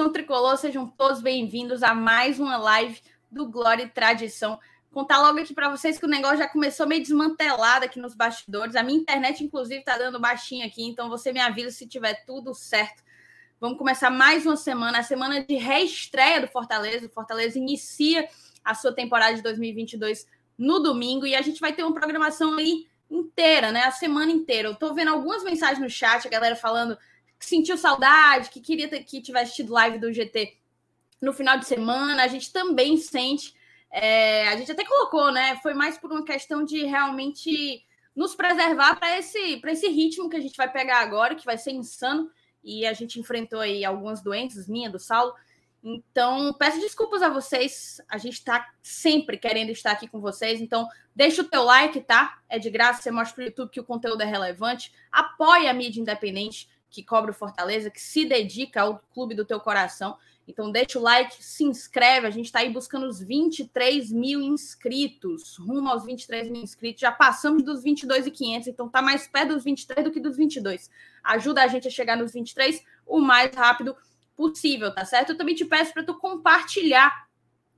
Nação tricolor! Sejam todos bem-vindos a mais uma live do Glória e Tradição. Contar logo aqui para vocês que o negócio já começou meio desmantelado aqui nos bastidores. A minha internet, inclusive, tá dando baixinho aqui, então você me avisa se tiver tudo certo. Vamos começar mais uma semana, a semana de reestreia do Fortaleza. O Fortaleza inicia a sua temporada de 2022 no domingo e a gente vai ter uma programação aí inteira, né? A semana inteira. Eu tô vendo algumas mensagens no chat, a galera falando que sentiu saudade, que queria ter, que tivesse tido live do GT no final de semana. A gente também sente. É, a gente até colocou, né? Foi mais por uma questão de realmente nos preservar para esse, esse ritmo que a gente vai pegar agora, que vai ser insano. E a gente enfrentou aí algumas doenças, minha, do Saulo. Então, peço desculpas a vocês. A gente está sempre querendo estar aqui com vocês. Então, deixa o teu like, tá? É de graça. Você mostra para o YouTube que o conteúdo é relevante. Apoie a mídia independente que cobra o Fortaleza, que se dedica ao clube do teu coração. Então, deixa o like, se inscreve. A gente está aí buscando os 23 mil inscritos, rumo aos 23 mil inscritos. Já passamos dos 22,500, então tá mais perto dos 23 do que dos 22. Ajuda a gente a chegar nos 23 o mais rápido possível, tá certo? Eu também te peço para tu compartilhar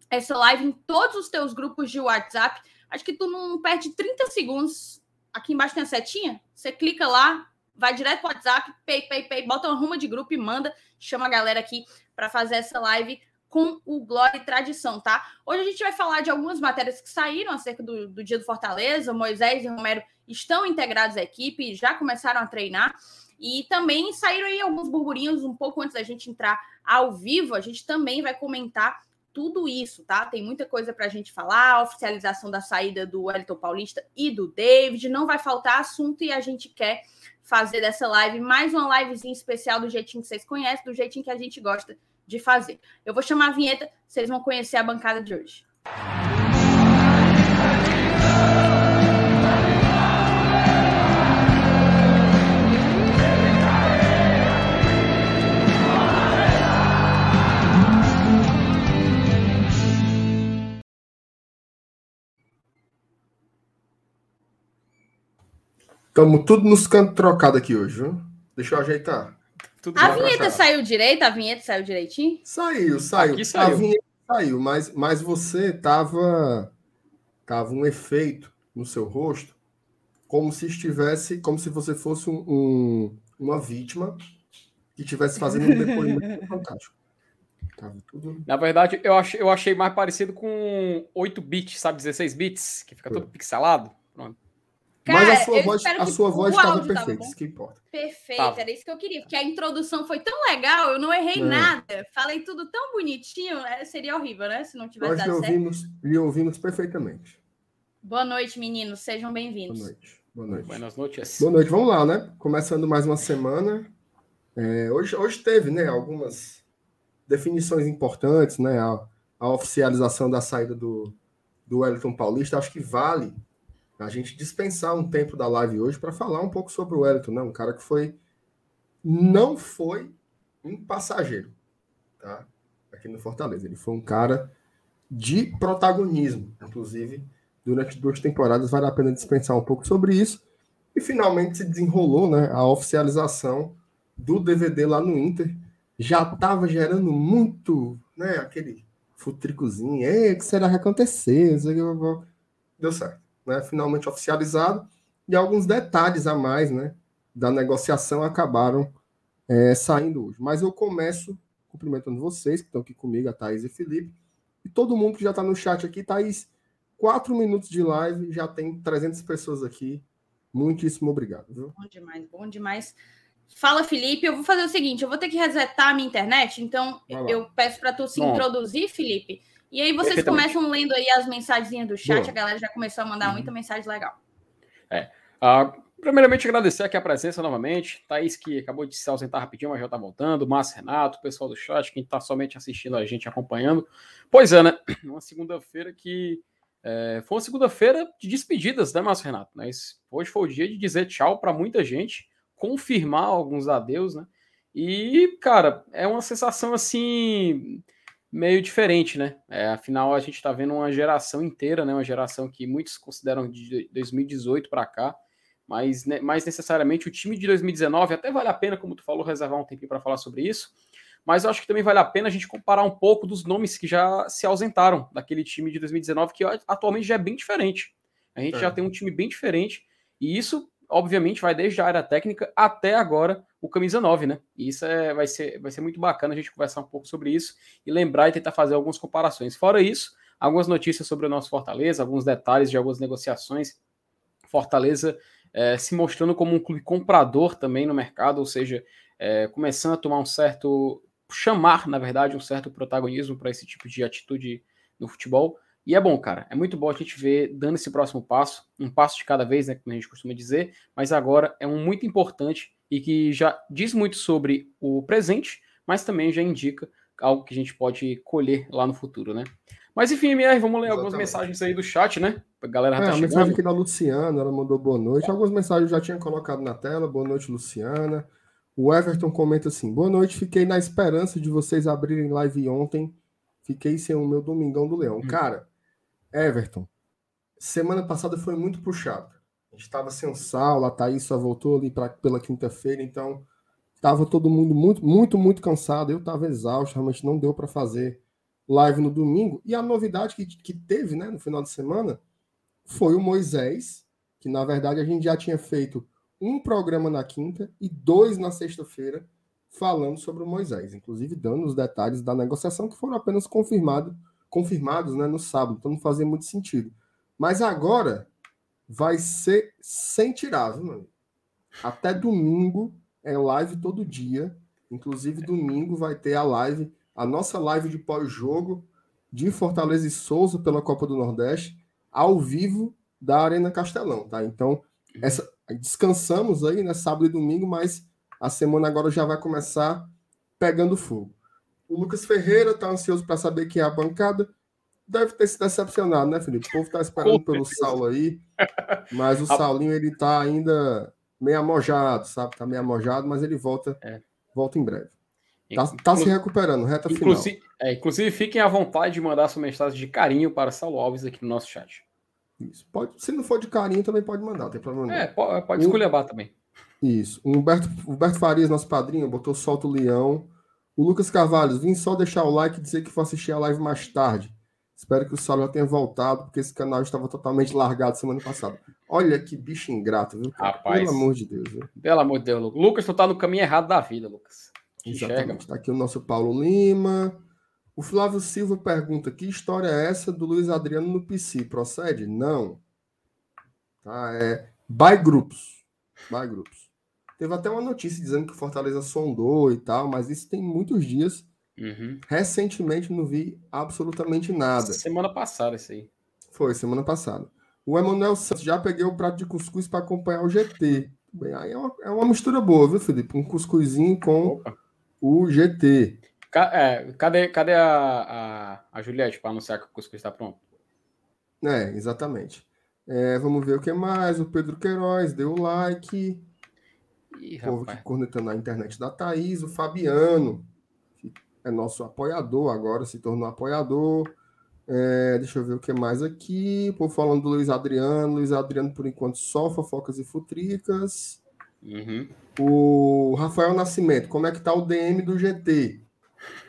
essa live em todos os teus grupos de WhatsApp. Acho que tu não perde 30 segundos. Aqui embaixo tem a setinha. Você clica lá, vai direto para o WhatsApp, pay, pay, pay, bota uma ruma de grupo e manda, chama a galera aqui para fazer essa live com o Glória e Tradição, tá? Hoje a gente vai falar de algumas matérias que saíram acerca do, do dia do Fortaleza. Moisés e Romero estão integrados à equipe, já começaram a treinar. E também saíram aí alguns burburinhos um pouco antes da gente entrar ao vivo. A gente também vai comentar tudo isso, tá? Tem muita coisa para a gente falar, a oficialização da saída do Wellington Paulista e do David, não vai faltar assunto e a gente quer fazer dessa live mais uma livezinha especial do jeitinho que vocês conhecem, do jeitinho que a gente gosta de fazer. Eu vou chamar a vinheta, vocês vão conhecer a bancada de hoje. Estamos tudo nos cantos trocados aqui hoje, viu? Deixa eu ajeitar. Tudo a vinheta saiu direito? A vinheta saiu direitinho? Saiu, saiu. Aqui saiu. A vinheta saiu, mas, mas você tava, tava um efeito no seu rosto, como se estivesse, como se você fosse um, um uma vítima que estivesse fazendo um depoimento fantástico. Tudo... Na verdade, eu achei, eu achei mais parecido com 8 bits, sabe? 16 bits, que fica todo pixelado. Pronto. Cara, Mas a sua voz, a sua voz estava perfeita, isso que importa. Perfeito, tava. era isso que eu queria, porque a introdução foi tão legal, eu não errei é. nada. Falei tudo tão bonitinho, é, seria horrível, né? Se não tivesse Nós dado ouvimos, certo. Lhe ouvimos perfeitamente. Boa noite, meninos, sejam bem-vindos. Boa noite. Boa noite. Buenas noites. Boa noite, vamos lá, né? Começando mais uma semana. É, hoje, hoje teve, né, algumas definições importantes, né? A, a oficialização da saída do, do Wellington Paulista, acho que vale a gente dispensar um tempo da live hoje para falar um pouco sobre o Wellington, né? Um cara que foi não foi um passageiro, tá? Aqui no Fortaleza, ele foi um cara de protagonismo, inclusive durante duas temporadas vale a pena dispensar um pouco sobre isso. E finalmente se desenrolou, né, a oficialização do DVD lá no Inter. Já estava gerando muito, né, aquele futricozinho, o que será que aconteceu? Deu certo né, finalmente oficializado, e alguns detalhes a mais né, da negociação acabaram é, saindo hoje. Mas eu começo cumprimentando vocês que estão aqui comigo, a Thaís e Felipe, e todo mundo que já está no chat aqui. Thaís, quatro minutos de live, já tem 300 pessoas aqui. Muitíssimo obrigado. Viu? Bom demais, bom demais. Fala, Felipe. Eu vou fazer o seguinte: eu vou ter que resetar a minha internet, então eu peço para tu se Bom. introduzir, Felipe. E aí vocês começam lendo aí as mensagens do chat, Boa. a galera já começou a mandar uhum. muita mensagem legal. É. Uh, primeiramente, agradecer aqui a presença novamente. Thaís, que acabou de se ausentar rapidinho, mas já está voltando. Márcio Renato, o pessoal do chat, quem está somente assistindo a gente, acompanhando. Pois é, né? Uma segunda-feira que. É, foi uma segunda-feira de despedidas, né, Márcio Renato? Mas hoje foi o dia de dizer tchau para muita gente, confirmar alguns adeus, né? E, cara, é uma sensação assim meio diferente, né? É, afinal, a gente está vendo uma geração inteira, né? Uma geração que muitos consideram de 2018 para cá, mas né, mais necessariamente o time de 2019 até vale a pena, como tu falou, reservar um tempinho para falar sobre isso, mas eu acho que também vale a pena a gente comparar um pouco dos nomes que já se ausentaram daquele time de 2019, que atualmente já é bem diferente. A gente é. já tem um time bem diferente, e isso, obviamente, vai desde a área técnica até agora o camisa 9, né? E isso é, vai, ser, vai ser muito bacana a gente conversar um pouco sobre isso e lembrar e tentar fazer algumas comparações. Fora isso, algumas notícias sobre o nosso Fortaleza, alguns detalhes de algumas negociações. Fortaleza é, se mostrando como um clube comprador também no mercado, ou seja, é, começando a tomar um certo chamar, na verdade, um certo protagonismo para esse tipo de atitude no futebol. E é bom, cara. É muito bom a gente ver dando esse próximo passo, um passo de cada vez, né, como a gente costuma dizer, mas agora é um muito importante e que já diz muito sobre o presente, mas também já indica algo que a gente pode colher lá no futuro, né? Mas enfim, MR, vamos ler Exatamente. algumas mensagens aí do chat, né? A galera já é, tá a chegando. mensagem aqui da Luciana, ela mandou boa noite. Algumas mensagens eu já tinha colocado na tela. Boa noite, Luciana. O Everton comenta assim: Boa noite, fiquei na esperança de vocês abrirem live ontem. Fiquei sem o meu Domingão do Leão. Hum. Cara, Everton, semana passada foi muito puxado. Estava sem Sal, a Thaís só voltou ali pra, pela quinta-feira, então estava todo mundo muito, muito, muito cansado. Eu estava exausto, realmente não deu para fazer live no domingo. E a novidade que, que teve né, no final de semana foi o Moisés, que na verdade a gente já tinha feito um programa na quinta e dois na sexta-feira falando sobre o Moisés, inclusive dando os detalhes da negociação que foram apenas confirmado, confirmados né, no sábado, então não fazia muito sentido. Mas agora vai ser sem tirar, viu, mano? Até domingo é live todo dia. Inclusive, domingo vai ter a live, a nossa live de pós-jogo de Fortaleza e Souza pela Copa do Nordeste, ao vivo da Arena Castelão, tá? Então, essa, descansamos aí, né? Sábado e domingo, mas a semana agora já vai começar pegando fogo. O Lucas Ferreira está ansioso para saber que é a bancada. Deve ter se decepcionado, né, Felipe? O povo está esperando pelo Saulo aí, mas o Saulinho ele tá ainda meio amojado, sabe? Tá meio amojado, mas ele volta, é. volta em breve. Tá, tá se recuperando, reta inclusive, final. É, inclusive, fiquem à vontade de mandar sua mensagem de carinho para Saulo Alves aqui no nosso chat. Isso. Pode, se não for de carinho, também pode mandar, não tem problema não. É, pode, pode escolher também. Isso. O Humberto, Humberto Farias, nosso padrinho, botou Solta o Leão. O Lucas Carvalho, vim só deixar o like e dizer que vou assistir a live mais tarde. Espero que o Saulo já tenha voltado, porque esse canal estava totalmente largado semana passada. Olha que bicho ingrato, viu? Cara? Rapaz, pelo amor de Deus. Viu? Pelo amor de Deus, Lucas. Lucas, tu tá no caminho errado da vida, Lucas. Exatamente. Está aqui o nosso Paulo Lima. O Flávio Silva pergunta: que história é essa do Luiz Adriano no PC? Procede? Não. Tá? É by grupos. By grupos. Teve até uma notícia dizendo que o Fortaleza sondou e tal, mas isso tem muitos dias. Uhum. Recentemente não vi absolutamente nada. Semana passada, isso aí. Foi, semana passada. O Emanuel Santos já peguei o prato de cuscuz para acompanhar o GT. Bem, aí é uma, é uma, mistura boa, viu, Felipe? Um cuscuzinho com Opa. o GT. É, cadê, cadê a, a, a Juliette para anunciar que o cuscuz está pronto? É, exatamente. É, vamos ver o que mais. O Pedro Queiroz deu like. Ih, o povo que cornetando na internet da Thaís. O Fabiano, é nosso apoiador agora, se tornou apoiador. É, deixa eu ver o que mais aqui. Povo falando do Luiz Adriano. Luiz Adriano, por enquanto, só fofocas e futricas. Uhum. O Rafael Nascimento, como é que tá o DM do GT?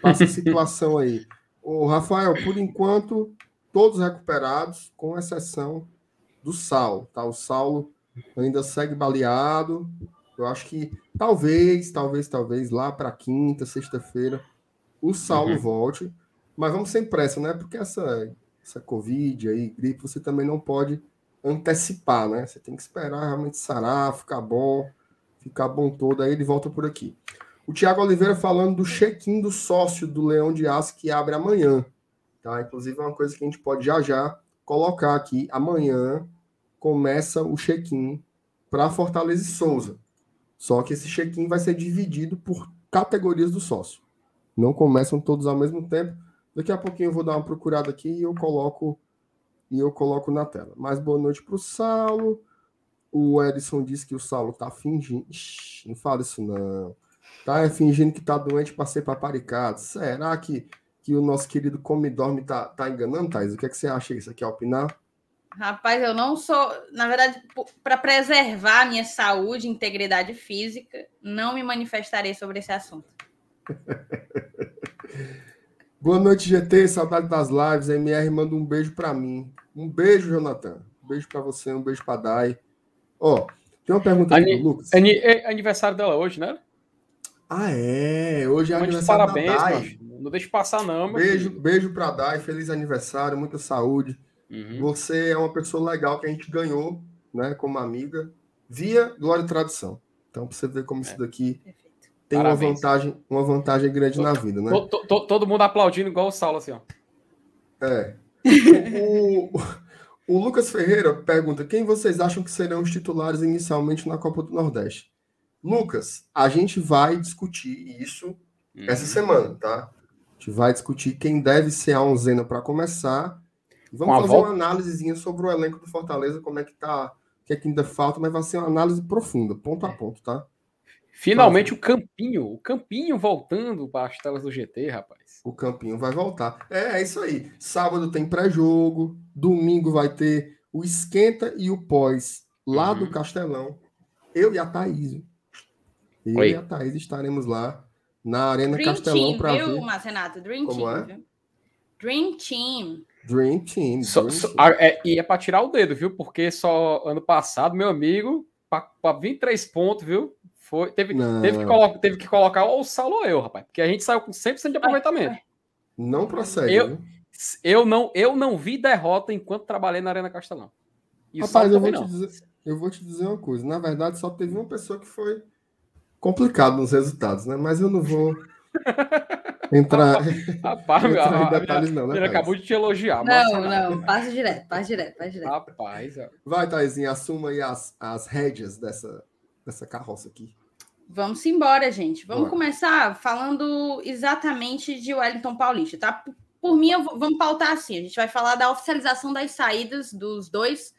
Passa a situação aí. O Rafael, por enquanto, todos recuperados, com exceção do Saulo, tá? O Saulo ainda segue baleado. Eu acho que talvez, talvez, talvez lá para quinta, sexta-feira o Saulo uhum. volte, mas vamos sem pressa, né? Porque essa essa Covid aí, gripe, você também não pode antecipar, né? Você tem que esperar realmente sarar, ficar bom, ficar bom todo, aí ele volta por aqui. O Tiago Oliveira falando do check-in do sócio do Leão de Aço que abre amanhã, tá? Inclusive é uma coisa que a gente pode já já colocar aqui amanhã começa o check-in para Fortaleza e Souza. Só que esse check-in vai ser dividido por categorias do sócio. Não começam todos ao mesmo tempo. Daqui a pouquinho eu vou dar uma procurada aqui e eu coloco e eu coloco na tela. Mais boa noite para o Saulo. O Edson disse que o Saulo está fingindo. Ixi, não fala isso não. Tá é fingindo que está doente para ser paparicado. Será que, que o nosso querido Come Dorme tá, tá enganando, Thais? O que, é que você acha isso aqui? Opinar? Rapaz, eu não sou. Na verdade, para preservar a minha saúde e integridade física, não me manifestarei sobre esse assunto. Boa noite, GT. Saudade das lives. A MR manda um beijo para mim. Um beijo, Jonathan. Um beijo para você, um beijo para Dai. Ó, tem uma pergunta aqui do Lucas. É aniversário dela hoje, né? Ah, é. Hoje é Mande aniversário parabéns, da Dai. Não deixe passar, não. Beijo, filho. beijo para Dai. Feliz aniversário, muita saúde. Uhum. Você é uma pessoa legal que a gente ganhou, né, como amiga, via Glória e Tradição. Então, para você ver como é. isso daqui tem uma vantagem, uma vantagem grande na vida, né? Todo, todo, todo, mundo aplaudindo igual o Saulo, assim, ó. É. o, o, Lucas Ferreira pergunta: quem vocês acham que serão os titulares inicialmente na Copa do Nordeste? Lucas, a gente vai discutir isso uhum. essa semana, tá? A gente vai discutir quem deve ser a onzena para começar. Vamos fazer volta... uma análisezinha sobre o elenco do Fortaleza, como é que tá, o que é que ainda falta, mas vai ser uma análise profunda, ponto a é. ponto, tá? Finalmente o Campinho, o Campinho voltando para as telas do GT, rapaz. O Campinho vai voltar. É, é isso aí. Sábado tem pré-jogo, domingo vai ter o esquenta e o pós lá uhum. do Castelão. Eu e a Thaís. Eu Oi. e a Thaís estaremos lá na Arena Dream Castelão para ver. Mas, Renato, Dream Como Team. É? Dream Team. Dream Team. Dream so, so, team. é, e é para tirar o dedo, viu? Porque só ano passado, meu amigo, para 23 pontos, viu? Foi, teve, teve, que colocar, teve que colocar ou o Saulo ou eu, rapaz. Porque a gente saiu com 100% de aproveitamento. Não procede. Eu, eu, não, eu não vi derrota enquanto trabalhei na Arena Castelão. E rapaz, eu vou, te dizer, eu vou te dizer uma coisa. Na verdade, só teve uma pessoa que foi complicado nos resultados, né? Mas eu não vou entrar, rapaz, entrar em detalhes, não, né? Ele acabou de te elogiar. Não, não, passa direto, passa direto, passa direto. Rapaz, vai, Thaisinha, assuma aí as, as rédeas dessa, dessa carroça aqui. Vamos embora, gente. Vamos Bora. começar falando exatamente de Wellington Paulista, tá? Por mim, vamos pautar assim. A gente vai falar da oficialização das saídas dos dois,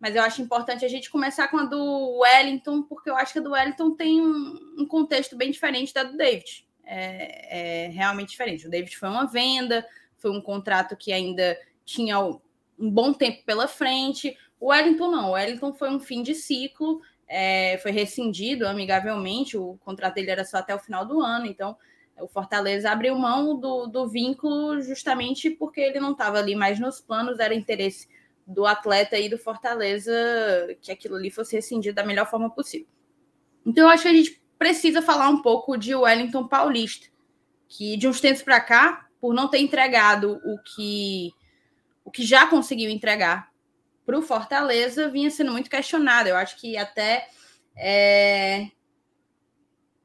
mas eu acho importante a gente começar com a do Wellington, porque eu acho que a do Wellington tem um, um contexto bem diferente da do David. É, é, realmente diferente. O David foi uma venda, foi um contrato que ainda tinha um bom tempo pela frente. O Wellington não. O Wellington foi um fim de ciclo é, foi rescindido amigavelmente, o contrato dele era só até o final do ano, então o Fortaleza abriu mão do, do vínculo justamente porque ele não estava ali mais nos planos, era interesse do atleta e do Fortaleza que aquilo ali fosse rescindido da melhor forma possível. Então eu acho que a gente precisa falar um pouco de Wellington Paulista, que de uns tempos para cá, por não ter entregado o que o que já conseguiu entregar para o Fortaleza vinha sendo muito questionado. Eu acho que até é,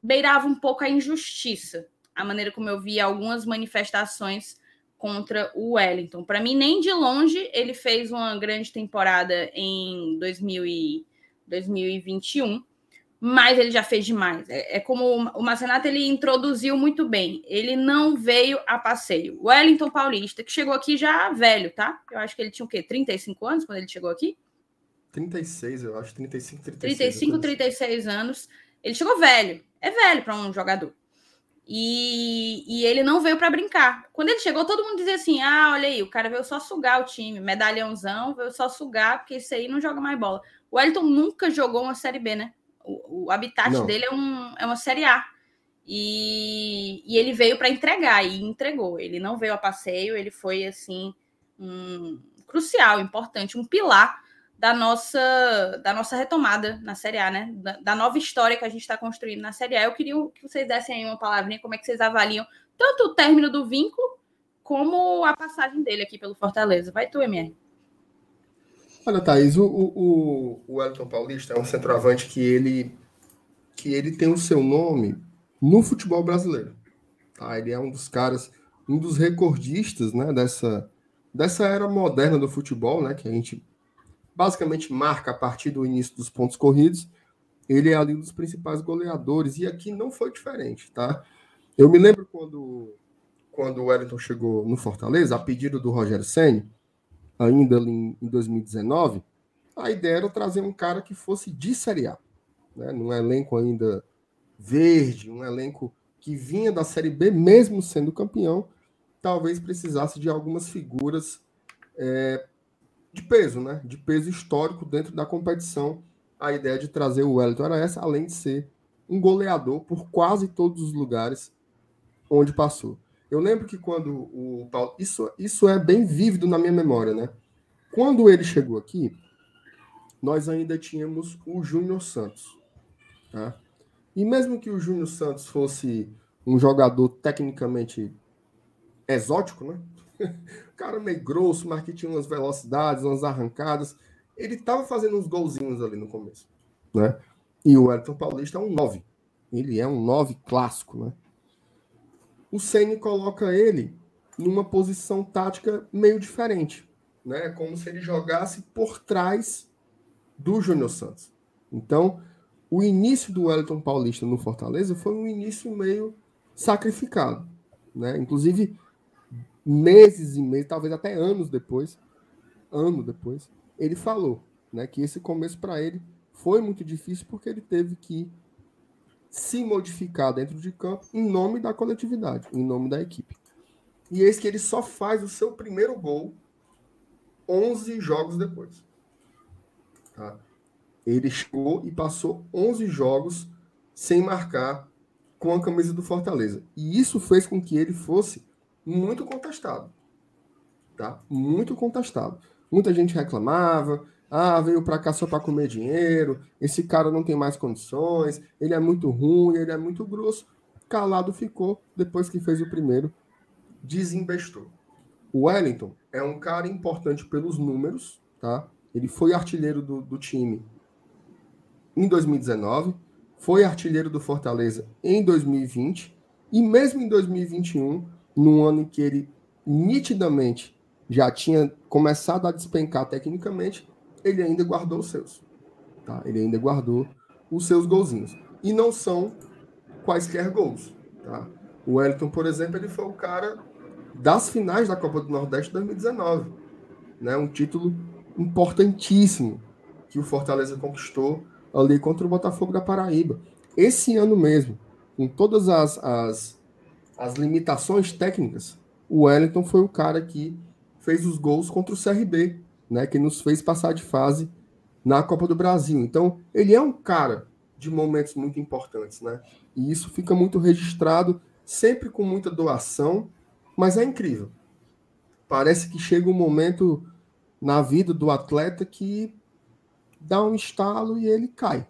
beirava um pouco a injustiça, a maneira como eu via algumas manifestações contra o Wellington. Para mim, nem de longe ele fez uma grande temporada em 2000 e 2021 mas ele já fez demais. É, é como o Marcenato ele introduziu muito bem. Ele não veio a passeio. O Wellington Paulista, que chegou aqui já velho, tá? Eu acho que ele tinha o quê? 35 anos quando ele chegou aqui? 36, eu acho. 35, 36. 35, 36 anos. Ele chegou velho. É velho para um jogador. E, e, ele não veio para brincar. Quando ele chegou, todo mundo dizia assim: ah, olha aí, o cara veio só sugar o time, medalhãozão, veio só sugar, porque esse aí não joga mais bola. O Wellington nunca jogou uma Série B, né? O, o habitat Não. dele é, um, é uma série A. E, e ele veio para entregar e entregou. Ele não veio a passeio, ele foi assim um crucial, importante, um pilar da nossa da nossa retomada na Série A, né? Da, da nova história que a gente está construindo na Série A. Eu queria que vocês dessem aí uma palavrinha, como é que vocês avaliam tanto o término do vínculo como a passagem dele aqui pelo Fortaleza. Vai tu, MR. Olha, Thaís, o, o, o Wellington Paulista é um centroavante que ele, que ele tem o seu nome no futebol brasileiro. Tá? Ele é um dos caras, um dos recordistas né, dessa, dessa era moderna do futebol, né, que a gente basicamente marca a partir do início dos pontos corridos. Ele é ali um dos principais goleadores, e aqui não foi diferente. Tá? Eu me lembro quando, quando o Wellington chegou no Fortaleza, a pedido do Rogério Senni, ainda em, 2019, a ideia era trazer um cara que fosse de Série A, né? num elenco ainda verde, um elenco que vinha da Série B, mesmo sendo campeão, talvez precisasse de algumas figuras é, de peso, né? de peso histórico dentro da competição. A ideia de trazer o Wellington era essa, além de ser um goleador por quase todos os lugares onde passou. Eu lembro que quando o Paulo. Isso, isso é bem vívido na minha memória, né? Quando ele chegou aqui, nós ainda tínhamos o Júnior Santos. Tá? E mesmo que o Júnior Santos fosse um jogador tecnicamente exótico, né? cara meio grosso, mas que tinha umas velocidades, umas arrancadas. Ele estava fazendo uns golzinhos ali no começo, né? E o Elton Paulista é um 9. Ele é um 9 clássico, né? O Ceni coloca ele numa posição tática meio diferente, né? Como se ele jogasse por trás do Júnior Santos. Então, o início do Wellington Paulista no Fortaleza foi um início meio sacrificado, né? Inclusive meses e meses, talvez até anos depois, ano depois, ele falou, né, que esse começo para ele foi muito difícil porque ele teve que se modificar dentro de campo em nome da coletividade, em nome da equipe. E eis que ele só faz o seu primeiro gol 11 jogos depois. Tá? Ele chegou e passou 11 jogos sem marcar com a camisa do Fortaleza. E isso fez com que ele fosse muito contestado. Tá? Muito contestado. Muita gente reclamava, ah, veio para cá só para comer dinheiro, esse cara não tem mais condições, ele é muito ruim, ele é muito grosso. Calado ficou depois que fez o primeiro, desinvestou. O Wellington é um cara importante pelos números, tá? Ele foi artilheiro do, do time em 2019, foi artilheiro do Fortaleza em 2020 e mesmo em 2021 num ano em que ele nitidamente já tinha começado a despencar tecnicamente, ele ainda guardou os seus. Tá? Ele ainda guardou os seus golzinhos. E não são quaisquer gols. Tá? O Wellington, por exemplo, ele foi o cara das finais da Copa do Nordeste 2019. Né? Um título importantíssimo que o Fortaleza conquistou ali contra o Botafogo da Paraíba. Esse ano mesmo, com todas as, as as limitações técnicas, o Wellington foi o cara que fez os gols contra o CRB, né, que nos fez passar de fase na Copa do Brasil. Então, ele é um cara de momentos muito importantes, né? E isso fica muito registrado, sempre com muita doação, mas é incrível. Parece que chega um momento na vida do atleta que dá um estalo e ele cai.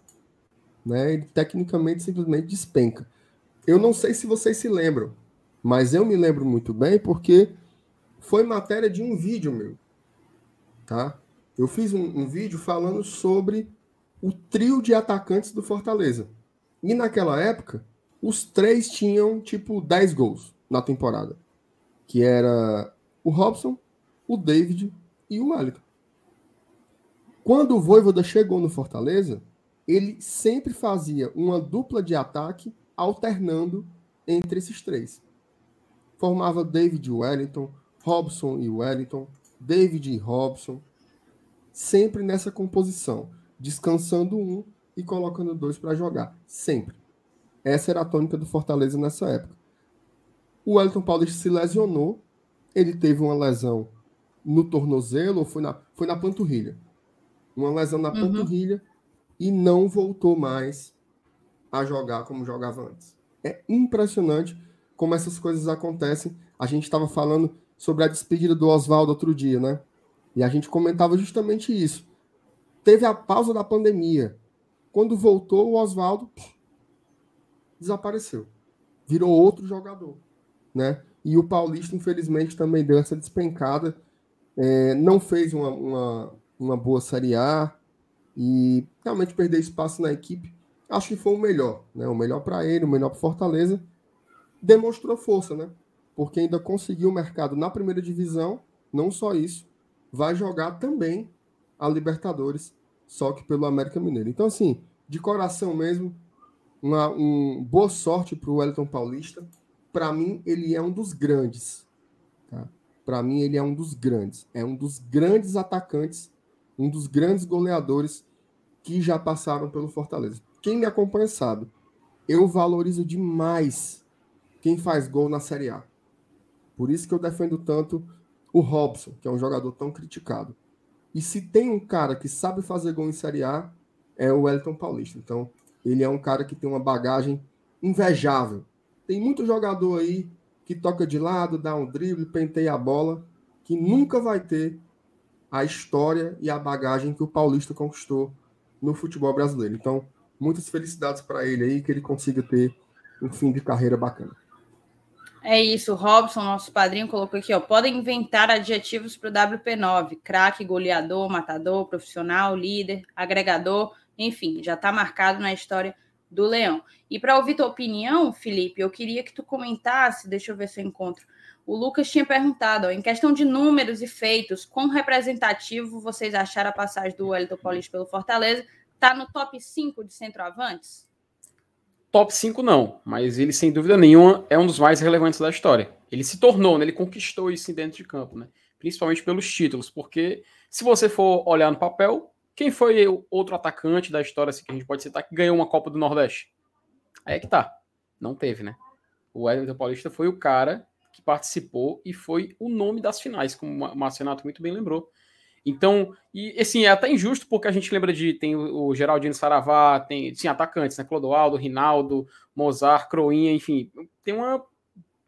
Né? Ele tecnicamente simplesmente despenca. Eu não sei se vocês se lembram, mas eu me lembro muito bem porque foi matéria de um vídeo meu. Tá? Eu fiz um, um vídeo falando sobre o trio de atacantes do Fortaleza. E naquela época, os três tinham tipo 10 gols na temporada. Que era o Robson, o David e o Wellington. Quando o Voivoda chegou no Fortaleza, ele sempre fazia uma dupla de ataque alternando entre esses três formava David Wellington, Robson e Wellington, David e Robson, sempre nessa composição, descansando um e colocando dois para jogar, sempre. Essa era a tônica do Fortaleza nessa época. O Wellington Paulista se lesionou, ele teve uma lesão no tornozelo, ou foi na, foi na panturrilha. Uma lesão na uhum. panturrilha e não voltou mais a jogar como jogava antes. É impressionante como essas coisas acontecem. A gente estava falando sobre a despedida do Oswaldo outro dia, né? E a gente comentava justamente isso. Teve a pausa da pandemia. Quando voltou, o Oswaldo desapareceu. Virou outro jogador, né? E o Paulista, infelizmente, também deu essa despencada. É, não fez uma, uma, uma boa Série A e realmente perdeu espaço na equipe. Acho que foi o melhor, né? O melhor para ele, o melhor para Fortaleza demonstrou força, né? Porque ainda conseguiu o mercado na primeira divisão, não só isso, vai jogar também a Libertadores, só que pelo América Mineiro. Então, assim, de coração mesmo, uma um, boa sorte para o Wellington Paulista. Para mim, ele é um dos grandes. Tá? Para mim, ele é um dos grandes. É um dos grandes atacantes, um dos grandes goleadores que já passaram pelo Fortaleza. Quem me acompanha sabe, eu valorizo demais quem faz gol na Série A. Por isso que eu defendo tanto o Robson, que é um jogador tão criticado. E se tem um cara que sabe fazer gol em Série A, é o Wellington Paulista. Então, ele é um cara que tem uma bagagem invejável. tem muito jogador aí que toca de lado, dá um drible, penteia a bola, que nunca vai ter a história e a bagagem que o Paulista conquistou no futebol brasileiro. Então, muitas felicidades para ele aí, que ele consiga ter um fim de carreira bacana. É isso, Robson, nosso padrinho, colocou aqui, ó. Podem inventar adjetivos para o WP9: craque, goleador, matador, profissional, líder, agregador, enfim, já está marcado na história do Leão. E para ouvir tua opinião, Felipe, eu queria que tu comentasse, deixa eu ver se eu encontro. O Lucas tinha perguntado, ó, em questão de números e feitos, quão representativo vocês acharam a passagem do Wellington Paulista pelo Fortaleza? Está no top 5 de centroavantes? Top 5 não, mas ele sem dúvida nenhuma é um dos mais relevantes da história. Ele se tornou, né? ele conquistou isso dentro de campo, né? principalmente pelos títulos, porque se você for olhar no papel, quem foi o outro atacante da história assim, que a gente pode citar que ganhou uma Copa do Nordeste? Aí é que tá, não teve, né? O Wellington Paulista foi o cara que participou e foi o nome das finais, como o Marcenato muito bem lembrou. Então, e assim, é até injusto porque a gente lembra de tem o, Geraldino Saravá, tem sim, atacantes, né? Clodoaldo, Rinaldo, Mozart, Croinha, enfim, tem uma,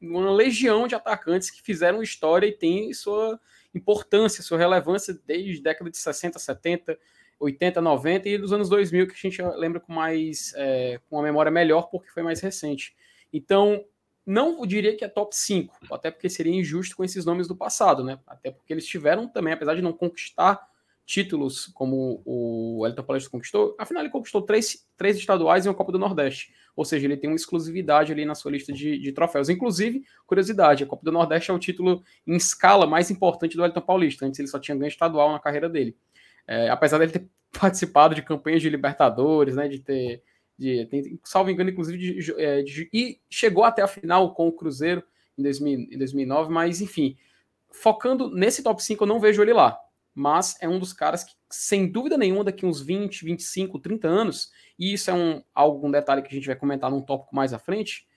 uma legião de atacantes que fizeram história e tem sua importância, sua relevância desde década de 60, 70, 80, 90 e dos anos 2000 que a gente lembra com mais é, com uma memória melhor porque foi mais recente. Então, não diria que é top 5, até porque seria injusto com esses nomes do passado, né? Até porque eles tiveram também, apesar de não conquistar títulos como o Elton Paulista conquistou, afinal ele conquistou três, três estaduais e uma Copa do Nordeste. Ou seja, ele tem uma exclusividade ali na sua lista de, de troféus. Inclusive, curiosidade, a Copa do Nordeste é o título em escala mais importante do Elton Paulista. Antes ele só tinha ganho estadual na carreira dele. É, apesar dele ter participado de campanhas de Libertadores, né, de ter de, tem, salvo engano, inclusive, de, é, de, e chegou até a final com o Cruzeiro em, 2000, em 2009, mas enfim, focando nesse top 5, eu não vejo ele lá. Mas é um dos caras que, sem dúvida nenhuma, daqui uns 20, 25, 30 anos, e isso é um, algum detalhe que a gente vai comentar num tópico mais à frente,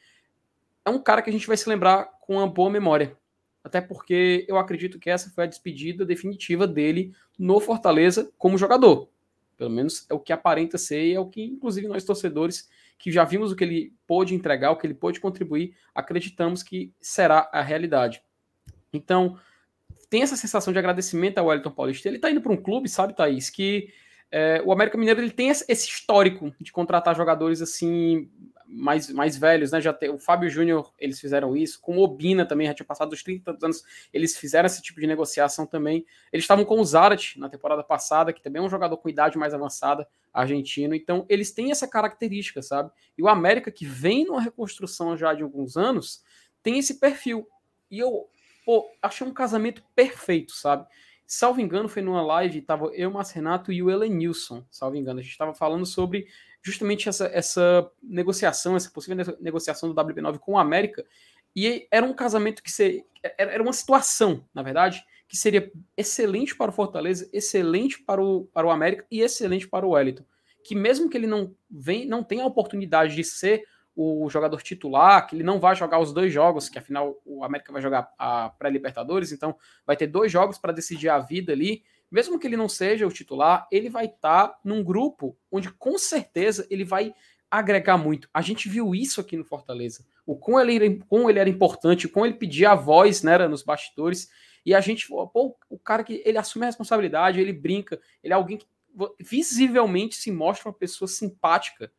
é um cara que a gente vai se lembrar com uma boa memória. Até porque eu acredito que essa foi a despedida definitiva dele no Fortaleza como jogador. Pelo menos é o que aparenta ser e é o que, inclusive, nós torcedores que já vimos o que ele pôde entregar, o que ele pôde contribuir, acreditamos que será a realidade. Então, tem essa sensação de agradecimento ao Wellington Paulista. Ele está indo para um clube, sabe, Thaís, que é, o América Mineiro ele tem esse histórico de contratar jogadores assim mais, mais velhos, né? Já tem, o Fábio Júnior, eles fizeram isso, com o Obina também, já tinha passado dos 30 anos, eles fizeram esse tipo de negociação também. Eles estavam com o Zarat na temporada passada, que também é um jogador com idade mais avançada, argentino, então eles têm essa característica, sabe? E o América, que vem numa reconstrução já de alguns anos, tem esse perfil. E eu, pô, achei um casamento perfeito, sabe? Salvo engano, foi numa live, tava eu, Márcio Renato e o Elenilson, salvo engano. A gente estava falando sobre justamente essa, essa negociação, essa possível negociação do WP9 com o América. E era um casamento que seria, era uma situação, na verdade, que seria excelente para o Fortaleza, excelente para o, para o América e excelente para o Wellington. Que mesmo que ele não vem, não tenha a oportunidade de ser o jogador titular, que ele não vai jogar os dois jogos, que afinal o América vai jogar a pré-Libertadores, então vai ter dois jogos para decidir a vida ali. Mesmo que ele não seja o titular, ele vai estar tá num grupo onde com certeza ele vai agregar muito. A gente viu isso aqui no Fortaleza. O com ele era, ele era importante, com ele pedia a voz, né, nos bastidores. E a gente, pô, o cara que ele assume a responsabilidade, ele brinca, ele é alguém que visivelmente se mostra uma pessoa simpática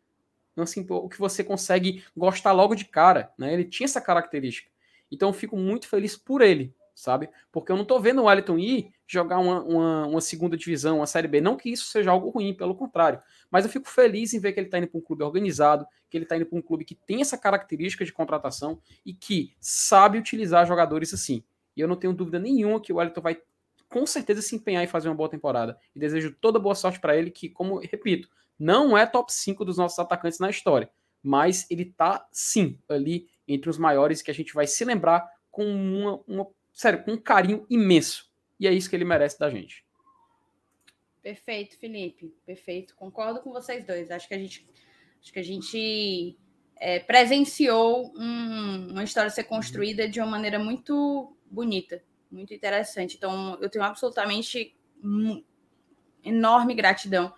assim, o que você consegue gostar logo de cara, né? Ele tinha essa característica. Então eu fico muito feliz por ele, sabe? Porque eu não tô vendo o Wellington ir jogar uma, uma, uma, segunda divisão, uma Série B. Não que isso seja algo ruim, pelo contrário. Mas eu fico feliz em ver que ele tá indo para um clube organizado, que ele tá indo para um clube que tem essa característica de contratação e que sabe utilizar jogadores assim. E eu não tenho dúvida nenhuma que o Wellington vai com certeza se empenhar e fazer uma boa temporada. E desejo toda boa sorte para ele, que, como repito, não é top 5 dos nossos atacantes na história, mas ele tá sim ali entre os maiores que a gente vai se lembrar com uma, uma sério, com um carinho imenso. E é isso que ele merece da gente. Perfeito, Felipe. Perfeito. Concordo com vocês dois. Acho que a gente, acho que a gente é, presenciou um, uma história ser construída de uma maneira muito bonita, muito interessante. Então, eu tenho absolutamente enorme gratidão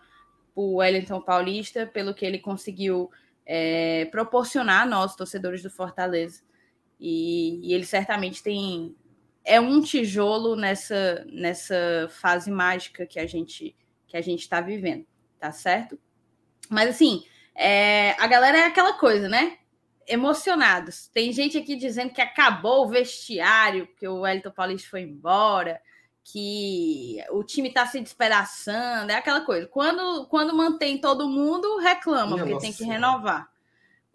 o Wellington Paulista, pelo que ele conseguiu é, proporcionar a nós, torcedores do Fortaleza. E, e ele certamente tem. É um tijolo nessa, nessa fase mágica que a gente que a gente está vivendo, tá certo? Mas assim, é, a galera é aquela coisa, né? Emocionados. Tem gente aqui dizendo que acabou o vestiário, que o Wellington Paulista foi embora, que o time está se despedaçando, é aquela coisa. Quando, quando mantém todo mundo, reclama, Minha porque tem que renovar.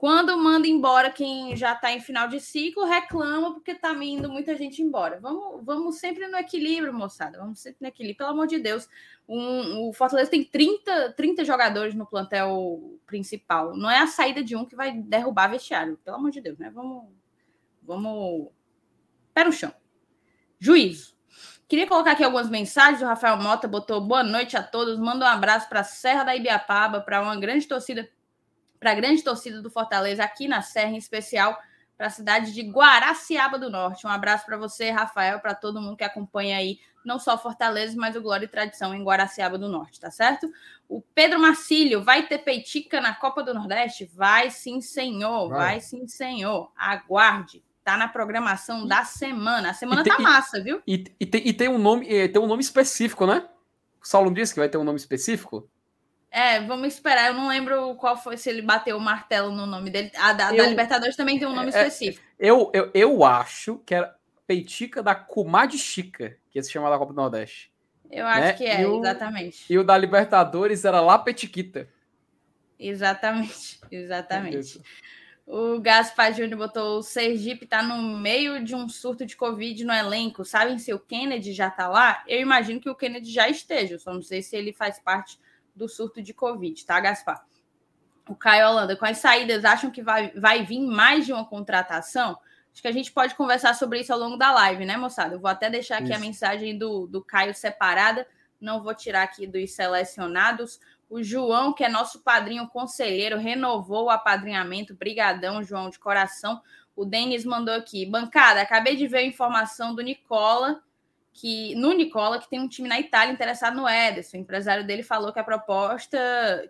Quando manda embora quem já está em final de ciclo, reclama porque está indo muita gente embora. Vamos, vamos sempre no equilíbrio, moçada. Vamos sempre no equilíbrio, pelo amor de Deus. Um, o Fortaleza tem 30, 30 jogadores no plantel principal. Não é a saída de um que vai derrubar vestiário, pelo amor de Deus, né? Vamos. Vamos. Pé no chão. Juízo. Queria colocar aqui algumas mensagens. O Rafael Mota botou boa noite a todos. Manda um abraço para a Serra da Ibiapaba, para uma grande torcida para a grande torcida do Fortaleza aqui na Serra, em especial para a cidade de Guaraciaba do Norte. Um abraço para você, Rafael, para todo mundo que acompanha aí, não só Fortaleza, mas o Glória e Tradição em Guaraciaba do Norte, tá certo? O Pedro Marcílio, vai ter peitica na Copa do Nordeste? Vai sim, senhor, vai, vai sim, senhor. Aguarde. Tá na programação da semana. A semana tem, tá massa, viu? E, e, tem, e tem um nome, tem um nome específico, né? O Saulo disse que vai ter um nome específico. É, vamos esperar. Eu não lembro qual foi, se ele bateu o martelo no nome dele. A da, eu, da Libertadores também tem um nome é, é específico. Eu, eu, eu acho que era Peitica da Kumad Chica, que se chama da Copa do Nordeste. Eu acho né? que é, e o, exatamente. E o da Libertadores era lá Petiquita. Exatamente, exatamente. o Gaspar Júnior botou o Sergipe tá no meio de um surto de Covid no elenco. Sabem se o Kennedy já tá lá? Eu imagino que o Kennedy já esteja, só não sei se ele faz parte do surto de Covid, tá, Gaspar? O Caio Holanda, com as saídas, acham que vai, vai vir mais de uma contratação? Acho que a gente pode conversar sobre isso ao longo da live, né, moçada? Eu vou até deixar aqui isso. a mensagem do, do Caio separada, não vou tirar aqui dos selecionados. O João, que é nosso padrinho conselheiro, renovou o apadrinhamento. Brigadão, João, de coração. O Denis mandou aqui. Bancada, acabei de ver a informação do Nicola que no Nicola que tem um time na Itália interessado no Ederson. O empresário dele falou que a proposta,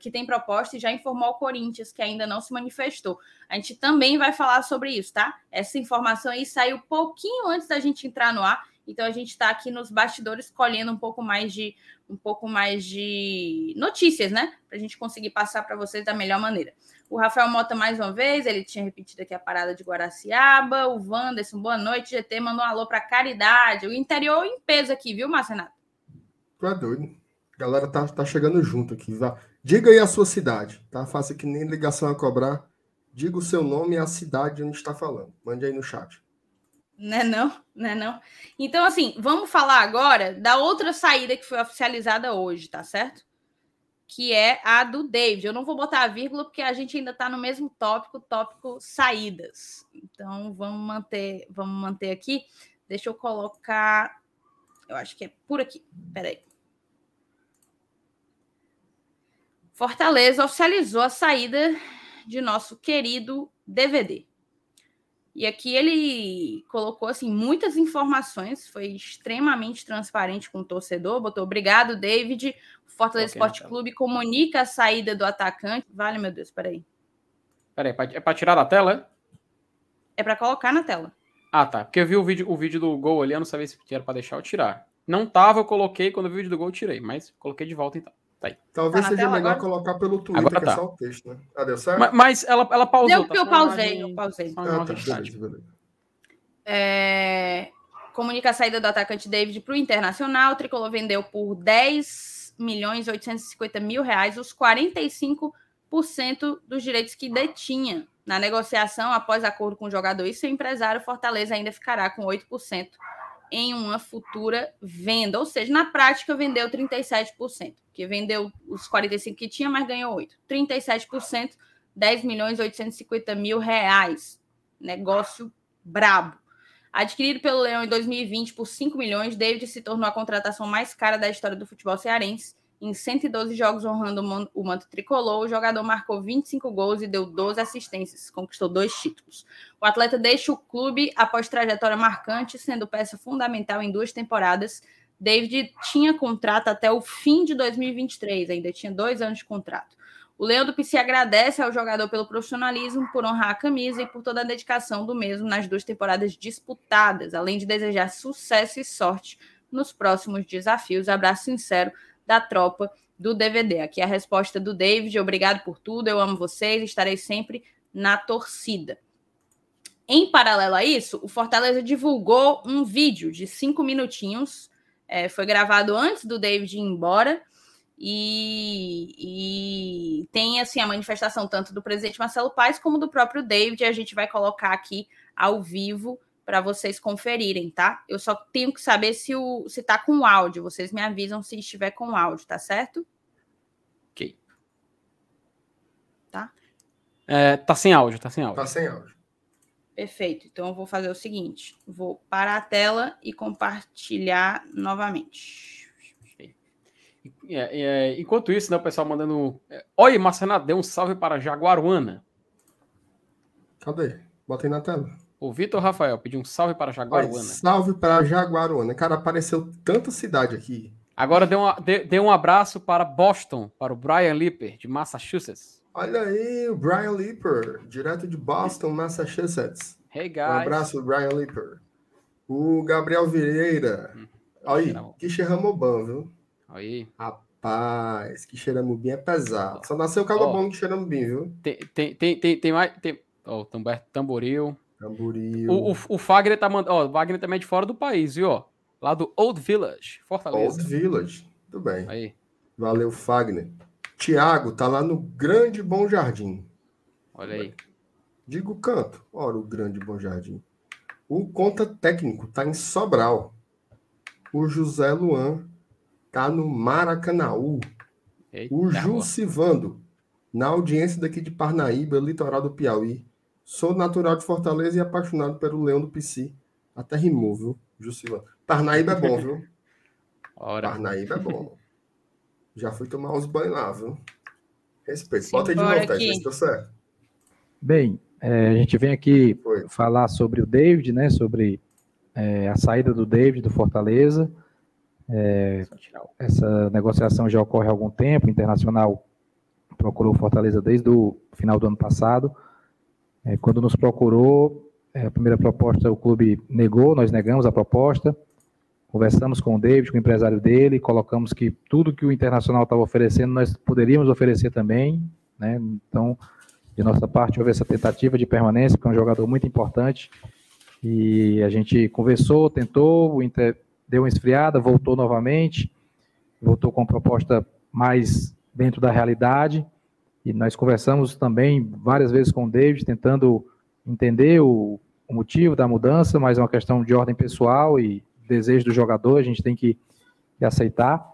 que tem proposta e já informou ao Corinthians que ainda não se manifestou. A gente também vai falar sobre isso, tá? Essa informação aí saiu pouquinho antes da gente entrar no ar, então a gente está aqui nos bastidores colhendo um pouco mais de um pouco mais de notícias, né? Para a gente conseguir passar para vocês da melhor maneira. O Rafael Mota, mais uma vez, ele tinha repetido aqui a parada de Guaraciaba. O Wanderson, boa noite. GT mandou um alô para Caridade. O interior em peso aqui, viu, Marcenato? Tu é doido. A galera tá, tá chegando junto aqui. Vá. Diga aí a sua cidade, tá? Faça que nem ligação a cobrar. Diga o seu nome e a cidade onde está falando. Mande aí no chat. Né não, né não. Então, assim, vamos falar agora da outra saída que foi oficializada hoje, tá certo? que é a do David. Eu não vou botar a vírgula porque a gente ainda está no mesmo tópico, tópico saídas. Então vamos manter, vamos manter aqui. Deixa eu colocar, eu acho que é por aqui. Peraí. Fortaleza oficializou a saída de nosso querido DVD. E aqui ele colocou assim muitas informações, foi extremamente transparente com o torcedor, botou obrigado, David. O Fortaleza okay, Esporte então. Clube comunica a saída do atacante. Vale, meu Deus, peraí. Peraí, é para tirar da tela? É, é para colocar na tela. Ah, tá. Porque eu vi o vídeo, o vídeo do gol ali, eu não sabia se era para deixar ou tirar. Não tava, eu coloquei, quando eu vi o vídeo do gol eu tirei, mas coloquei de volta então. Tá aí. Talvez tá seja melhor agora? colocar pelo Twitter, agora que é tá. é só o texto, né? Ah, deu certo? Mas, mas ela, ela pausou. Deu que tá eu pausei, eu pausei. Ah, tá, beleza, beleza. É... Comunica a saída do atacante David para o Internacional. O Tricolor vendeu por 10 milhões 850 mil reais os 45% dos direitos que detinha. Na negociação, após acordo com o jogador e seu empresário, Fortaleza ainda ficará com 8% em uma futura venda. Ou seja, na prática, vendeu 37%, que vendeu os 45% que tinha, mas ganhou 8%. 37%, 10 milhões 850 mil reais. Negócio brabo. Adquirido pelo Leão em 2020 por 5 milhões, David se tornou a contratação mais cara da história do futebol cearense. Em 112 jogos honrando o manto tricolor, o jogador marcou 25 gols e deu 12 assistências, conquistou dois títulos. O atleta deixa o clube após trajetória marcante, sendo peça fundamental em duas temporadas. David tinha contrato até o fim de 2023, ainda tinha dois anos de contrato. O Leão do PC agradece ao jogador pelo profissionalismo, por honrar a camisa e por toda a dedicação do mesmo nas duas temporadas disputadas, além de desejar sucesso e sorte nos próximos desafios. Abraço sincero da tropa do DVD. Aqui é a resposta do David. Obrigado por tudo. Eu amo vocês. Estarei sempre na torcida. Em paralelo a isso, o Fortaleza divulgou um vídeo de cinco minutinhos. É, foi gravado antes do David ir embora. E, e, tem assim a manifestação tanto do presidente Marcelo Paes como do próprio David. A gente vai colocar aqui ao vivo para vocês conferirem, tá? Eu só tenho que saber se o se tá com áudio. Vocês me avisam se estiver com áudio, tá certo? Ok. Tá? É, tá sem áudio, tá sem áudio. Tá sem áudio. Perfeito. Então eu vou fazer o seguinte: vou parar a tela e compartilhar novamente. É, é, enquanto isso, né, o pessoal mandando. É, Oi, Marcenato, dê um salve para Jaguaruana. Cadê? Bota aí na tela. O Vitor Rafael pediu um salve para Jaguaruana. Oi, salve para Jaguaruana. Cara, apareceu tanta cidade aqui. Agora dê, uma, dê, dê um abraço para Boston, para o Brian Lipper, de Massachusetts. Olha aí, o Brian Lipper, direto de Boston, Massachusetts. Hey, guys. Um abraço, Brian Lipper. O Gabriel Vieira. Hum, aí, que Ramobão, viu? Aí. Rapaz, que Xeramubim é pesado. Só nasceu o Calabão oh, de Xeramubim, viu? Tem, tem, tem, tem, tem mais. Tem, ó, oh, Tamboril. Tamboril. O, o, o Fagner tá mandando. Ó, o Wagner também é de fora do país, viu? Lá do Old Village, Fortaleza. Old Village. Tudo bem. Aí. Valeu, Fagner. Tiago tá lá no Grande Bom Jardim. Olha aí. Digo canto. Ora, o Grande Bom Jardim. O conta técnico tá em Sobral. O José Luan tá no Maracanaú. Eita, o Jusivando, na audiência daqui de Parnaíba, litoral do Piauí. Sou natural de Fortaleza e apaixonado pelo Leão do Pici. Até rimou, viu, Jusivando. Parnaíba é bom, viu? Ora. Parnaíba é bom. Já fui tomar uns banhos lá, viu? Respeito. Bota aí de novo, Tete, se certo. Bem, é, a gente vem aqui Foi. falar sobre o David, né? Sobre é, a saída do David do Fortaleza. É, essa negociação já ocorre há algum tempo. O Internacional procurou Fortaleza desde o final do ano passado. É, quando nos procurou, é, a primeira proposta o clube negou, nós negamos a proposta. Conversamos com o David, com o empresário dele, colocamos que tudo que o Internacional estava oferecendo nós poderíamos oferecer também. Né? Então, de nossa parte, houve essa tentativa de permanência, porque é um jogador muito importante. E a gente conversou, tentou, o Inter deu uma esfriada, voltou novamente, voltou com proposta mais dentro da realidade. E nós conversamos também várias vezes com o David, tentando entender o, o motivo da mudança, mas é uma questão de ordem pessoal e desejo do jogador, a gente tem que, que aceitar.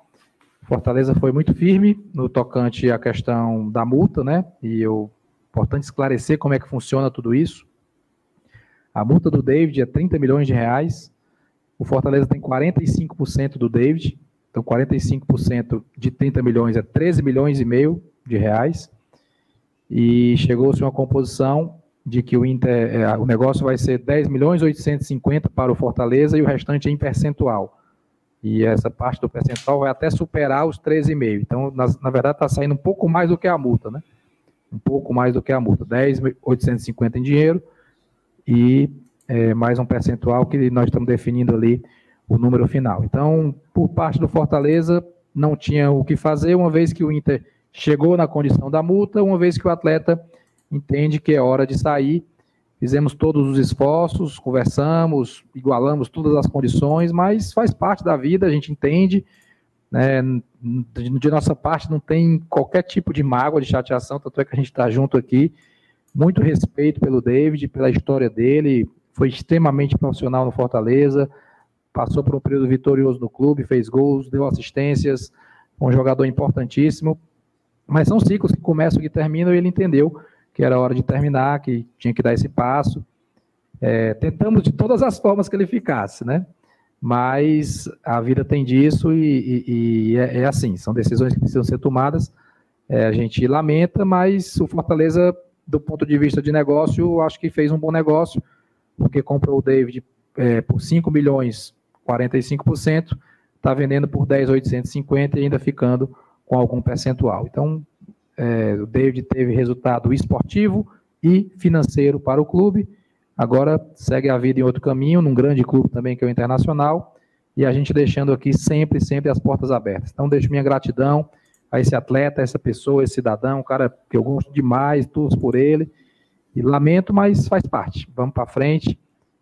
Fortaleza foi muito firme no tocante à questão da multa, né? E eu importante esclarecer como é que funciona tudo isso. A multa do David é 30 milhões de reais. O Fortaleza tem 45% do David, então 45% de 30 milhões é 13 milhões e meio de reais. E chegou-se uma composição de que o, Inter, é, o negócio vai ser 10 milhões 850 para o Fortaleza e o restante em percentual. E essa parte do percentual vai até superar os 13,5. Então, na, na verdade, está saindo um pouco mais do que a multa, né? Um pouco mais do que a multa. 10,850 em dinheiro e é, mais um percentual que nós estamos definindo ali o número final. Então, por parte do Fortaleza, não tinha o que fazer, uma vez que o Inter chegou na condição da multa, uma vez que o atleta entende que é hora de sair. Fizemos todos os esforços, conversamos, igualamos todas as condições, mas faz parte da vida, a gente entende. Né, de nossa parte, não tem qualquer tipo de mágoa, de chateação, tanto é que a gente está junto aqui. Muito respeito pelo David, pela história dele, foi extremamente profissional no Fortaleza, passou por um período vitorioso no clube, fez gols, deu assistências, um jogador importantíssimo. Mas são ciclos que começam e terminam, e ele entendeu que era hora de terminar, que tinha que dar esse passo. É, tentamos de todas as formas que ele ficasse, né? Mas a vida tem disso e, e, e é, é, assim, são decisões que precisam ser tomadas. É, a gente lamenta, mas o Fortaleza, do ponto de vista de negócio, acho que fez um bom negócio porque comprou o David é, por 5 milhões, 45%, está vendendo por 10,850 e ainda ficando com algum percentual. Então, é, o David teve resultado esportivo e financeiro para o clube. Agora segue a vida em outro caminho, num grande clube também que é o Internacional, e a gente deixando aqui sempre, sempre as portas abertas. Então, deixo minha gratidão a esse atleta, a essa pessoa, esse cidadão, um cara que eu gosto demais, todos por ele, e lamento, mas faz parte. Vamos para frente,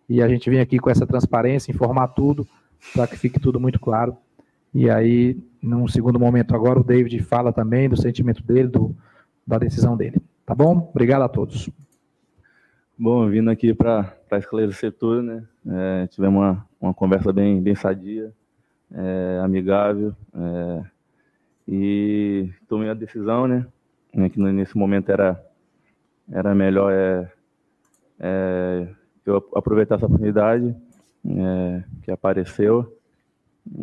e a gente vem aqui com essa transparência, informar tudo, para que fique tudo muito claro. E aí, num segundo momento agora, o David fala também do sentimento dele, do, da decisão dele. Tá bom? Obrigado a todos. Bom, vindo aqui para esclarecer tudo, né? É, tivemos uma, uma conversa bem, bem sadia, é, amigável, é, e tomei a decisão, né? né que nesse momento era, era melhor é, é, eu aproveitar essa oportunidade é, que apareceu.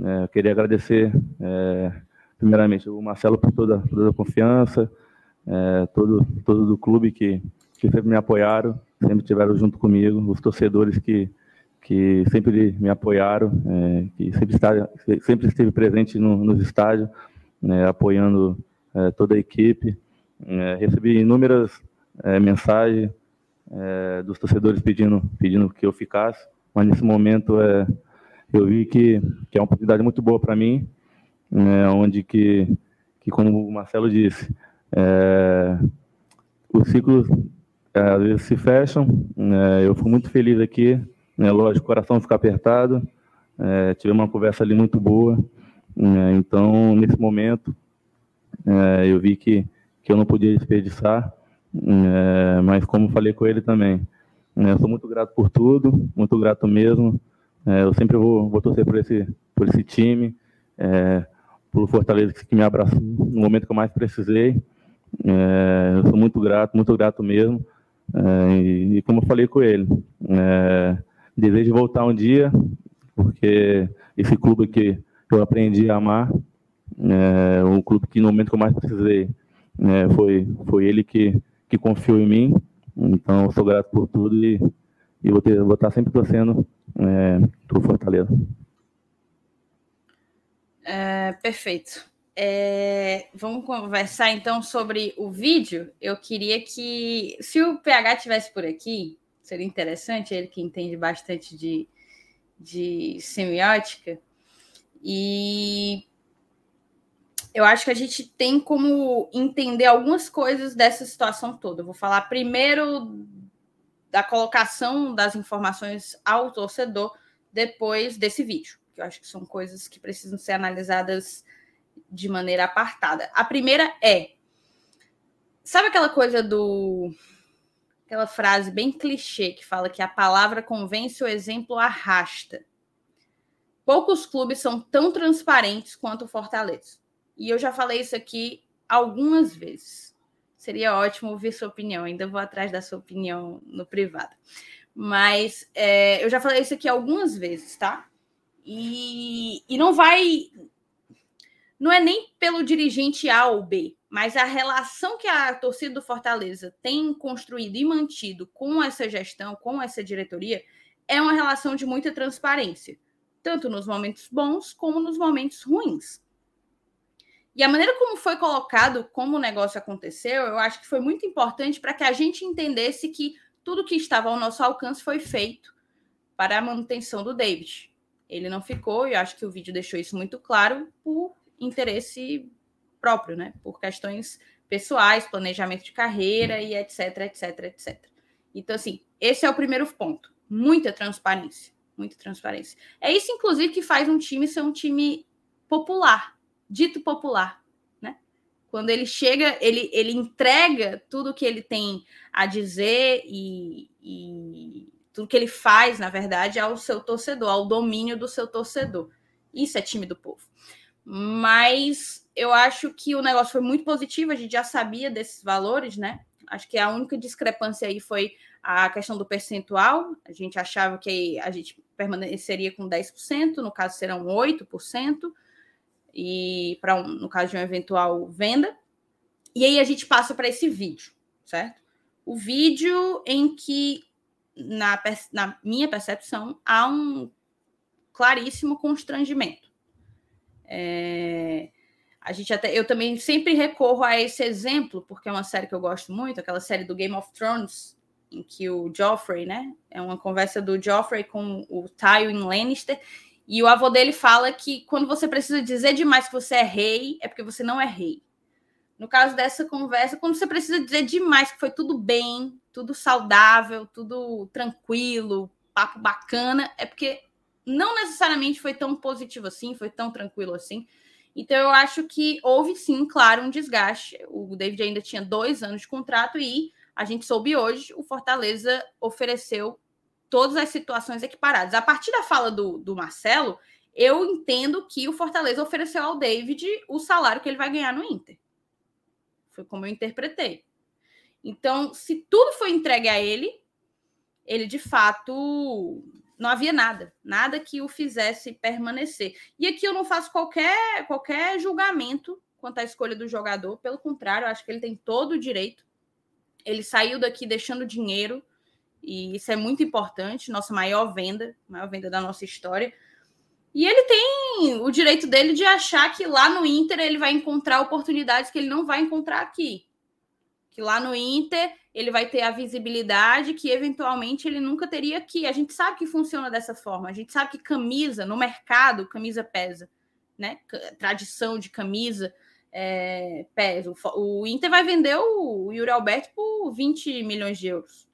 É, queria agradecer, é, primeiramente, o Marcelo por toda, toda a confiança, é, todo, todo do clube que, que sempre me apoiaram, sempre estiveram junto comigo, os torcedores que, que sempre me apoiaram, é, que sempre, está, sempre esteve presente no, nos estádios, né, apoiando é, toda a equipe. É, recebi inúmeras é, mensagens dos torcedores pedindo, pedindo que eu ficasse, mas nesse momento é, eu vi que, que é uma oportunidade muito boa para mim, né, onde que, que, como o Marcelo disse, é, os ciclos é, às vezes se fecham. Né, eu fui muito feliz aqui, né, lógico, o coração fica apertado. É, tive uma conversa ali muito boa. Né, então, nesse momento, é, eu vi que, que eu não podia desperdiçar, é, mas como falei com ele também, né, eu sou muito grato por tudo, muito grato mesmo. É, eu sempre vou, vou torcer por esse, por esse time, é, pelo Fortaleza que me abraçou no momento que eu mais precisei. É, eu sou muito grato, muito grato mesmo. É, e, e, como eu falei com ele, é, desejo voltar um dia, porque esse clube que eu aprendi a amar, é, um clube que no momento que eu mais precisei, é, foi, foi ele que, que confiou em mim. Então, eu sou grato por tudo e, e vou, ter, vou estar sempre torcendo é, para o Fortaleza. É, perfeito. É, vamos conversar então sobre o vídeo. Eu queria que, se o PH tivesse por aqui, seria interessante, ele que entende bastante de, de semiótica. E eu acho que a gente tem como entender algumas coisas dessa situação toda. Eu vou falar primeiro da colocação das informações ao torcedor depois desse vídeo, que eu acho que são coisas que precisam ser analisadas de maneira apartada. A primeira é: sabe aquela coisa do. aquela frase bem clichê que fala que a palavra convence, o exemplo arrasta. Poucos clubes são tão transparentes quanto o Fortaleza. E eu já falei isso aqui algumas vezes. Seria ótimo ouvir sua opinião. Ainda vou atrás da sua opinião no privado. Mas é, eu já falei isso aqui algumas vezes, tá? E, e não vai não é nem pelo dirigente A ou B, mas a relação que a torcida do Fortaleza tem construído e mantido com essa gestão, com essa diretoria, é uma relação de muita transparência, tanto nos momentos bons como nos momentos ruins. E a maneira como foi colocado, como o negócio aconteceu, eu acho que foi muito importante para que a gente entendesse que tudo que estava ao nosso alcance foi feito para a manutenção do David. Ele não ficou, e eu acho que o vídeo deixou isso muito claro, por interesse próprio, né? Por questões pessoais, planejamento de carreira e etc, etc, etc. Então, assim, esse é o primeiro ponto. Muita transparência. Muita transparência. É isso, inclusive, que faz um time ser um time popular, dito popular. Né? Quando ele chega, ele, ele entrega tudo que ele tem a dizer e, e tudo que ele faz, na verdade, ao seu torcedor, ao domínio do seu torcedor. Isso é time do povo. Mas eu acho que o negócio foi muito positivo, a gente já sabia desses valores, né? Acho que a única discrepância aí foi a questão do percentual. A gente achava que a gente permaneceria com 10%, no caso serão 8%, e para um, no caso de uma eventual venda. E aí a gente passa para esse vídeo, certo? O vídeo em que, na, na minha percepção, há um claríssimo constrangimento. É... A gente até, eu também sempre recorro a esse exemplo, porque é uma série que eu gosto muito, aquela série do Game of Thrones, em que o Joffrey, né? É uma conversa do Joffrey com o Tywin Lannister, e o avô dele fala que quando você precisa dizer demais que você é rei, é porque você não é rei. No caso dessa conversa, quando você precisa dizer demais que foi tudo bem, tudo saudável, tudo tranquilo, papo bacana, é porque não necessariamente foi tão positivo assim, foi tão tranquilo assim. Então eu acho que houve sim, claro, um desgaste. O David ainda tinha dois anos de contrato e a gente soube hoje, o Fortaleza ofereceu todas as situações equiparadas. A partir da fala do, do Marcelo, eu entendo que o Fortaleza ofereceu ao David o salário que ele vai ganhar no Inter. Foi como eu interpretei. Então, se tudo foi entregue a ele, ele de fato não havia nada, nada que o fizesse permanecer. E aqui eu não faço qualquer qualquer julgamento quanto à escolha do jogador, pelo contrário, eu acho que ele tem todo o direito. Ele saiu daqui deixando dinheiro, e isso é muito importante, nossa maior venda, maior venda da nossa história. E ele tem o direito dele de achar que lá no Inter ele vai encontrar oportunidades que ele não vai encontrar aqui. Que lá no Inter ele vai ter a visibilidade que eventualmente ele nunca teria aqui. A gente sabe que funciona dessa forma. A gente sabe que camisa, no mercado, camisa pesa. Né? Tradição de camisa é, pesa. O, Inter vai vender o Yuri Alberto por 20 milhões de euros.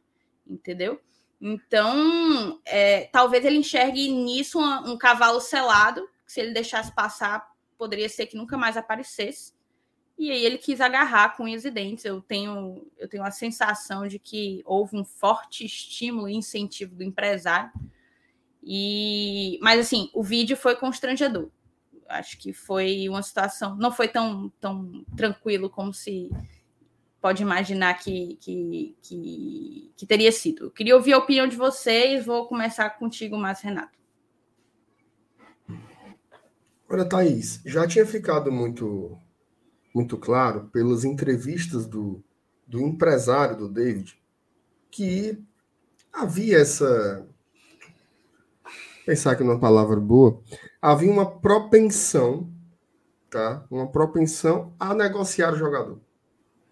Entendeu? Então, é, talvez ele enxergue nisso um, um cavalo selado, que se ele deixasse passar, poderia ser que nunca mais aparecesse. E aí ele quis agarrar com unhas e dentes. Eu tenho, eu tenho a sensação de que houve um forte estímulo e incentivo do empresário. E, mas assim, o vídeo foi constrangedor. Acho que foi uma situação, não foi tão, tão tranquilo como se pode imaginar que, que, que, que, teria sido. Eu queria ouvir a opinião de vocês. Vou começar contigo, Márcio Renato. Olha, Thaís, já tinha ficado muito, muito claro pelas entrevistas do, do empresário do David que havia essa. Pensar aqui numa palavra boa, havia uma propensão, tá? Uma propensão a negociar o jogador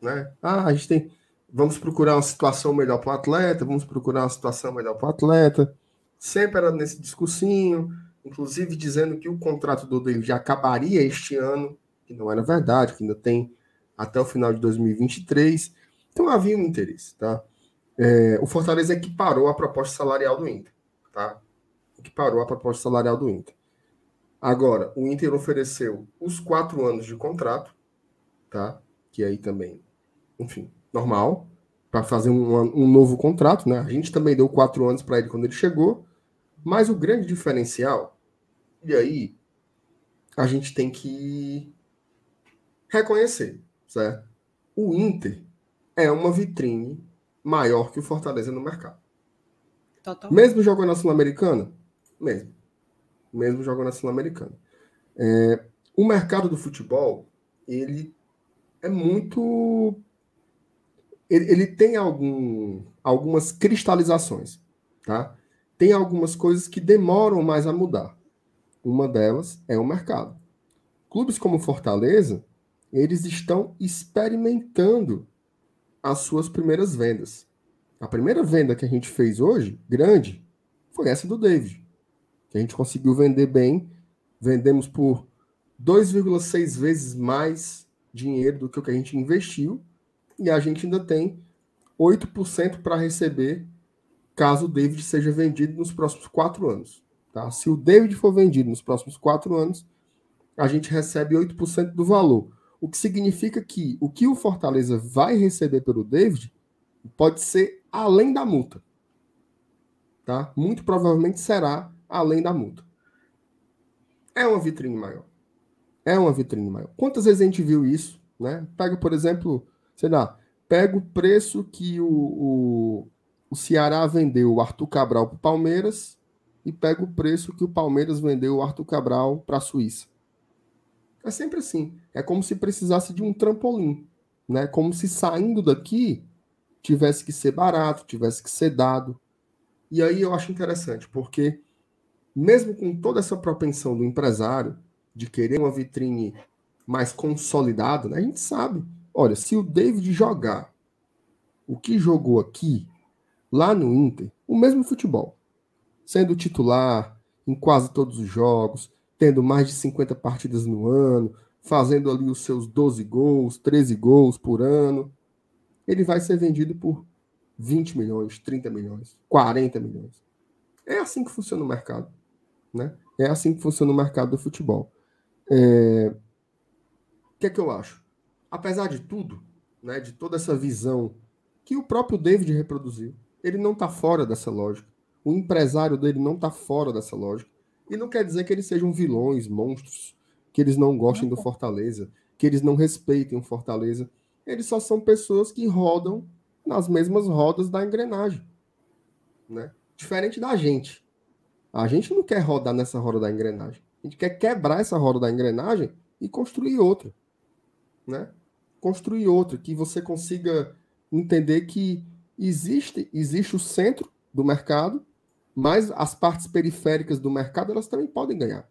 né? Ah, a gente tem. Vamos procurar uma situação melhor para o atleta, vamos procurar uma situação melhor para o atleta. Sempre era nesse discursinho, inclusive dizendo que o contrato do David acabaria este ano, que não era verdade, que ainda tem até o final de 2023. Então havia um interesse, tá? É, o Fortaleza equiparou a proposta salarial do Inter, tá? Equiparou a proposta salarial do Inter. Agora, o Inter ofereceu os quatro anos de contrato, tá? Que aí também enfim, normal, para fazer um, um, novo contrato, né? A gente também deu quatro anos para ele quando ele chegou, mas o grande diferencial, e aí a gente tem que reconhecer, certo? O Inter é uma vitrine maior que o Fortaleza no mercado. Total. Mesmo jogando na Sul-Americana? Mesmo. Mesmo jogando na Sul-Americana. É, o mercado do futebol, ele é muito ele, ele tem algum, algumas cristalizações, tá? Tem algumas coisas que demoram mais a mudar. Uma delas é o mercado. Clubes como Fortaleza, eles estão experimentando as suas primeiras vendas. A primeira venda que a gente fez hoje, grande, foi essa do David. Que a gente conseguiu vender bem. Vendemos por 2,6 vezes mais dinheiro do que o que a gente investiu e a gente ainda tem 8% para receber caso o David seja vendido nos próximos quatro anos. Tá? Se o David for vendido nos próximos quatro anos, a gente recebe 8% do valor. O que significa que o que o Fortaleza vai receber pelo David pode ser além da multa. Tá? Muito provavelmente será além da multa. É uma vitrine maior. É uma vitrine maior. Quantas vezes a gente viu isso? Né? Pega, por exemplo, sei lá, pega o preço que o, o, o Ceará vendeu o Arthur Cabral para o Palmeiras e pega o preço que o Palmeiras vendeu o Arthur Cabral para a Suíça. É sempre assim. É como se precisasse de um trampolim. Né? Como se saindo daqui tivesse que ser barato, tivesse que ser dado. E aí eu acho interessante, porque mesmo com toda essa propensão do empresário de querer uma vitrine mais consolidado, né? a gente sabe. Olha, se o David jogar o que jogou aqui, lá no Inter, o mesmo futebol, sendo titular em quase todos os jogos, tendo mais de 50 partidas no ano, fazendo ali os seus 12 gols, 13 gols por ano, ele vai ser vendido por 20 milhões, 30 milhões, 40 milhões. É assim que funciona o mercado. Né? É assim que funciona o mercado do futebol. É... O que é que eu acho? Apesar de tudo, né, de toda essa visão que o próprio David reproduziu, ele não está fora dessa lógica. O empresário dele não está fora dessa lógica. E não quer dizer que eles sejam vilões, monstros, que eles não gostem do Fortaleza, que eles não respeitem o Fortaleza. Eles só são pessoas que rodam nas mesmas rodas da engrenagem. Né? Diferente da gente. A gente não quer rodar nessa roda da engrenagem. A gente quer quebrar essa roda da engrenagem e construir outra. Né? Construir outra, que você consiga entender que existe, existe o centro do mercado, mas as partes periféricas do mercado elas também podem ganhar.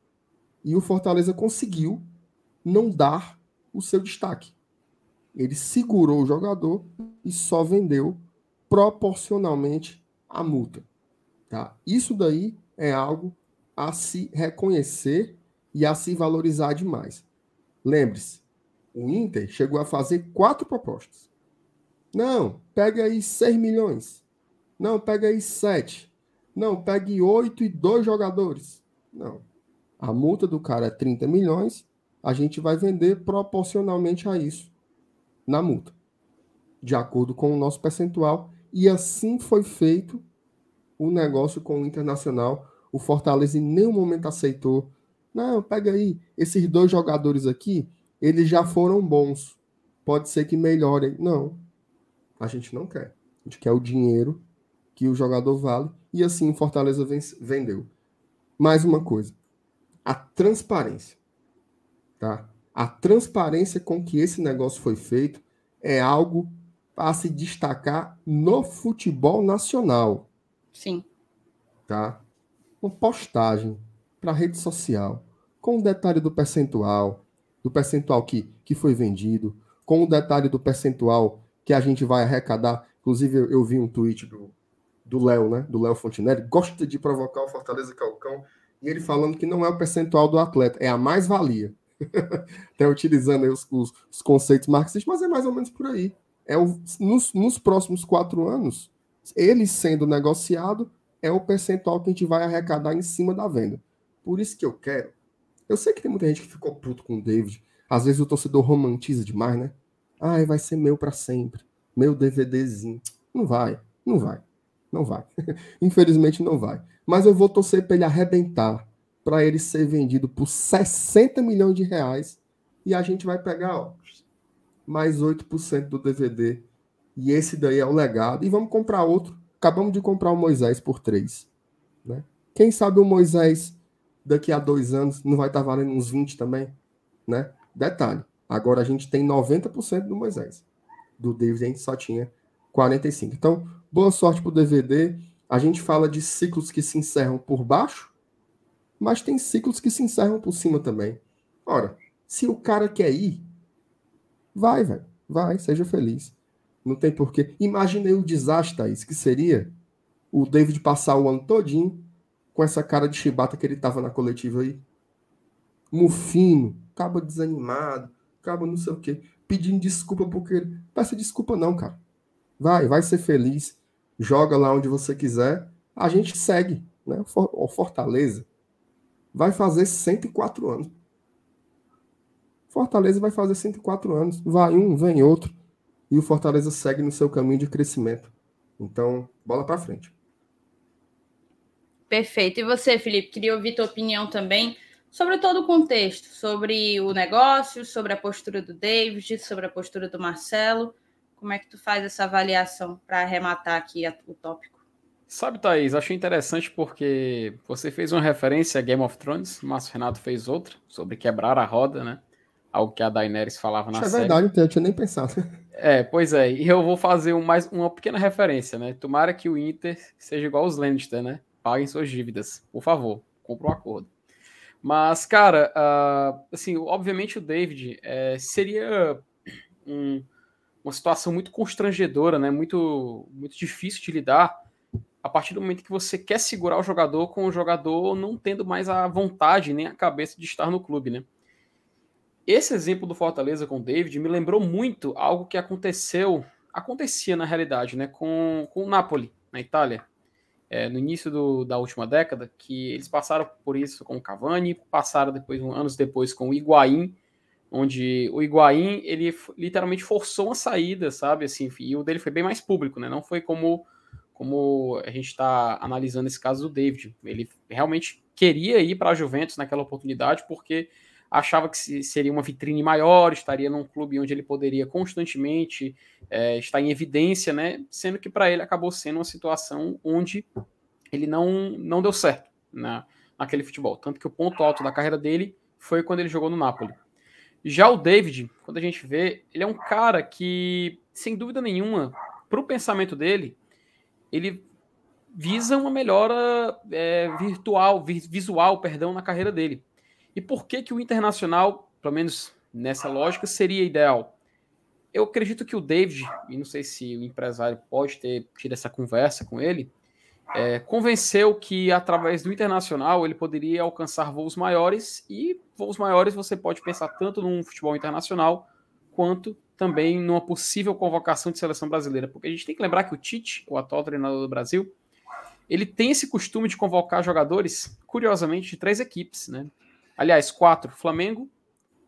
E o Fortaleza conseguiu não dar o seu destaque. Ele segurou o jogador e só vendeu proporcionalmente a multa. Tá? Isso daí é algo a se reconhecer e a se valorizar demais. Lembre-se, o Inter chegou a fazer quatro propostas. Não, pega aí 6 milhões. Não, pega aí 7. Não, pegue 8 e 2 jogadores. Não. A multa do cara é 30 milhões, a gente vai vender proporcionalmente a isso na multa, de acordo com o nosso percentual. E assim foi feito o negócio com o Internacional. O Fortaleza em nenhum momento aceitou. Não, pega aí, esses dois jogadores aqui, eles já foram bons. Pode ser que melhorem. Não, a gente não quer. A gente quer o dinheiro que o jogador vale. E assim o Fortaleza vendeu. Mais uma coisa a transparência. Tá? A transparência com que esse negócio foi feito é algo a se destacar no futebol nacional. Sim. Tá? Uma postagem para rede social, com o detalhe do percentual, do percentual que, que foi vendido, com o detalhe do percentual que a gente vai arrecadar. Inclusive, eu, eu vi um tweet do Léo, né? Do Léo Fontinelli, gosta de provocar o Fortaleza Calcão e ele falando que não é o percentual do atleta, é a mais-valia. Até utilizando os, os, os, conceitos marxistas, mas é mais ou menos por aí. É o, nos, nos próximos quatro anos, ele sendo negociado, é o percentual que a gente vai arrecadar em cima da venda. Por isso que eu quero. Eu sei que tem muita gente que ficou puto com o David. Às vezes o torcedor romantiza demais, né? Ah, vai ser meu para sempre. Meu DVDzinho. Não vai, não vai. Não vai. Infelizmente não vai. Mas eu vou torcer para ele arrebentar, para ele ser vendido por 60 milhões de reais e a gente vai pegar ó, mais 8% do DVD. E esse daí é o legado. E vamos comprar outro. Acabamos de comprar o Moisés por 3. Né? Quem sabe o Moisés daqui a dois anos não vai estar tá valendo uns 20 também. Né? Detalhe. Agora a gente tem 90% do Moisés. Do David a gente só tinha 45. Então, boa sorte para o DVD. A gente fala de ciclos que se encerram por baixo, mas tem ciclos que se encerram por cima também. Ora, se o cara quer ir, vai, velho. Vai, seja feliz. Não tem porquê. Imaginei o desastre, Thaís, que seria o David passar o ano todinho com essa cara de chibata que ele tava na coletiva aí. Mufino, acaba desanimado, acaba não sei o quê, pedindo desculpa porque. Peça desculpa, não, cara. Vai, vai ser feliz. Joga lá onde você quiser. A gente segue. Né? O Fortaleza vai fazer 104 anos. Fortaleza vai fazer 104 anos. Vai um, vem outro. E o Fortaleza segue no seu caminho de crescimento. Então, bola para frente. Perfeito. E você, Felipe, queria ouvir tua opinião também sobre todo o contexto, sobre o negócio, sobre a postura do David, sobre a postura do Marcelo. Como é que tu faz essa avaliação para arrematar aqui o tópico? Sabe, Thaís, achei interessante porque você fez uma referência a Game of Thrones, o Márcio Renato fez outra, sobre quebrar a roda, né? Algo que a Daenerys falava na Isso série. É verdade, então, eu tinha nem pensado. É, pois é, e eu vou fazer um, mais uma pequena referência, né? Tomara que o Inter seja igual aos Lannister, né? Paguem suas dívidas, por favor, compre um acordo. Mas, cara, uh, assim, obviamente o David é, seria um, uma situação muito constrangedora, né? Muito, muito difícil de lidar a partir do momento que você quer segurar o jogador com o jogador não tendo mais a vontade nem a cabeça de estar no clube, né? Esse exemplo do Fortaleza com o David me lembrou muito algo que aconteceu, acontecia na realidade, né, com, com o Napoli, na Itália, é, no início do, da última década, que eles passaram por isso com o Cavani, passaram depois, anos depois com o Higuaín, onde o Higuaín, ele literalmente forçou uma saída, sabe, assim, e o dele foi bem mais público, né, não foi como como a gente está analisando esse caso do David. Ele realmente queria ir para a Juventus naquela oportunidade porque achava que seria uma vitrine maior, estaria num clube onde ele poderia constantemente é, estar em evidência, né? Sendo que para ele acabou sendo uma situação onde ele não, não deu certo na, naquele futebol. Tanto que o ponto alto da carreira dele foi quando ele jogou no Napoli. Já o David, quando a gente vê, ele é um cara que, sem dúvida nenhuma, para o pensamento dele, ele visa uma melhora é, virtual, visual, perdão, na carreira dele. E por que que o Internacional, pelo menos nessa lógica, seria ideal? Eu acredito que o David, e não sei se o empresário pode ter tido essa conversa com ele, é, convenceu que através do Internacional ele poderia alcançar voos maiores, e voos maiores você pode pensar tanto num futebol internacional quanto também numa possível convocação de seleção brasileira, porque a gente tem que lembrar que o Tite, o atual treinador do Brasil, ele tem esse costume de convocar jogadores, curiosamente, de três equipes, né? Aliás, quatro, Flamengo.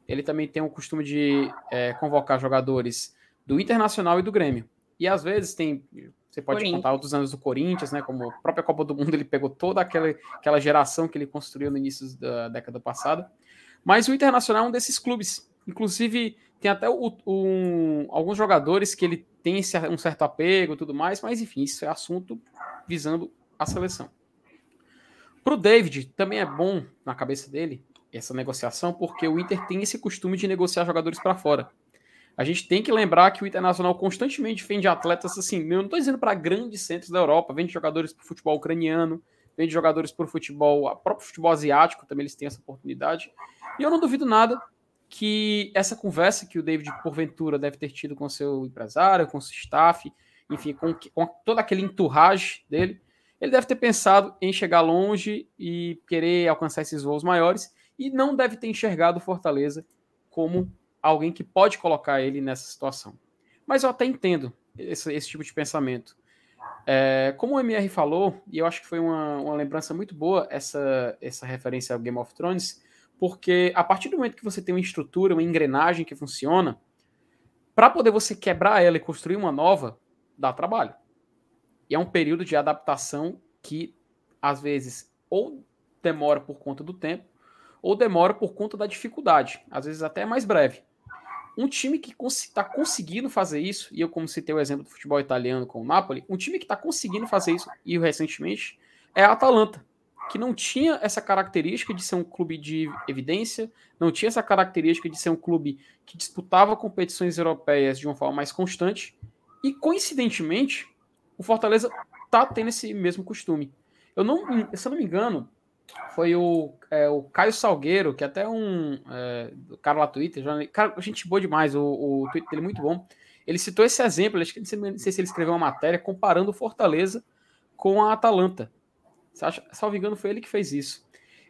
Ele também tem o costume de é, convocar jogadores do Internacional e do Grêmio. E às vezes tem, você pode contar outros anos do Corinthians, né? Como a própria Copa do Mundo, ele pegou toda aquela, aquela geração que ele construiu no início da década passada. Mas o Internacional é um desses clubes. Inclusive, tem até o, um, alguns jogadores que ele tem um certo apego e tudo mais, mas enfim, isso é assunto visando a seleção. Para o David, também é bom na cabeça dele essa negociação, porque o Inter tem esse costume de negociar jogadores para fora. A gente tem que lembrar que o Internacional constantemente vende atletas assim, eu não estou dizendo para grandes centros da Europa, vende jogadores para o futebol ucraniano, vende jogadores para o futebol, próprio futebol asiático, também eles têm essa oportunidade. E eu não duvido nada que essa conversa que o David, porventura, deve ter tido com seu empresário, com seu staff, enfim, com, com todo aquele entourage dele, ele deve ter pensado em chegar longe e querer alcançar esses voos maiores e não deve ter enxergado Fortaleza como alguém que pode colocar ele nessa situação. Mas eu até entendo esse, esse tipo de pensamento. É, como o MR falou, e eu acho que foi uma, uma lembrança muito boa essa, essa referência ao Game of Thrones, porque a partir do momento que você tem uma estrutura, uma engrenagem que funciona, para poder você quebrar ela e construir uma nova, dá trabalho. E é um período de adaptação que, às vezes, ou demora por conta do tempo, ou demora por conta da dificuldade. Às vezes até é mais breve. Um time que está conseguindo fazer isso, e eu, como citei o exemplo do futebol italiano com o Napoli, um time que está conseguindo fazer isso, e recentemente, é a Atalanta que não tinha essa característica de ser um clube de evidência, não tinha essa característica de ser um clube que disputava competições europeias de uma forma mais constante, e coincidentemente, o Fortaleza tá tendo esse mesmo costume. Eu não, se eu não me engano, foi o, é, o Caio Salgueiro, que é até um é, cara lá no Twitter, já, cara, gente boa demais, o, o Twitter dele é muito bom. Ele citou esse exemplo, acho que não sei se ele escreveu uma matéria comparando o Fortaleza com a Atalanta. Salvo engano, foi ele que fez isso.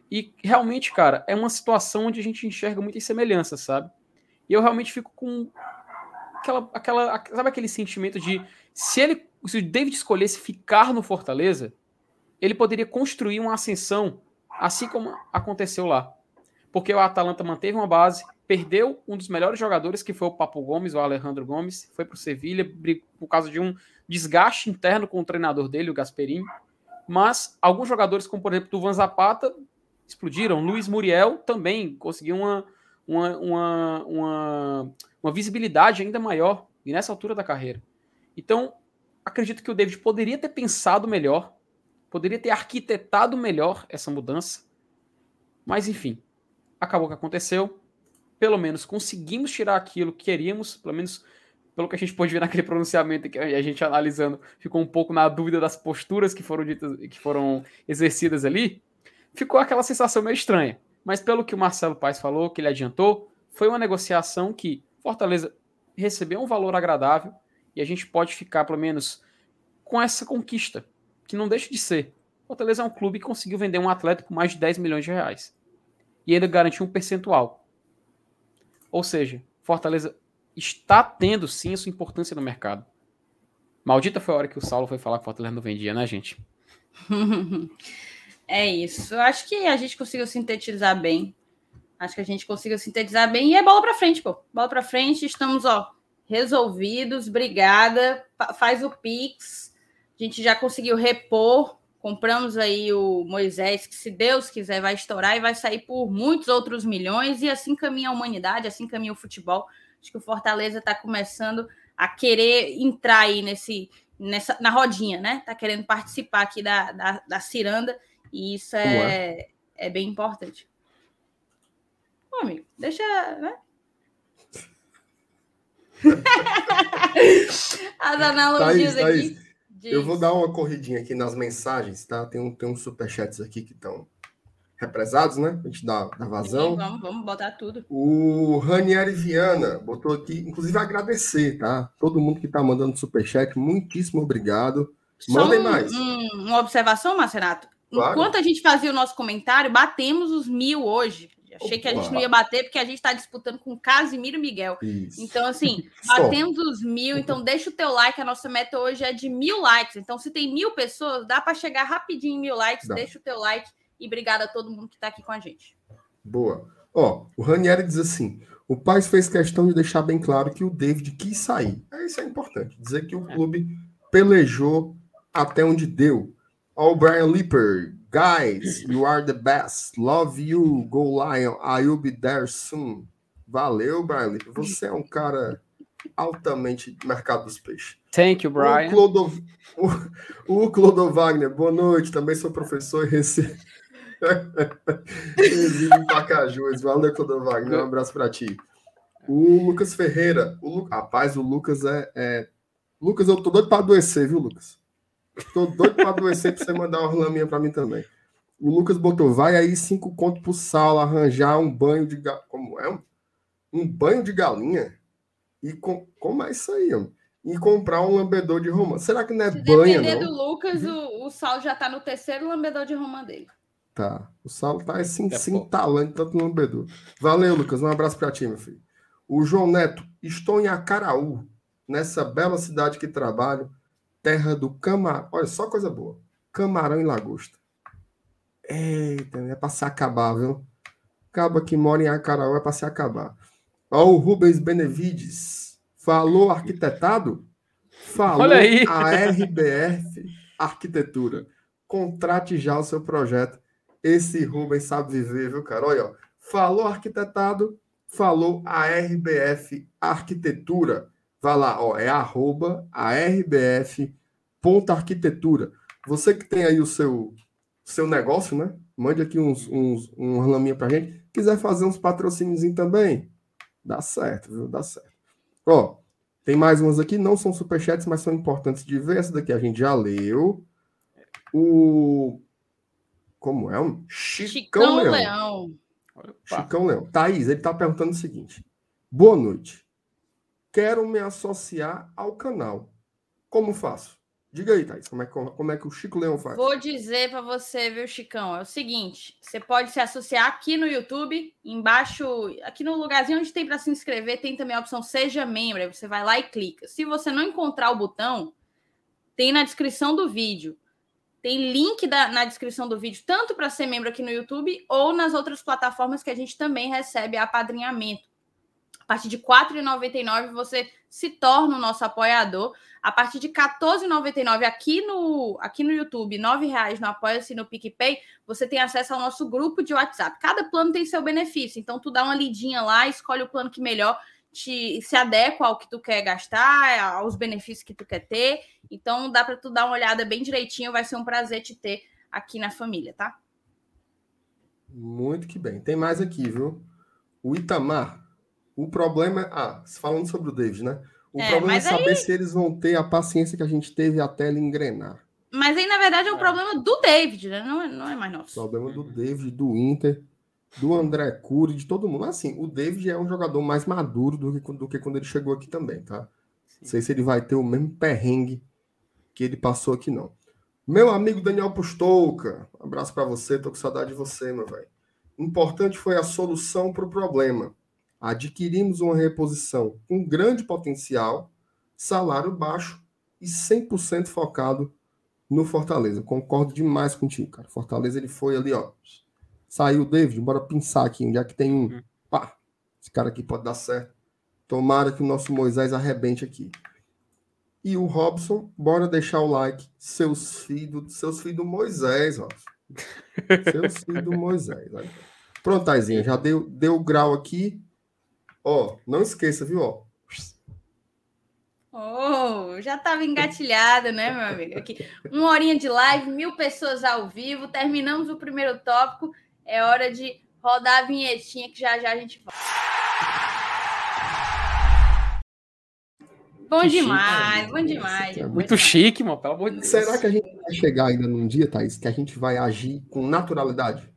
E realmente, cara, é uma situação onde a gente enxerga muitas semelhanças, sabe? E eu realmente fico com aquela, aquela, sabe aquele sentimento de se ele, se o David escolhesse ficar no Fortaleza, ele poderia construir uma ascensão, assim como aconteceu lá. Porque o Atalanta manteve uma base, perdeu um dos melhores jogadores, que foi o Papo Gomes, o Alejandro Gomes, foi para o Sevilha por causa de um desgaste interno com o treinador dele, o Gasperini mas alguns jogadores, como por exemplo do Van Zapata, explodiram. Luiz Muriel também conseguiu uma, uma, uma, uma, uma visibilidade ainda maior e nessa altura da carreira. Então, acredito que o David poderia ter pensado melhor, poderia ter arquitetado melhor essa mudança, mas enfim, acabou que aconteceu. Pelo menos conseguimos tirar aquilo que queríamos, pelo menos pelo que a gente pôde ver naquele pronunciamento que a gente analisando, ficou um pouco na dúvida das posturas que foram ditas, que foram exercidas ali, ficou aquela sensação meio estranha. Mas pelo que o Marcelo Paes falou, que ele adiantou, foi uma negociação que Fortaleza recebeu um valor agradável e a gente pode ficar, pelo menos, com essa conquista, que não deixa de ser. Fortaleza é um clube que conseguiu vender um atleta por mais de 10 milhões de reais. E ainda garantiu um percentual. Ou seja, Fortaleza está tendo sim a sua importância no mercado. Maldita foi a hora que o Saulo foi falar que o Fortaleza não vendia, né, gente? é isso. Eu acho que a gente conseguiu sintetizar bem. Acho que a gente conseguiu sintetizar bem e é bola para frente, pô. Bola para frente, estamos, ó, resolvidos. Obrigada. Faz o Pix. A gente já conseguiu repor. Compramos aí o Moisés, que se Deus quiser vai estourar e vai sair por muitos outros milhões. E assim caminha a humanidade, assim caminha o futebol. Acho que o Fortaleza está começando a querer entrar aí nesse, nessa, na rodinha, né? Tá querendo participar aqui da, da, da ciranda, e isso é, é bem importante. Ô, amigo, deixa, né? As analogias Thaís, aqui. Thaís, eu vou dar uma corridinha aqui nas mensagens, tá? Tem, um, tem uns superchats aqui que estão represados, né? A gente dá, dá vazão. Sim, vamos, vamos botar tudo. O Ranieri Viana botou aqui, inclusive agradecer, tá? Todo mundo que tá mandando superchat, muitíssimo obrigado. Mandem um, mais. Um, uma observação, Marcenato. Claro. Enquanto a gente fazia o nosso comentário, batemos os mil hoje. Achei que a gente não ia bater, porque a gente está disputando com Casimiro e Miguel. Isso. Então, assim, batemos os mil. Então, deixa o teu like. A nossa meta hoje é de mil likes. Então, se tem mil pessoas, dá para chegar rapidinho em mil likes. Dá. Deixa o teu like e obrigada a todo mundo que está aqui com a gente. Boa. Ó, o Ranieri diz assim: o Paz fez questão de deixar bem claro que o David quis sair. É, isso é importante. Dizer que o é. clube pelejou até onde deu. Ó, o Brian Lipper. Guys, you are the best. Love you. Go Lion. I will be there soon. Valeu, Brian. Você é um cara altamente mercado dos peixes. Thank you, Brian. O Clodo, o, o Clodo Wagner, boa noite. Também sou professor e recebo Exílio Pacajus, valeu, Clodo Wagner, um abraço para ti. O Lucas Ferreira, o Lu... rapaz, o Lucas é, é, Lucas, eu tô doido para adoecer, viu, Lucas? Tô doido para adoecer para você mandar uma laminha para mim também. O Lucas botou, vai aí cinco contos pro Saulo arranjar um banho de ga... como é? Um banho de galinha? E com... como é isso aí, mano? E comprar um lambedor de romã. Será que não é Se banha, depender não? do Lucas, o, o Saulo já tá no terceiro lambedor de romã dele. Tá. O Saulo tá assim, é sim, talento, tanto no lambedor. Valeu, Lucas. Um abraço para ti, meu filho. O João Neto, estou em Acaraú, nessa bela cidade que trabalho, terra do camarão. Olha, só coisa boa. Camarão e lagosta. Eita, é para se acabar, viu? Acaba que mora em Acaraú é para se acabar. Ó, o Rubens Benevides. Falou arquitetado? Falou Olha aí. a RBF Arquitetura. Contrate já o seu projeto esse Rubens sabe viver, viu, cara? Olha, ó, falou arquitetado, falou a RBF Arquitetura. Vai lá, ó, é arroba arbf.arquitetura. Você que tem aí o seu, seu negócio, né? Mande aqui uns, uns, um laminha pra gente. Quiser fazer uns patrocínios também, dá certo, viu? Dá certo. Ó, tem mais umas aqui, não são superchats, mas são importantes de ver. Essa daqui a gente já leu. O como é? Um Chicão, Chicão Leão. Leão. Chicão Leão. Thaís, ele está perguntando o seguinte: Boa noite. Quero me associar ao canal. Como faço? Diga aí, Thaís, como é, como é que o Chico Leão faz? Vou dizer para você, viu, Chicão? É o seguinte: você pode se associar aqui no YouTube, embaixo, aqui no lugarzinho onde tem para se inscrever, tem também a opção Seja Membro. Aí você vai lá e clica. Se você não encontrar o botão, tem na descrição do vídeo. Tem link da, na descrição do vídeo, tanto para ser membro aqui no YouTube ou nas outras plataformas que a gente também recebe apadrinhamento. Partir de R$ 4,99 você se torna o nosso apoiador. A partir de R$ 14,99 aqui no, aqui no YouTube, R$ 9,00 no Apoia-se no PicPay, você tem acesso ao nosso grupo de WhatsApp. Cada plano tem seu benefício, então tu dá uma lidinha lá, escolhe o plano que melhor te, se adequa ao que tu quer gastar, aos benefícios que tu quer ter. Então dá para tu dar uma olhada bem direitinho, vai ser um prazer te ter aqui na família, tá? Muito que bem. Tem mais aqui, viu? O Itamar. O problema é. Ah, falando sobre o David, né? O é, problema é saber aí... se eles vão ter a paciência que a gente teve até ele engrenar. Mas aí, na verdade, é um é. problema do David, né? Não é, não é mais nosso. Problema do David, do Inter. do André Cury, de todo mundo. Assim, o David é um jogador mais maduro do que, do que quando ele chegou aqui também, tá? Não sei se ele vai ter o mesmo perrengue que ele passou aqui, não. Meu amigo Daniel Pustouca, um abraço para você, tô com saudade de você, meu velho. Importante foi a solução para o problema. Adquirimos uma reposição com grande potencial, salário baixo e 100% focado no Fortaleza. Concordo demais contigo, cara. Fortaleza ele foi ali, ó. Saiu o David, bora pensar aqui onde é que tem um. Uhum. Pá, esse cara aqui pode dar certo. Tomara que o nosso Moisés arrebente aqui. E o Robson, bora deixar o like. Seus filhos, seus filhos do Moisés, Robson. Seus filhos do Moisés. Olha. Pronto, Taizinha, já deu, deu o grau aqui. Ó, não esqueça, viu? Ó. Oh, já estava engatilhada, né, meu amigo? Aqui, uma horinha de live, mil pessoas ao vivo. Terminamos o primeiro tópico. É hora de rodar a vinhetinha que já já a gente volta. Bom que demais, chique, bom demais. É muito chique, mano, pelo amor de Deus. Será que a gente vai chegar ainda num dia, Thaís, que a gente vai agir com naturalidade?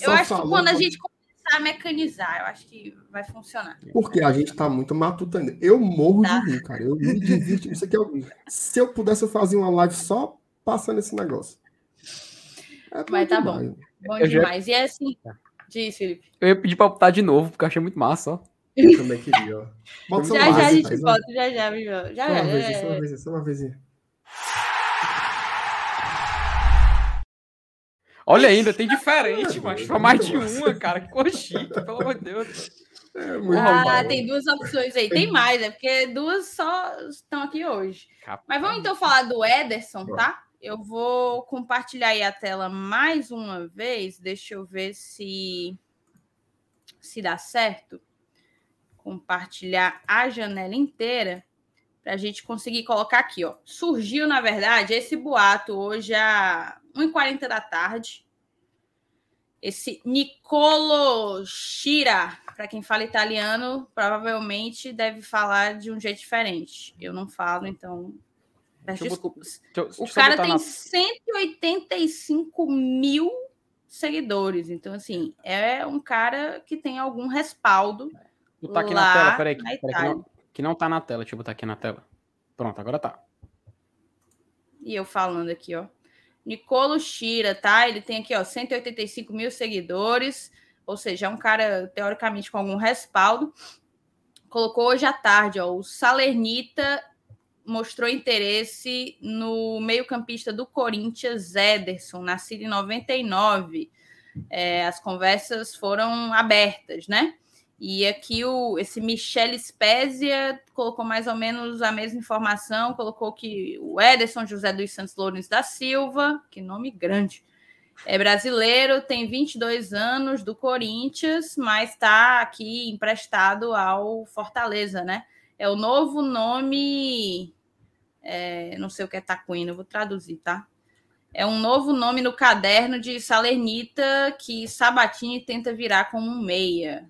Eu acho que quando a gente começar a mecanizar, eu acho que vai funcionar. Porque a gente tá muito matuto ainda. Eu morro tá. de rir, cara. Eu me divirto. Isso aqui é o... Se eu pudesse, eu fazia uma live só passando esse negócio. É Mas tá demais. bom. Bom eu demais. Já... E é assim. Diz, Felipe. Eu ia pedir pra optar de novo, porque eu achei muito massa, ó. Eu também queria, ó. já já a gente volta, já já, já, já. Só uma vez, só uma vez, só uma vez. Olha ainda, tem diferente, mas foi mais de uma, cara. Que coxinha, pelo amor de Deus. É ah, tem duas opções aí. Tem mais, é porque duas só estão aqui hoje. Capaz. Mas vamos então falar do Ederson, tá? Eu vou compartilhar aí a tela mais uma vez. Deixa eu ver se se dá certo. Compartilhar a janela inteira para a gente conseguir colocar aqui, ó. Surgiu, na verdade, esse boato hoje a 1h40 da tarde. Esse Nicolo Shira, para quem fala italiano, provavelmente deve falar de um jeito diferente. Eu não falo, então peço desculpas. Deixa, o cara tem na... 185 mil seguidores. Então, assim, é um cara que tem algum respaldo. Tá aqui na tela, peraí, peraí que, não, que não tá na tela. Deixa eu botar aqui na tela. Pronto, agora tá. E eu falando aqui, ó. Nicolo Shira, tá? Ele tem aqui, ó, 185 mil seguidores, ou seja, é um cara, teoricamente, com algum respaldo. Colocou hoje à tarde, ó, o Salernita mostrou interesse no meio-campista do Corinthians, Ederson, nascido em 99. É, as conversas foram abertas, né? E aqui o, esse Michele Spezia colocou mais ou menos a mesma informação, colocou que o Ederson José dos Santos Lourenço da Silva, que nome grande, é brasileiro, tem 22 anos, do Corinthians, mas está aqui emprestado ao Fortaleza, né? É o novo nome, é, não sei o que é taquino, vou traduzir, tá? É um novo nome no caderno de Salernita que Sabatini tenta virar como um meia.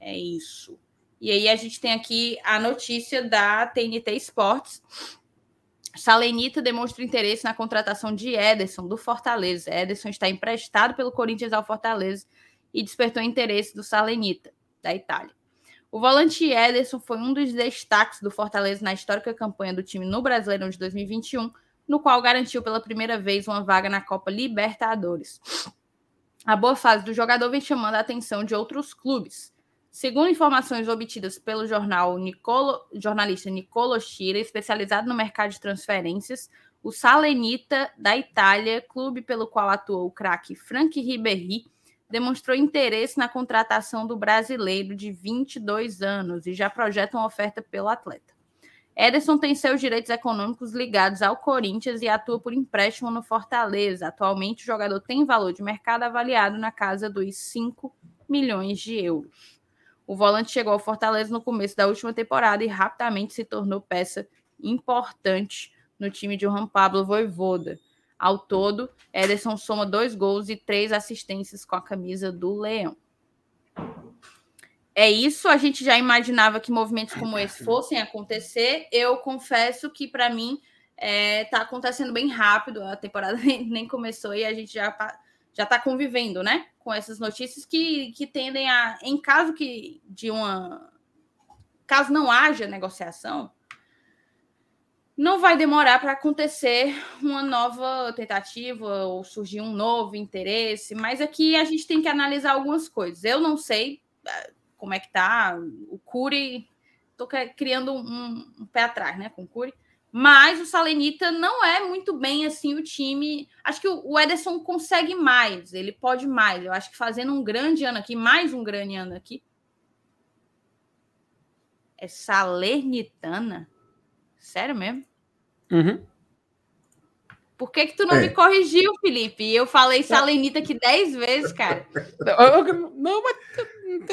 É isso. E aí a gente tem aqui a notícia da TNT Sports. Salenita demonstra interesse na contratação de Ederson, do Fortaleza. Ederson está emprestado pelo Corinthians ao Fortaleza e despertou interesse do Salenita, da Itália. O volante Ederson foi um dos destaques do Fortaleza na histórica campanha do time no Brasileirão de 2021, no qual garantiu pela primeira vez uma vaga na Copa Libertadores. A boa fase do jogador vem chamando a atenção de outros clubes. Segundo informações obtidas pelo jornal Nicolo, jornalista Nicolo Schira, especializado no mercado de transferências, o Salenita da Itália, clube pelo qual atuou o craque Frank Ribéry, demonstrou interesse na contratação do brasileiro de 22 anos e já projeta uma oferta pelo atleta. Ederson tem seus direitos econômicos ligados ao Corinthians e atua por empréstimo no Fortaleza. Atualmente, o jogador tem valor de mercado avaliado na casa dos 5 milhões de euros. O volante chegou ao Fortaleza no começo da última temporada e rapidamente se tornou peça importante no time de Juan Pablo Voivoda. Ao todo, Ederson soma dois gols e três assistências com a camisa do Leão. É isso, a gente já imaginava que movimentos como esse fossem acontecer. Eu confesso que, para mim, está é, tá acontecendo bem rápido. A temporada nem, começou e a gente já, já está convivendo, né? Com essas notícias que, que tendem a, em caso que de uma caso não haja negociação, não vai demorar para acontecer uma nova tentativa ou surgir um novo interesse, mas aqui a gente tem que analisar algumas coisas. Eu não sei eh, como é que tá o Curi, estou criando um, um, pé atrás, né, com o Curi, mas o Salenita não é muito bem assim o time. Acho que o Ederson consegue mais, ele pode mais. Eu acho que fazendo um grande ano aqui, mais um grande ano aqui. É Salernitana? Sério mesmo? Uhum. Por que, que tu não é. me corrigiu, Felipe? Eu falei Salenita aqui dez vezes, cara. Não, mas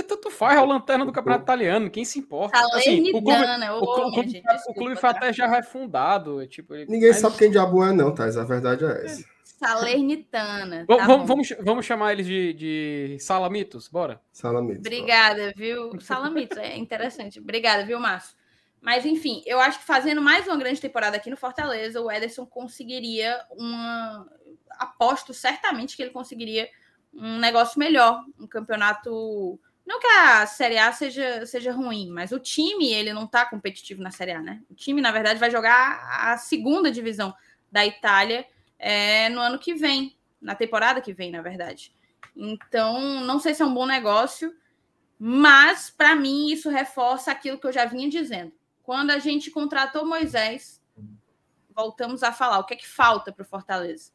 tanto faz, é o lanterna do campeonato italiano, quem se importa? Assim, o clube, o clube, o clube, gente, desculpa, o clube foi até já refundado. É tipo, Ninguém mas... sabe quem diabo é, não, Thais. A verdade é essa. Salernitana. Tá vamos, vamos, vamos, chamar eles de, de Salamitos, bora? Salamitos. Obrigada, viu? Salamitos, é interessante. Obrigada, viu, Márcio? Mas, enfim, eu acho que fazendo mais uma grande temporada aqui no Fortaleza, o Ederson conseguiria uma. Aposto certamente que ele conseguiria um negócio melhor, um campeonato não que a Série A seja, seja ruim, mas o time ele não está competitivo na Série A, né? O time, na verdade, vai jogar a segunda divisão da Itália é, no ano que vem, na temporada que vem, na verdade. Então, não sei se é um bom negócio, mas para mim isso reforça aquilo que eu já vinha dizendo. Quando a gente contratou Moisés, voltamos a falar o que é que falta para o Fortaleza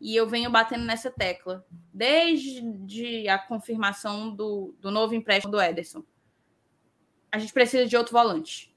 e eu venho batendo nessa tecla desde a confirmação do, do novo empréstimo do Ederson. A gente precisa de outro volante.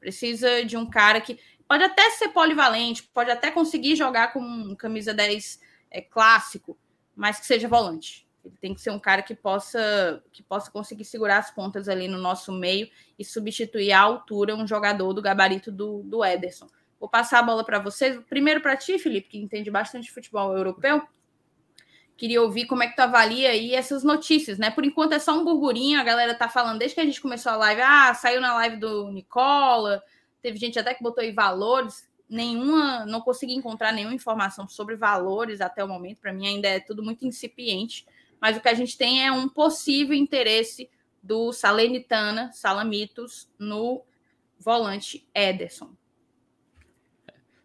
Precisa de um cara que pode até ser polivalente, pode até conseguir jogar com um camisa 10 é, clássico, mas que seja volante. Ele tem que ser um cara que possa que possa conseguir segurar as pontas ali no nosso meio e substituir à altura um jogador do gabarito do, do Ederson. Vou passar a bola para vocês. Primeiro para ti, Felipe, que entende bastante futebol europeu. Queria ouvir como é que tu avalia aí essas notícias, né? Por enquanto é só um burburinho, a galera tá falando desde que a gente começou a live. Ah, saiu na live do Nicola, teve gente até que botou aí valores. Nenhuma, não consegui encontrar nenhuma informação sobre valores até o momento. Para mim ainda é tudo muito incipiente. Mas o que a gente tem é um possível interesse do Salernitana, Salamitos, no volante Ederson.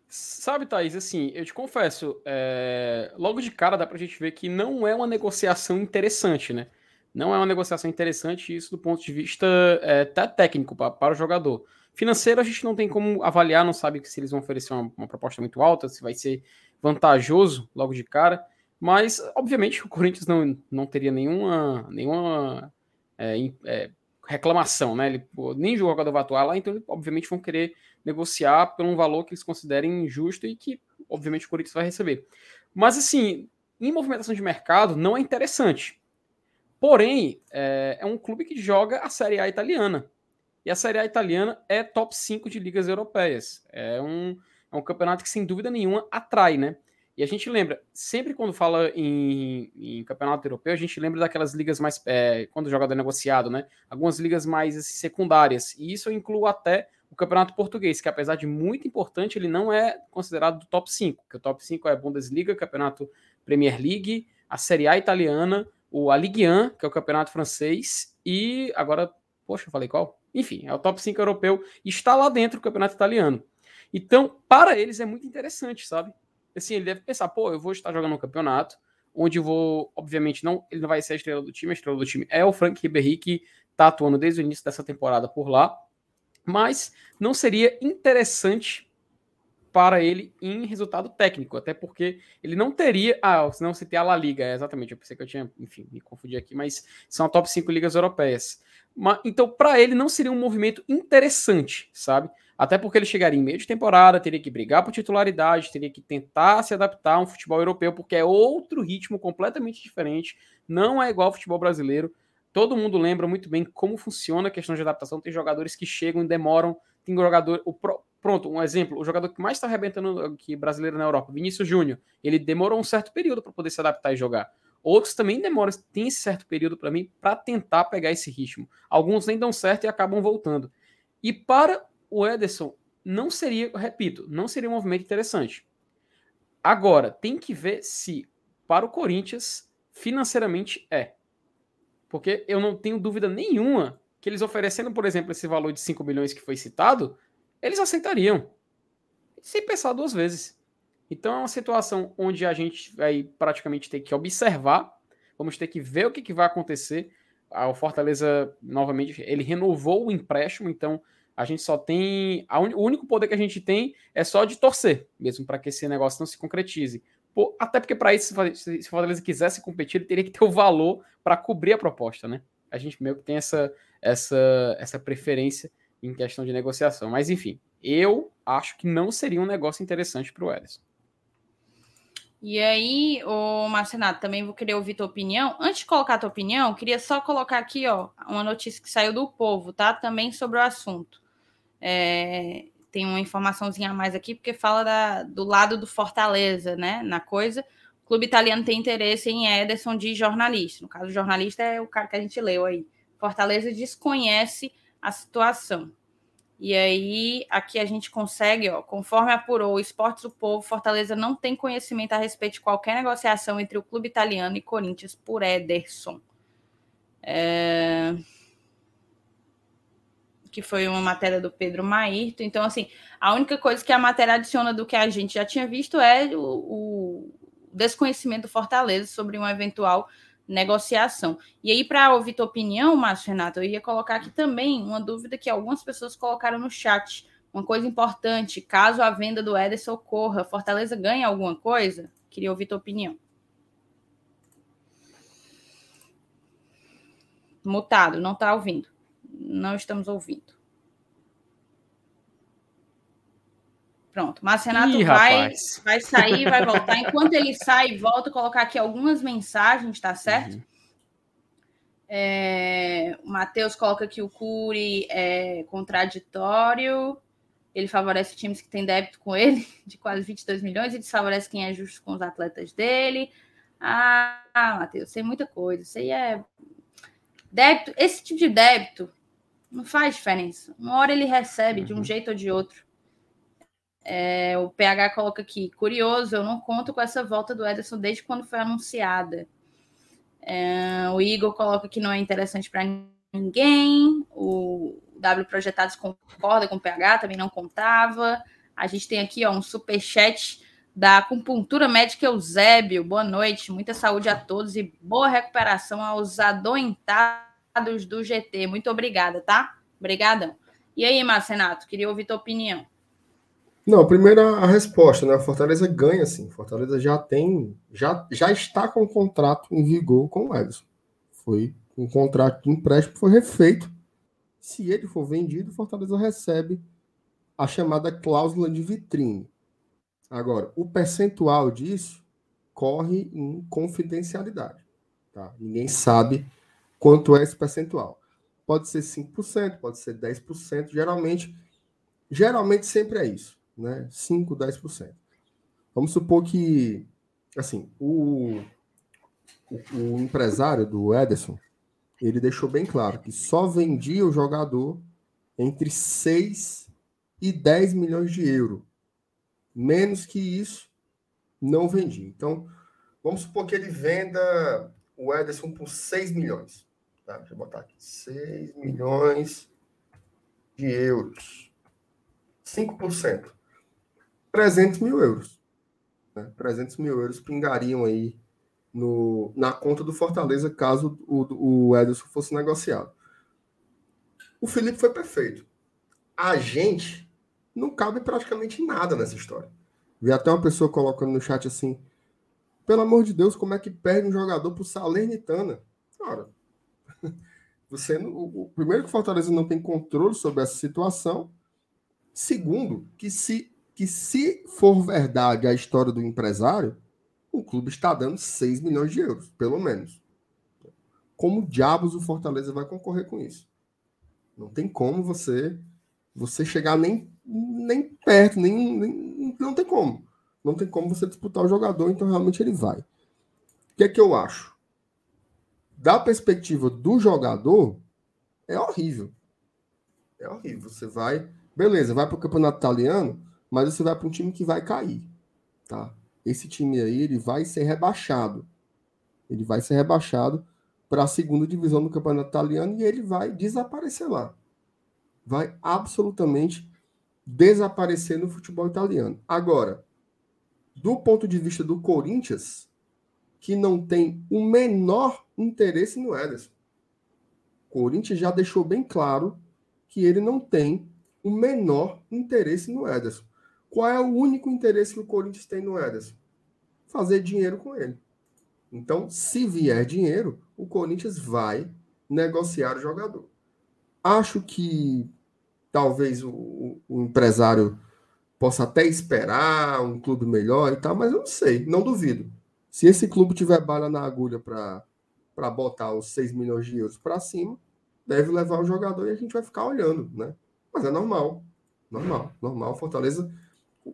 Sabe, Thaís, assim, eu te confesso, é... logo de cara dá pra gente ver que não é uma negociação interessante, né? Não é uma negociação interessante, isso do ponto de vista é, até técnico pra, para o jogador. Financeiro a gente não tem como avaliar, não sabe se eles vão oferecer uma, uma proposta muito alta, se vai ser vantajoso logo de cara, mas obviamente o Corinthians não, não teria nenhuma, nenhuma é, é, reclamação, né? Ele, nem o jogador vai atuar lá, então obviamente vão querer negociar por um valor que eles considerem justo e que, obviamente, o Corinthians vai receber. Mas, assim, em movimentação de mercado, não é interessante. Porém, é, é um clube que joga a Série A italiana. E a Série A italiana é top 5 de ligas europeias. É um, é um campeonato que, sem dúvida nenhuma, atrai, né? E a gente lembra, sempre quando fala em, em campeonato europeu, a gente lembra daquelas ligas mais. É, quando o jogador é negociado, né? Algumas ligas mais assim, secundárias. E isso inclui até o campeonato português, que apesar de muito importante, ele não é considerado do top 5, que o top 5 é a Bundesliga, campeonato Premier League, a Série A italiana, o a Ligue 1, que é o campeonato francês, e agora, poxa, eu falei qual? Enfim, é o top 5 europeu está lá dentro do campeonato italiano. Então, para eles é muito interessante, sabe? Assim, ele deve pensar, pô, eu vou estar jogando um campeonato onde vou, obviamente, não, ele não vai ser a estrela do time, a estrela do time é o Frank Ribéry, que está atuando desde o início dessa temporada por lá, mas não seria interessante para ele em resultado técnico, até porque ele não teria. Ah, senão você tem a La Liga, é, exatamente. Eu pensei que eu tinha, enfim, me confundi aqui, mas são a top 5 ligas europeias. Mas, então, para ele não seria um movimento interessante, sabe? Até porque ele chegaria em meio de temporada, teria que brigar por titularidade, teria que tentar se adaptar a um futebol europeu, porque é outro ritmo completamente diferente, não é igual ao futebol brasileiro. Todo mundo lembra muito bem como funciona a questão de adaptação. Tem jogadores que chegam e demoram. Tem jogador. O, pronto, um exemplo: o jogador que mais está arrebentando aqui brasileiro na Europa, Vinícius Júnior, ele demorou um certo período para poder se adaptar e jogar. Outros também demoram, tem esse certo período para mim para tentar pegar esse ritmo. Alguns nem dão certo e acabam voltando. E para o Ederson, não seria, repito, não seria um movimento interessante. Agora, tem que ver se para o Corinthians Financeiramente é. Porque eu não tenho dúvida nenhuma que eles oferecendo, por exemplo, esse valor de 5 milhões que foi citado, eles aceitariam. Sem pensar duas vezes. Então é uma situação onde a gente vai praticamente ter que observar, vamos ter que ver o que, que vai acontecer. O Fortaleza, novamente, ele renovou o empréstimo, então a gente só tem. Un... O único poder que a gente tem é só de torcer, mesmo para que esse negócio não se concretize. Pô, até porque, para isso, se o Fortaleza quisesse competir, ele teria que ter o valor para cobrir a proposta, né? A gente meio que tem essa, essa, essa preferência em questão de negociação. Mas, enfim, eu acho que não seria um negócio interessante para o Ederson. E aí, o Marcenato, também vou querer ouvir tua opinião. Antes de colocar tua opinião, queria só colocar aqui, ó, uma notícia que saiu do Povo, tá? Também sobre o assunto. É, tem uma informaçãozinha a mais aqui, porque fala da, do lado do Fortaleza, né? Na coisa. O clube italiano tem interesse em Ederson de jornalista. No caso, jornalista é o cara que a gente leu aí. Fortaleza desconhece a situação. E aí, aqui a gente consegue, ó, conforme apurou o Esportes do Povo, Fortaleza não tem conhecimento a respeito de qualquer negociação entre o clube italiano e Corinthians por Ederson. É que foi uma matéria do Pedro Maírto. Então, assim, a única coisa que a matéria adiciona do que a gente já tinha visto é o, o desconhecimento do Fortaleza sobre uma eventual negociação. E aí, para ouvir tua opinião, Márcio Renato, eu ia colocar aqui também uma dúvida que algumas pessoas colocaram no chat. Uma coisa importante, caso a venda do Ederson ocorra, Fortaleza ganha alguma coisa? Queria ouvir tua opinião. Mutado, não está ouvindo não estamos ouvindo. Pronto, mas Renato Ih, vai, vai sair, vai voltar. Enquanto ele sai e volta, colocar aqui algumas mensagens, tá certo? Uhum. É, o Matheus coloca que o Cury é contraditório. Ele favorece times que têm débito com ele, de quase 22 milhões, e desfavorece quem é justo com os atletas dele. Ah, Matheus, tem muita coisa. Isso aí é. Débito, esse tipo de débito não faz diferença. Uma hora ele recebe de um uhum. jeito ou de outro. É, o PH coloca aqui, curioso, eu não conto com essa volta do Ederson desde quando foi anunciada. É, o Igor coloca que não é interessante para ninguém. O W Projetados concorda com o PH, também não contava. A gente tem aqui ó, um super chat da acupuntura médica Eusébio. Boa noite, muita saúde a todos e boa recuperação aos adoentados do GT. Muito obrigada, tá? Obrigadão. E aí, Márcio Renato, queria ouvir tua opinião. Não, primeiro a resposta, né? A Fortaleza ganha, sim. Fortaleza já tem, já, já está com o contrato em vigor com o Edson. Foi um contrato de empréstimo, foi refeito. Se ele for vendido, Fortaleza recebe a chamada cláusula de vitrine. Agora, o percentual disso corre em confidencialidade. Tá? Ninguém sabe quanto é esse percentual. Pode ser 5%, pode ser 10%, geralmente, geralmente sempre é isso, né? 5, 10%. Vamos supor que, assim, o, o, o empresário do Ederson, ele deixou bem claro que só vendia o jogador entre 6 e 10 milhões de euros. Menos que isso, não vendia. Então, vamos supor que ele venda o Ederson por 6 milhões. Tá, deixa eu botar aqui. 6 milhões de euros. 5%. 300 mil euros. Né? 300 mil euros pingariam aí no, na conta do Fortaleza caso o, o Ederson fosse negociado. O Felipe foi perfeito. A gente não cabe praticamente nada nessa história. Vi até uma pessoa colocando no chat assim: pelo amor de Deus, como é que perde um jogador por Salernitana? Cara, você, o, primeiro que o Fortaleza não tem controle sobre essa situação. Segundo, que se, que se for verdade a história do empresário, o clube está dando 6 milhões de euros, pelo menos. Como diabos o Fortaleza vai concorrer com isso? Não tem como você você chegar nem, nem perto, nem, nem não tem como. Não tem como você disputar o jogador, então realmente ele vai. O que é que eu acho? Da perspectiva do jogador, é horrível. É horrível. Você vai, beleza, vai para o campeonato italiano, mas você vai para um time que vai cair, tá? Esse time aí ele vai ser rebaixado. Ele vai ser rebaixado para a segunda divisão do campeonato italiano e ele vai desaparecer lá. Vai absolutamente desaparecer no futebol italiano. Agora, do ponto de vista do Corinthians, que não tem o menor interesse no Ederson. O Corinthians já deixou bem claro que ele não tem o menor interesse no Ederson. Qual é o único interesse que o Corinthians tem no Ederson? Fazer dinheiro com ele. Então, se vier dinheiro, o Corinthians vai negociar o jogador. Acho que talvez o, o empresário possa até esperar um clube melhor e tal, mas eu não sei, não duvido. Se esse clube tiver bala na agulha para botar os 6 milhões de euros para cima, deve levar o jogador e a gente vai ficar olhando, né? Mas é normal, normal, normal. Fortaleza,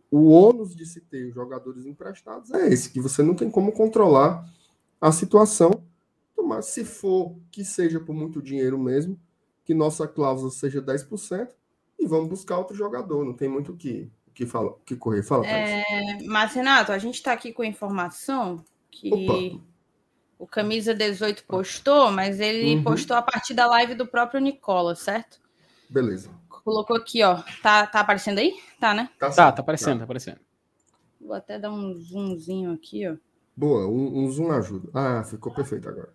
o ônus de se ter jogadores emprestados é esse, que você não tem como controlar a situação. Mas se for que seja por muito dinheiro mesmo, que nossa cláusula seja 10%, e vamos buscar outro jogador. Não tem muito o que, que, fala, que correr. Fala, é, Mas, Renato, a gente está aqui com informação que Opa. O Camisa 18 postou, mas ele uhum. postou a partir da live do próprio Nicola, certo? Beleza. Colocou aqui, ó. Tá, tá aparecendo aí? Tá, né? Tá, tá, tá aparecendo, tá. tá aparecendo. Vou até dar um zoomzinho aqui, ó. Boa, um, um zoom ajuda. Ah, ficou perfeito agora.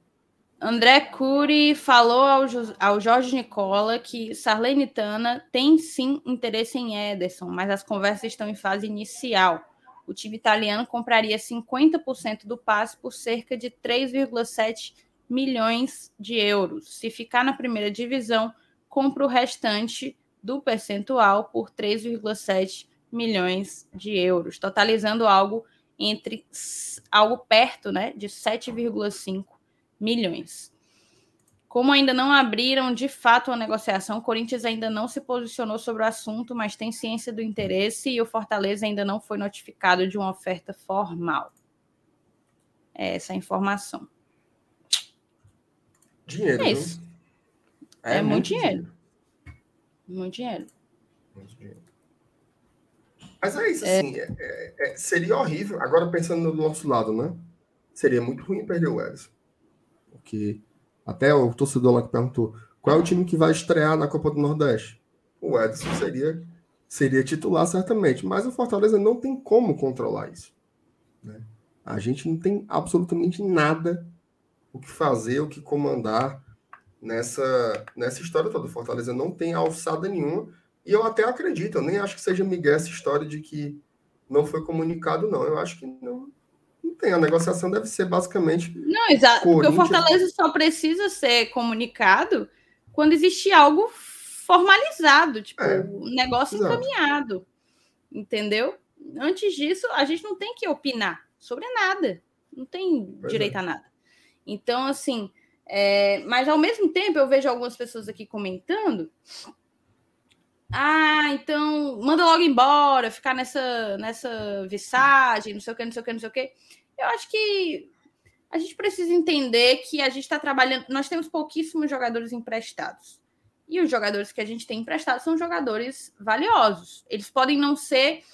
André Cury falou ao, ao Jorge Nicola que Sarlenitana tem sim interesse em Ederson, mas as conversas estão em fase inicial. O time italiano compraria 50% do passe por cerca de 3,7 milhões de euros. Se ficar na primeira divisão, compra o restante do percentual por 3,7 milhões de euros, totalizando algo entre algo perto, né, de 7,5 milhões. Como ainda não abriram de fato a negociação, o Corinthians ainda não se posicionou sobre o assunto, mas tem ciência do interesse e o Fortaleza ainda não foi notificado de uma oferta formal. É essa a informação. Dinheiro. É isso. É, é muito, muito dinheiro. dinheiro. Muito dinheiro. Muito dinheiro. Mas é isso, assim. É, é, é, seria horrível. Agora, pensando no nosso lado, né? Seria muito ruim perder o Edson. Porque até o torcedor lá que perguntou qual é o time que vai estrear na Copa do Nordeste. O Edson seria, seria titular, certamente. Mas o Fortaleza não tem como controlar isso. Né? A gente não tem absolutamente nada o que fazer, o que comandar nessa, nessa história toda. O Fortaleza não tem alçada nenhuma. E eu até acredito, eu nem acho que seja Miguel essa história de que não foi comunicado, não. Eu acho que não, não tem. A negociação deve ser basicamente. Não, exato. Porque o Fortaleza só precisa ser comunicado quando existe algo formalizado, tipo, é, um negócio exato. encaminhado. Entendeu? Antes disso, a gente não tem que opinar sobre nada. Não tem pois direito é. a nada. Então, assim, é, mas ao mesmo tempo eu vejo algumas pessoas aqui comentando. Ah, então manda logo embora, ficar nessa nessa visagem, não sei o que, não sei o que, não sei o que. Eu acho que a gente precisa entender que a gente está trabalhando. Nós temos pouquíssimos jogadores emprestados. E os jogadores que a gente tem emprestados são jogadores valiosos. Eles podem não ser.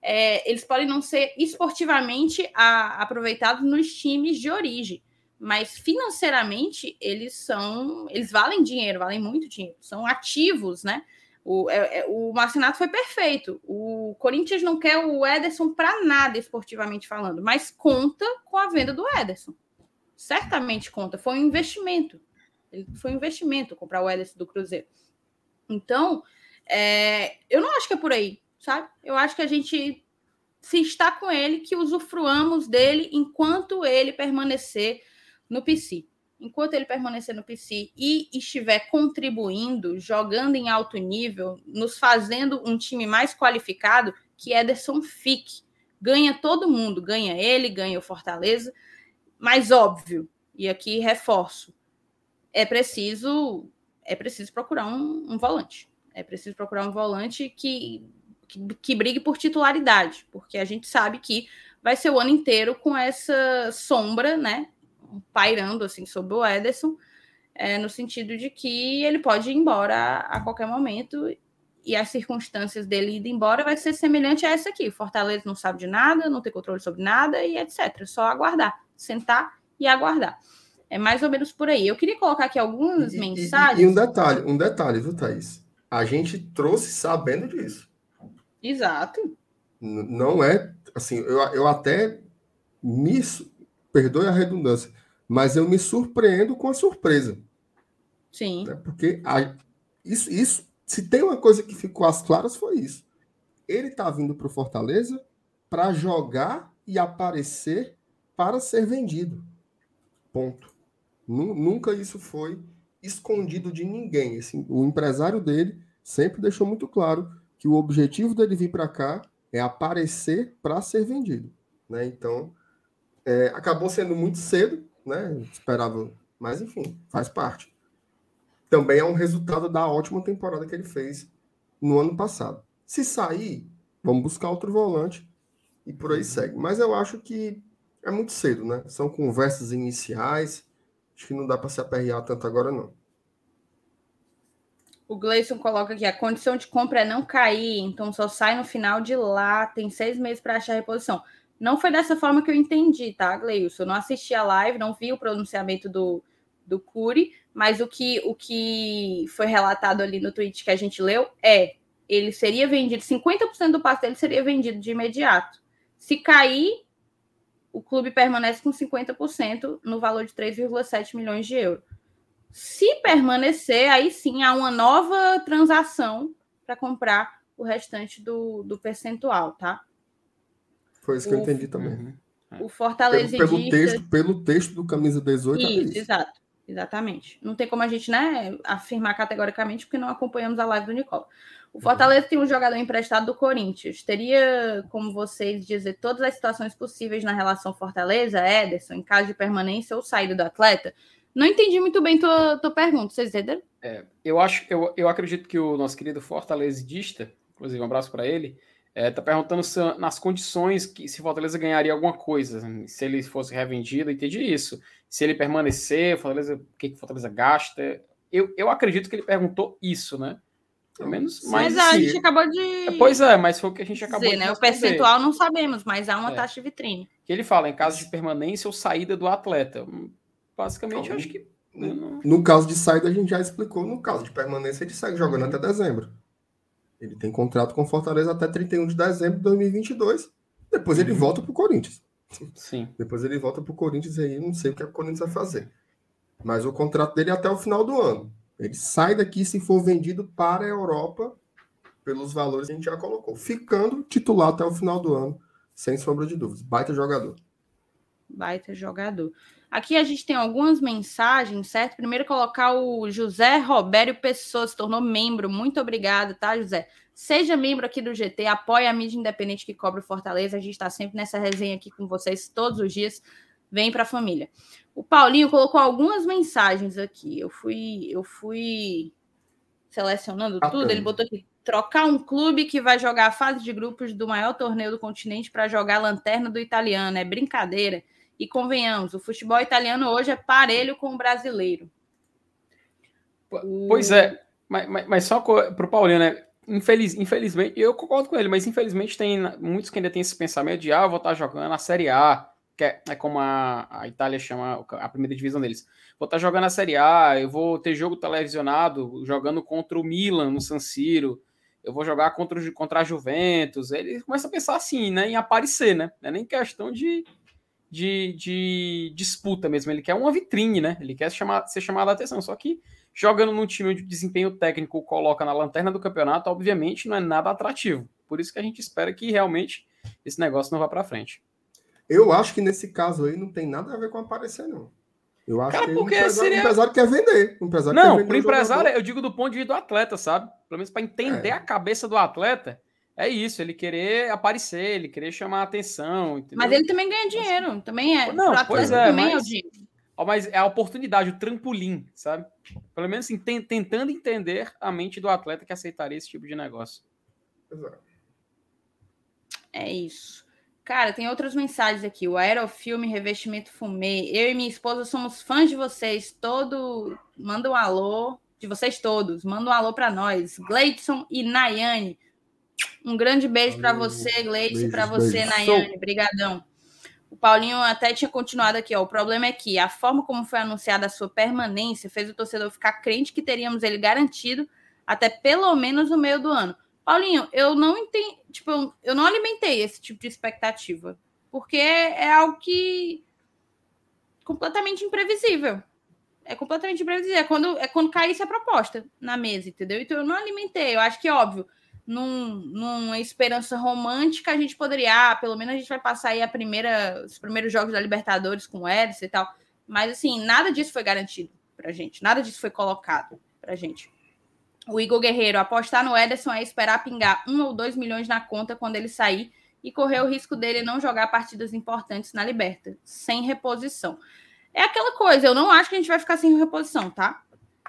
É, eles podem não ser esportivamente a, aproveitados nos times de origem, mas financeiramente eles são, eles valem dinheiro, valem muito dinheiro, são ativos, né? O, é, é, o Marcinato foi perfeito. O Corinthians não quer o Ederson para nada, esportivamente falando, mas conta com a venda do Ederson. Certamente conta. Foi um investimento. Foi um investimento comprar o Ederson do Cruzeiro. Então, é, eu não acho que é por aí, sabe? Eu acho que a gente, se está com ele, que usufruamos dele enquanto ele permanecer no PC enquanto ele permanecer no PC e estiver contribuindo, jogando em alto nível, nos fazendo um time mais qualificado, que Ederson fique. Ganha todo mundo, ganha ele, ganha o Fortaleza, mas óbvio, e aqui reforço, é preciso é preciso procurar um, um volante. É preciso procurar um volante que, que, que brigue por titularidade, porque a gente sabe que vai ser o ano inteiro com essa sombra, né? Pairando assim sobre o Ederson, é, no sentido de que ele pode ir embora a, a, qualquer momento e as circunstâncias dele ir embora vai ser semelhante a essa aqui. Fortaleza não sabe de nada, não tem controle sobre nada e etc. Só aguardar, sentar e aguardar. É mais ou menos por aí. Eu queria colocar aqui algumas e, mensagens. E, e, um detalhe, um detalhe, viu, Thaís? A gente trouxe sabendo disso. Exato. N não é assim, eu, eu até me perdoe a redundância, mas eu me surpreendo com a surpresa. Sim. Né? Porque a, isso, isso, se tem uma coisa que ficou às claras, foi isso. Ele está vindo para o Fortaleza para jogar e aparecer para ser vendido. Ponto. Nunca isso foi escondido de ninguém. Assim, o empresário dele sempre deixou muito claro que o objetivo dele vir para cá é aparecer para ser vendido. Né? Então, é, acabou sendo muito cedo, né? Esperava, mas enfim, faz parte. Também é um resultado da ótima temporada que ele fez no ano passado. Se sair, vamos buscar outro volante e por aí segue. Mas eu acho que é muito cedo, né? São conversas iniciais. Acho que não dá para se aperrear tanto agora, não. O Gleison coloca aqui: a condição de compra é não cair, então só sai no final de lá, tem seis meses para achar reposição. Não foi dessa forma que eu entendi, tá, Gleilson? Não assisti a live, não vi o pronunciamento do, do Cury, mas o que, o que foi relatado ali no tweet que a gente leu é ele seria vendido, 50% do passe dele seria vendido de imediato. Se cair, o clube permanece com 50% no valor de 3,7 milhões de euros. Se permanecer, aí sim há uma nova transação para comprar o restante do, do percentual, tá? Foi isso que o, eu entendi também. Uhum. O Fortaleza pelo, pelo, texto, pelo texto do camisa 18 isso, isso. exato. Exatamente. Não tem como a gente, né, afirmar categoricamente porque não acompanhamos a live do Nicola. O Fortaleza uhum. tem um jogador emprestado do Corinthians. Teria como vocês dizer todas as situações possíveis na relação Fortaleza, Ederson, em caso de permanência ou saída do atleta? Não entendi muito bem tua, tua pergunta, vocês entenderam? É, eu acho, eu, eu acredito que o nosso querido Fortalezista, inclusive um abraço para ele, é, tá perguntando se, nas condições que se Fortaleza ganharia alguma coisa, se ele fosse revendido, entendi isso. Se ele permanecer, Fortaleza, o que, que Fortaleza gasta? Eu, eu acredito que ele perguntou isso, né? Pelo menos, mas, mas a gente acabou de. É, pois é, mas foi o que a gente acabou dizer, de né? O percentual não sabemos, mas há uma é. taxa de vitrine. Que ele fala em caso de permanência ou saída do atleta. Basicamente, então, eu acho que. No, no caso de saída, a gente já explicou. No caso de permanência, ele segue jogando até dezembro. Ele tem contrato com Fortaleza até 31 de dezembro de 2022. Depois ele uhum. volta para o Corinthians. Sim. Depois ele volta para o Corinthians e aí não sei o que o Corinthians vai fazer. Mas o contrato dele é até o final do ano. Ele sai daqui se for vendido para a Europa pelos valores que a gente já colocou. Ficando titular até o final do ano, sem sombra de dúvidas. Baita jogador. Baita jogador. Aqui a gente tem algumas mensagens, certo? Primeiro colocar o José Robério Pessoa, se tornou membro. Muito obrigado, tá, José? Seja membro aqui do GT, apoie a mídia independente que cobre o Fortaleza. A gente está sempre nessa resenha aqui com vocês todos os dias. Vem para a família. O Paulinho colocou algumas mensagens aqui. Eu fui, eu fui selecionando tudo. Ele botou aqui: trocar um clube que vai jogar a fase de grupos do maior torneio do continente para jogar a lanterna do italiano. É brincadeira. E convenhamos, o futebol italiano hoje é parelho com o brasileiro. Pois é, mas, mas, mas só para o Paulinho, né? Infeliz, infelizmente, eu concordo com ele, mas infelizmente tem muitos que ainda tem esse pensamento de ah, vou estar jogando a Série A, que é, é como a, a, Itália chama a primeira divisão deles. Vou estar jogando a Série A, eu vou ter jogo televisionado jogando contra o Milan no San Siro, eu vou jogar contra, contra a Juventus. Ele começa a pensar assim, né? Em aparecer, né? Não é nem questão de, de, de disputa mesmo. Ele quer uma vitrine, né? Ele quer chamar, ser chamado a atenção. Só que jogando num time de desempenho técnico, coloca na lanterna do campeonato, obviamente não é nada atrativo. Por isso que a gente espera que realmente esse negócio não vá para frente. Eu acho que nesse caso aí não tem nada a ver com aparecer, não. Eu acho Cara, que porque o empresário, seria... empresário quer vender. O empresário não, quer para o empresário, eu digo do ponto de vista do atleta, sabe? Pelo menos para entender é. a cabeça do atleta é isso, ele querer aparecer, ele querer chamar a atenção. Entendeu? Mas ele também ganha dinheiro, também é. Não, pois é, também mas, é o dinheiro. Mas é a oportunidade, o trampolim, sabe? Pelo menos assim, tentando entender a mente do atleta que aceitaria esse tipo de negócio. É isso. Cara, tem outras mensagens aqui. O Aerofilme Revestimento Fumê. Eu e minha esposa somos fãs de vocês. Todo. Manda um alô de vocês todos. Manda um alô para nós. Gleidson e Nayane. Um grande beijo para você, Gleice, para você, beijos. Nayane. Obrigadão. O Paulinho até tinha continuado aqui, ó. O problema é que a forma como foi anunciada a sua permanência fez o torcedor ficar crente que teríamos ele garantido até pelo menos no meio do ano. Paulinho, eu não entendi, tipo, eu não alimentei esse tipo de expectativa, porque é algo que completamente imprevisível. É completamente imprevisível. É quando, é quando caísse a proposta na mesa, entendeu? Então eu não alimentei. Eu acho que, óbvio, num, numa esperança romântica, a gente poderia, ah, pelo menos a gente vai passar aí a primeira, os primeiros jogos da Libertadores com o Edson e tal. Mas, assim, nada disso foi garantido pra gente, nada disso foi colocado pra gente. O Igor Guerreiro, apostar no Ederson é esperar pingar um ou dois milhões na conta quando ele sair e correr o risco dele não jogar partidas importantes na Liberta, sem reposição. É aquela coisa, eu não acho que a gente vai ficar sem reposição, tá?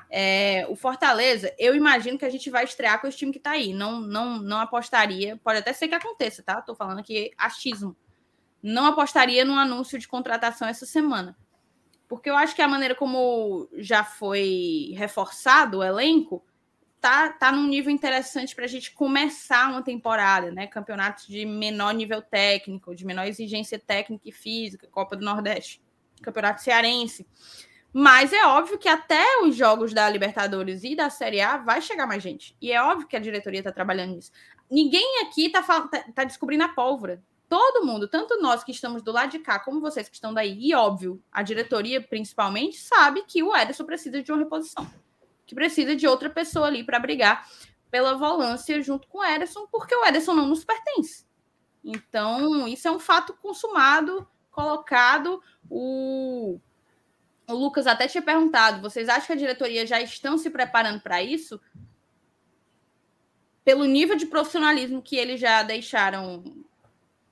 É, o Fortaleza, eu imagino que a gente vai estrear com esse time que tá aí. Não, não, não apostaria. Pode até ser que aconteça, tá? Tô falando aqui achismo. Não apostaria no anúncio de contratação essa semana. Porque eu acho que a maneira como já foi reforçado o elenco tá, tá num nível interessante para a gente começar uma temporada, né? Campeonatos de menor nível técnico, de menor exigência técnica e física, Copa do Nordeste, Campeonato Cearense. Mas é óbvio que até os jogos da Libertadores e da Série A vai chegar mais gente. E é óbvio que a diretoria está trabalhando nisso. Ninguém aqui está tá, tá descobrindo a pólvora. Todo mundo, tanto nós que estamos do lado de cá, como vocês que estão daí, e óbvio, a diretoria principalmente, sabe que o Ederson precisa de uma reposição. Que precisa de outra pessoa ali para brigar pela volância junto com o Ederson, porque o Ederson não nos pertence. Então, isso é um fato consumado, colocado. O o Lucas até tinha perguntado: vocês acham que a diretoria já estão se preparando para isso? Pelo nível de profissionalismo que eles já deixaram,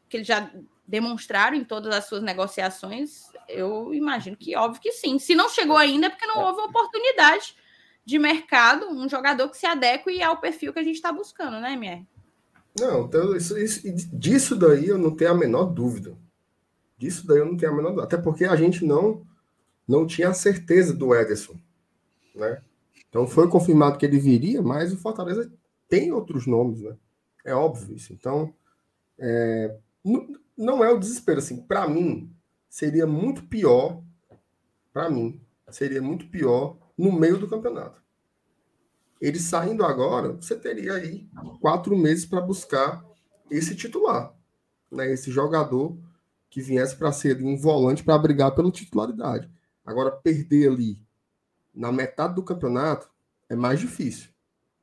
que eles já demonstraram em todas as suas negociações, eu imagino que óbvio que sim. Se não chegou ainda, é porque não houve oportunidade de mercado, um jogador que se adeque ao perfil que a gente está buscando, né, Mier? Não, então, isso, isso, disso daí eu não tenho a menor dúvida. Disso daí eu não tenho a menor dúvida. Até porque a gente não não tinha a certeza do Ederson. Né? Então foi confirmado que ele viria, mas o Fortaleza tem outros nomes, né? É óbvio isso. Então, é, não é o desespero. Assim, para mim, seria muito pior. Para mim, seria muito pior no meio do campeonato. Ele saindo agora, você teria aí quatro meses para buscar esse titular, né? Esse jogador que viesse para ser um volante para brigar pela titularidade. Agora, perder ali na metade do campeonato é mais difícil.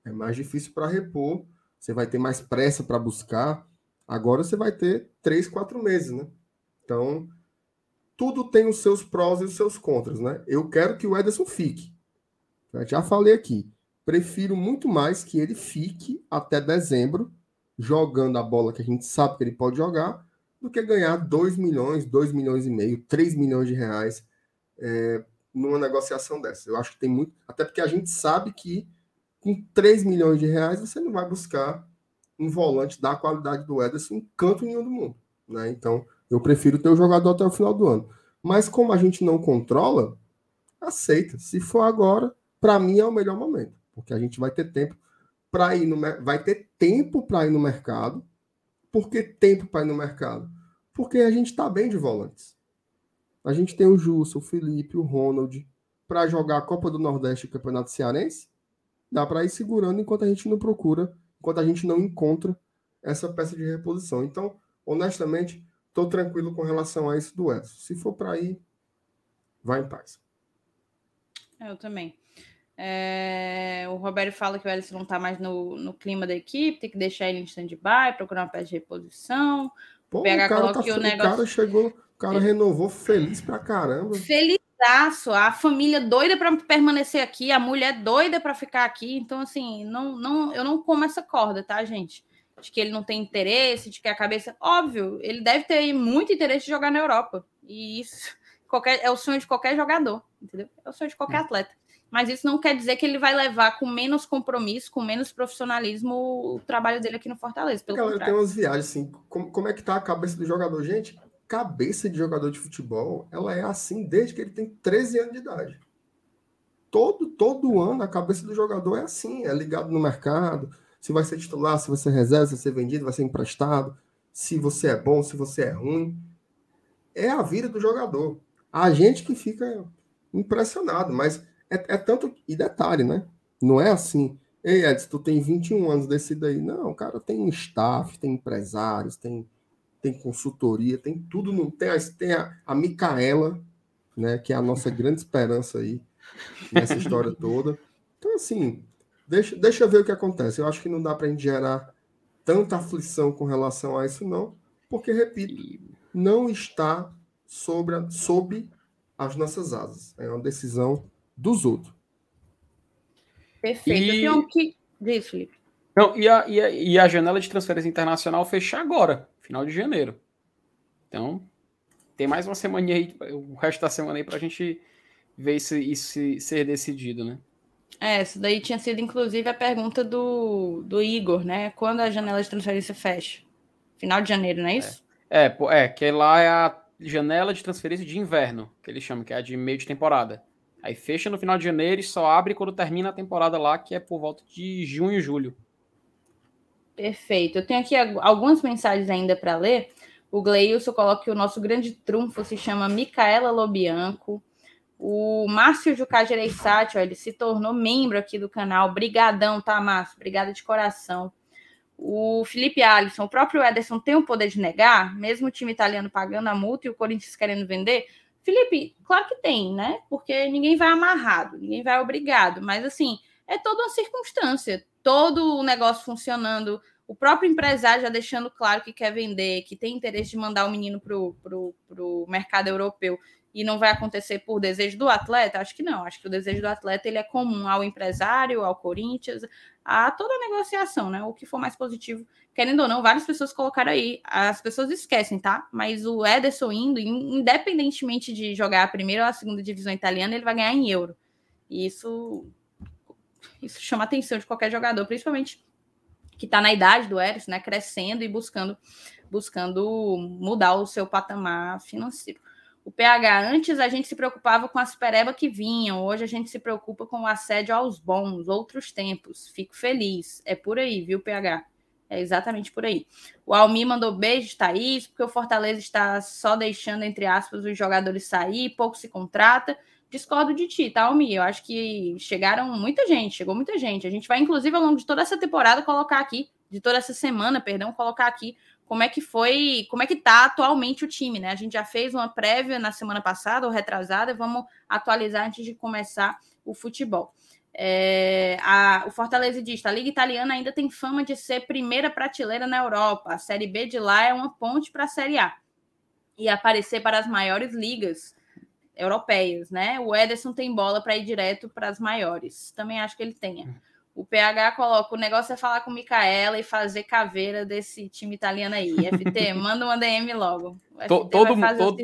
É mais difícil para repor. Você vai ter mais pressa para buscar. Agora você vai ter três, quatro meses, né? Então, tudo tem os seus prós e os seus contras, né? Eu quero que o Ederson fique. Eu já falei aqui. Prefiro muito mais que ele fique até dezembro, jogando a bola que a gente sabe que ele pode jogar, do que ganhar 2 milhões, 2 milhões e meio, 3 milhões de reais é, numa negociação dessa. Eu acho que tem muito. Até porque a gente sabe que com 3 milhões de reais você não vai buscar um volante da qualidade do Ederson em canto nenhum do mundo. Né? Então, eu prefiro ter o jogador até o final do ano. Mas como a gente não controla, aceita. Se for agora, para mim é o melhor momento, porque a gente vai ter tempo para ir no vai ter tempo para ir no mercado. Por que tempo para ir no mercado? Porque a gente está bem de volantes. A gente tem o Justo, o Felipe, o Ronald para jogar a Copa do Nordeste e Campeonato Cearense. Dá para ir segurando enquanto a gente não procura, enquanto a gente não encontra essa peça de reposição. Então, honestamente, estou tranquilo com relação a isso do Edson. Se for para ir, vai em paz. Eu também. É, o Roberto fala que o Edson não está mais no, no clima da equipe, tem que deixar ele em stand-by, procurar uma peça de reposição. Pô, o, cara tá, o, negócio... o cara chegou o cara renovou feliz pra caramba. Felizaço. A família doida para permanecer aqui, a mulher doida para ficar aqui. Então, assim, não, não, eu não como essa corda, tá, gente? De que ele não tem interesse, de que a cabeça. Óbvio, ele deve ter muito interesse de jogar na Europa. E isso qualquer, é o sonho de qualquer jogador, entendeu? É o sonho de qualquer atleta. Mas isso não quer dizer que ele vai levar com menos compromisso, com menos profissionalismo o trabalho dele aqui no Fortaleza. Pelo Galera, tem umas viagens assim. Como, como é que tá a cabeça do jogador? Gente, cabeça de jogador de futebol, ela é assim desde que ele tem 13 anos de idade. Todo, todo ano a cabeça do jogador é assim, é ligado no mercado, se vai ser titular, se vai ser reserva, se vai ser vendido, vai ser emprestado, se você é bom, se você é ruim. é a vida do jogador. A gente que fica impressionado, mas é, é tanto. E detalhe, né? Não é assim. Ei, Edson, tu tem 21 anos desse daí. Não, cara, tem staff, tem empresários, tem, tem consultoria, tem tudo. No, tem a, tem a, a Micaela, né, que é a nossa grande esperança aí nessa história toda. Então, assim, deixa, deixa eu ver o que acontece. Eu acho que não dá para a gente gerar tanta aflição com relação a isso, não, porque, repito, não está sobre, a, sob as nossas asas. É uma decisão dos outros. Perfeito. E... Que. Diz, Felipe. Não, e a, e, a, e a janela de transferência internacional fecha agora, final de janeiro. Então, tem mais uma semana aí, o resto da semana aí, para a gente ver isso, isso ser decidido, né? É, isso daí tinha sido, inclusive, a pergunta do, do Igor, né? Quando a janela de transferência fecha? Final de janeiro, não é isso? É, é, é que lá é a janela de transferência de inverno, que eles chamam, que é a de meio de temporada. Aí fecha no final de janeiro e só abre quando termina a temporada lá, que é por volta de junho e julho. Perfeito. Eu tenho aqui algumas mensagens ainda para ler. O Gleilson coloca que o nosso grande trunfo se chama Micaela Lobianco. O Márcio Jucá Gereissati, ele se tornou membro aqui do canal. Brigadão, tá, Márcio? Obrigada de coração. O Felipe Alisson, o próprio Ederson tem o poder de negar, mesmo o time italiano pagando a multa e o Corinthians querendo vender? Felipe, claro que tem, né? Porque ninguém vai amarrado, ninguém vai obrigado, mas assim, é toda uma circunstância, todo o negócio funcionando, o próprio empresário já deixando claro que quer vender, que tem interesse de mandar o menino para o mercado europeu e não vai acontecer por desejo do atleta? Acho que não. Acho que o desejo do atleta ele é comum ao empresário, ao Corinthians, a toda a negociação, né? O que for mais positivo, querendo ou não, várias pessoas colocaram aí. As pessoas esquecem, tá? Mas o Ederson indo, independentemente de jogar a primeira ou a segunda divisão italiana, ele vai ganhar em euro. E isso, isso chama a atenção de qualquer jogador, principalmente que está na idade do Ederson, né? Crescendo e buscando, buscando mudar o seu patamar financeiro. O PH, antes a gente se preocupava com as perebas que vinham, hoje a gente se preocupa com o assédio aos bons, outros tempos. Fico feliz. É por aí, viu, PH? É exatamente por aí. O Almi mandou beijo, Thaís, porque o Fortaleza está só deixando, entre aspas, os jogadores sair, pouco se contrata. Discordo de ti, tá, Almi? Eu acho que chegaram muita gente, chegou muita gente. A gente vai, inclusive, ao longo de toda essa temporada, colocar aqui, de toda essa semana, perdão, colocar aqui como é que foi, como é que está atualmente o time, né? A gente já fez uma prévia na semana passada ou retrasada, vamos atualizar antes de começar o futebol. É, a, o Fortaleza diz: a Liga Italiana ainda tem fama de ser primeira prateleira na Europa. A Série B de lá é uma ponte para a Série A e aparecer para as maiores ligas europeias, né? O Ederson tem bola para ir direto para as maiores. Também acho que ele tenha. O PH coloca: o negócio é falar com Micaela e fazer caveira desse time italiano aí. FT, manda uma DM logo. Todo, todo, todo.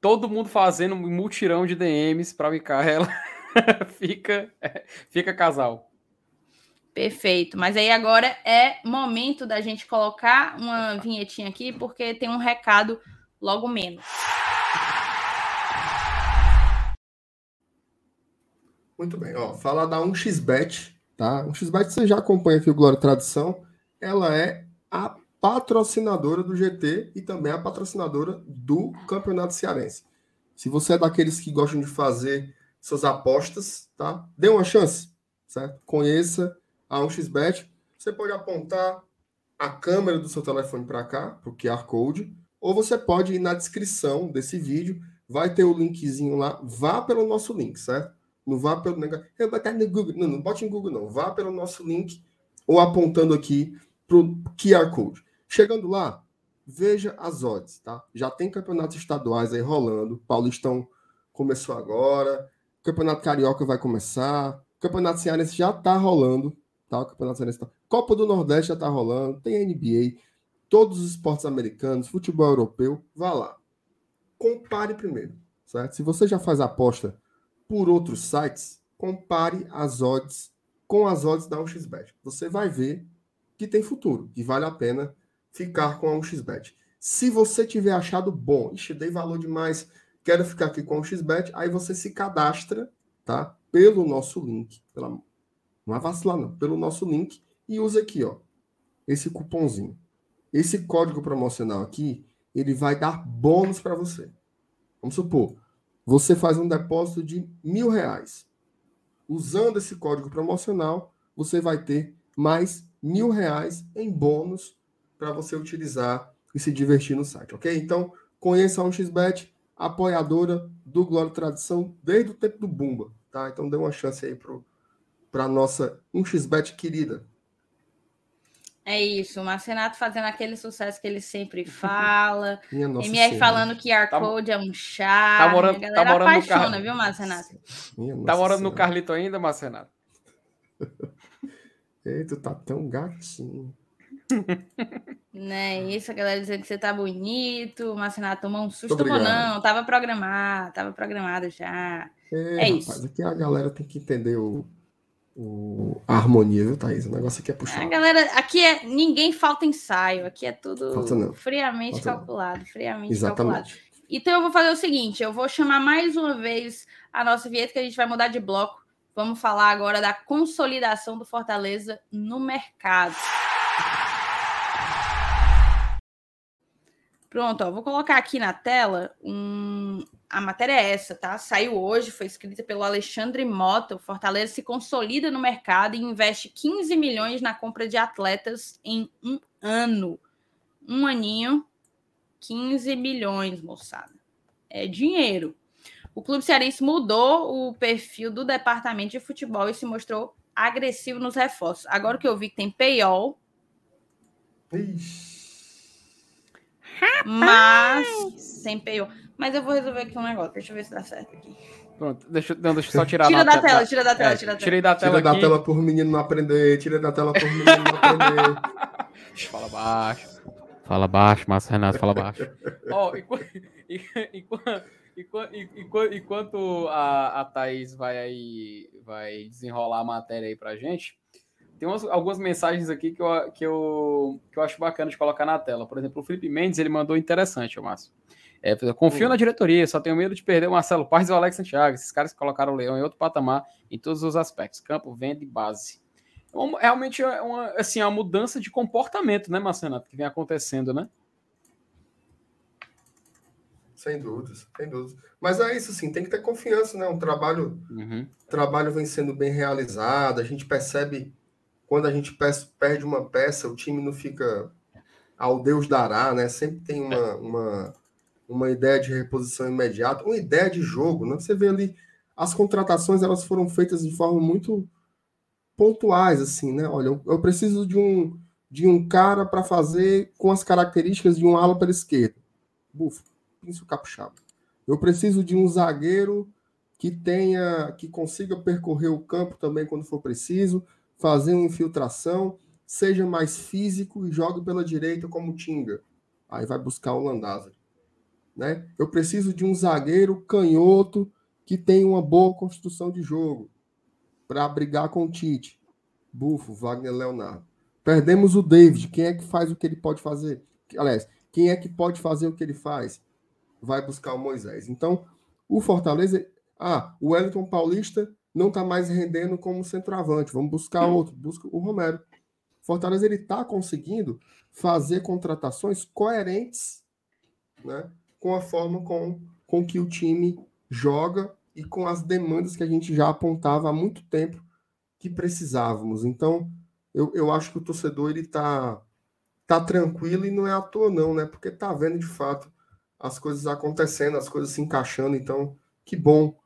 Todo mundo fazendo um mutirão de DMs para Micaela. fica, fica casal. Perfeito. Mas aí agora é momento da gente colocar uma vinhetinha aqui, porque tem um recado logo menos. Muito bem, ó, falar da 1xBet Tá? O XBet você já acompanha aqui o Glória Tradição. Ela é a patrocinadora do GT e também a patrocinadora do Campeonato Cearense. Se você é daqueles que gostam de fazer suas apostas, tá? Dê uma chance, certo? Conheça a 1xBet. Você pode apontar a câmera do seu telefone para cá, para o QR Code, ou você pode ir na descrição desse vídeo, vai ter o linkzinho lá, vá pelo nosso link, certo? Não vá pelo negócio. Eu botar no Google. Não, não bote em Google, não. Vá pelo nosso link ou apontando aqui para o QR Code. Chegando lá, veja as odds, tá? Já tem campeonatos estaduais aí rolando. Paulistão começou agora. Campeonato Carioca vai começar. Campeonato Cearense já tá rolando, tá? Campeonato Cearense tá... Copa do Nordeste já tá rolando. Tem NBA. Todos os esportes americanos, futebol europeu. Vá lá. Compare primeiro, certo? Se você já faz aposta por outros sites, compare as odds com as odds da 1xBet. Você vai ver que tem futuro, que vale a pena ficar com a 1xBet. Se você tiver achado bom, ixi, dei valor demais, quero ficar aqui com a 1xBet, aí você se cadastra, tá? Pelo nosso link, pela, não vai vacilar não, pelo nosso link e usa aqui, ó, esse cupomzinho. Esse código promocional aqui, ele vai dar bônus para você. Vamos supor, você faz um depósito de mil reais. Usando esse código promocional, você vai ter mais mil reais em bônus para você utilizar e se divertir no site, ok? Então, conheça a 1xBet, apoiadora do Glória Tradição desde o tempo do Bumba, tá? Então, dê uma chance aí para a nossa 1xBet querida. É isso, o Marcenato fazendo aquele sucesso que ele sempre fala. MR senhora. falando que R tá, Code é um chá. Tá morando, a tá morando apaixona, no Car... viu, Marcenato? Tá morando senhora. no Carlito ainda, Marcenato? Eita, tá tão gatinho. Né, isso, a galera dizendo que você tá bonito, o Marcenato tomou um susto, tomou não, tava programado, tava programado já. É, é rapaz, isso. Aqui a galera tem que entender o, o, a harmonia, viu, Thaís? O negócio aqui é puxar. A galera, aqui é ninguém falta ensaio, aqui é tudo friamente falta calculado, não. friamente Exatamente. calculado. Então eu vou fazer o seguinte, eu vou chamar mais uma vez a nossa vinheta que a gente vai mudar de bloco. Vamos falar agora da consolidação do Fortaleza no mercado. Pronto, ó, vou colocar aqui na tela um... a matéria é essa, tá? Saiu hoje, foi escrita pelo Alexandre Mota. O Fortaleza se consolida no mercado e investe 15 milhões na compra de atletas em um ano. Um aninho, 15 milhões, moçada. É dinheiro. O clube cearense mudou o perfil do departamento de futebol e se mostrou agressivo nos reforços. Agora que eu vi que tem payol. Ixi mas sem PO. Mas eu vou resolver aqui um negócio. Deixa eu ver se dá certo aqui. Pronto, deixa, não, deixa eu só tirar tira da tela, tira da tela, é, tira da tela. Tirei da tela Tira da tela por menino não aprender, tira da tela por menino não aprender. fala baixo. Fala baixo, Márcio Renato, fala baixo. Ó, oh, enquanto, enquanto, enquanto, enquanto a, a Thaís vai aí, vai desenrolar a matéria aí pra gente, tem umas, algumas mensagens aqui que eu, que, eu, que eu acho bacana de colocar na tela. Por exemplo, o Felipe Mendes ele mandou interessante, Márcio. É, confio hum. na diretoria, só tenho medo de perder o Marcelo Paz e o Alex Santiago. Esses caras que colocaram o Leão em outro patamar em todos os aspectos: campo, venda e base. Então, realmente é uma, assim, uma mudança de comportamento, né, Marcenato, que vem acontecendo, né? Sem dúvidas, sem dúvidas. Mas é isso, sim, tem que ter confiança, né? Um trabalho, uhum. trabalho vem sendo bem realizado, a gente percebe quando a gente perde uma peça, o time não fica ao Deus dará, né? Sempre tem uma, uma, uma ideia de reposição imediata, uma ideia de jogo, né? Você vê ali, as contratações elas foram feitas de forma muito pontuais, assim, né? Olha, eu, eu preciso de um, de um cara para fazer com as características de um ala pela esquerda. Bufo, pinço capixaba. Eu preciso de um zagueiro que tenha, que consiga percorrer o campo também quando for preciso fazer uma infiltração, seja mais físico e jogue pela direita como Tinga. Aí vai buscar o Landázuri. Né? Eu preciso de um zagueiro canhoto que tenha uma boa construção de jogo para brigar com o Tite. Bufo, Wagner Leonardo. Perdemos o David. Quem é que faz o que ele pode fazer? Aliás, quem é que pode fazer o que ele faz? Vai buscar o Moisés. Então, o Fortaleza. Ah, o Wellington Paulista não está mais rendendo como centroavante. Vamos buscar outro, busca o Romero. Fortaleza ele está conseguindo fazer contratações coerentes, né, com a forma com, com que o time joga e com as demandas que a gente já apontava há muito tempo que precisávamos. Então, eu, eu acho que o torcedor ele está tá tranquilo e não é à toa não, né? Porque está vendo de fato as coisas acontecendo, as coisas se encaixando. Então, que bom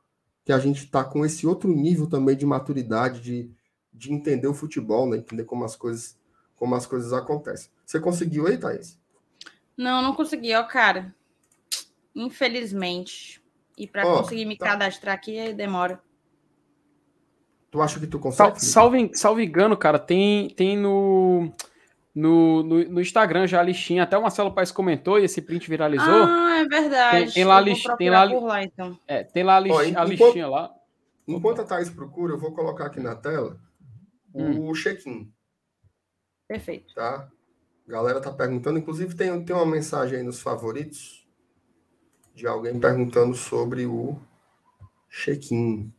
que a gente está com esse outro nível também de maturidade, de, de entender o futebol, né? Entender como as coisas como as coisas acontecem. Você conseguiu aí, Thaís? Não, não consegui, ó, cara. Infelizmente. E para conseguir me tá. cadastrar aqui demora. Tu acha que tu consegue? Sal, salve, salve engano, cara, tem, tem no no, no, no, Instagram já a listinha, até o Marcelo Paes comentou e esse print viralizou. Ah, é verdade. Tem, tem lá, tem lá, lá então. é, tem lá a, Ó, enquanto, a listinha lá. Enquanto a Thais procura, eu vou colocar aqui na tela hum. o check-in. Perfeito. Tá? A galera tá perguntando, inclusive tem, tem uma mensagem aí nos favoritos de alguém perguntando sobre o check-in.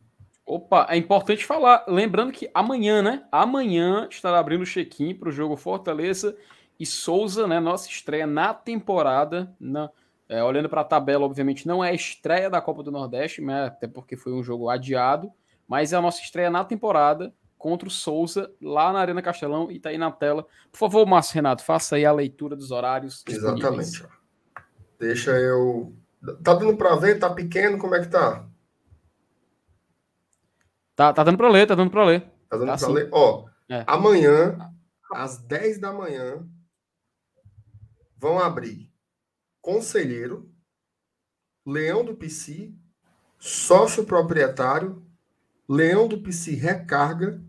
Opa, é importante falar, lembrando que amanhã, né? Amanhã estará abrindo o check-in para o jogo Fortaleza e Souza, né? Nossa estreia na temporada. Na, é, olhando para a tabela, obviamente não é a estreia da Copa do Nordeste, né, até porque foi um jogo adiado, mas é a nossa estreia na temporada contra o Souza lá na Arena Castelão e tá aí na tela. Por favor, Márcio Renato, faça aí a leitura dos horários. Exatamente. Deixa eu. Tá dando para ver? Tá pequeno? Como é que tá? Tá, tá dando para ler, tá dando para ler. Tá dando tá para ler? Ó, é. amanhã, às 10 da manhã, vão abrir Conselheiro, Leão do PC, sócio proprietário, Leão do PC Recarga,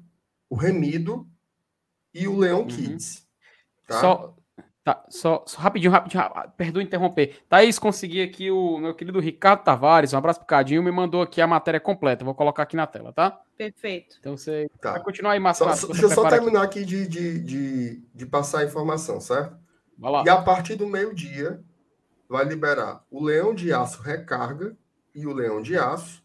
o Remido e o Leão uhum. Kids. Tá? Só, tá, só, só rapidinho, rapidinho, perdoa interromper. Thaís, consegui aqui o meu querido Ricardo Tavares, um abraço pro Cadinho, me mandou aqui a matéria completa. Vou colocar aqui na tela, tá? Perfeito. Então você tá. vai continuar aí, Márcio. Deixa eu só terminar aqui, aqui de, de, de, de, passar a informação, certo? Vai lá. E a partir do meio-dia, vai liberar o Leão de Aço Recarga e o Leão de Aço.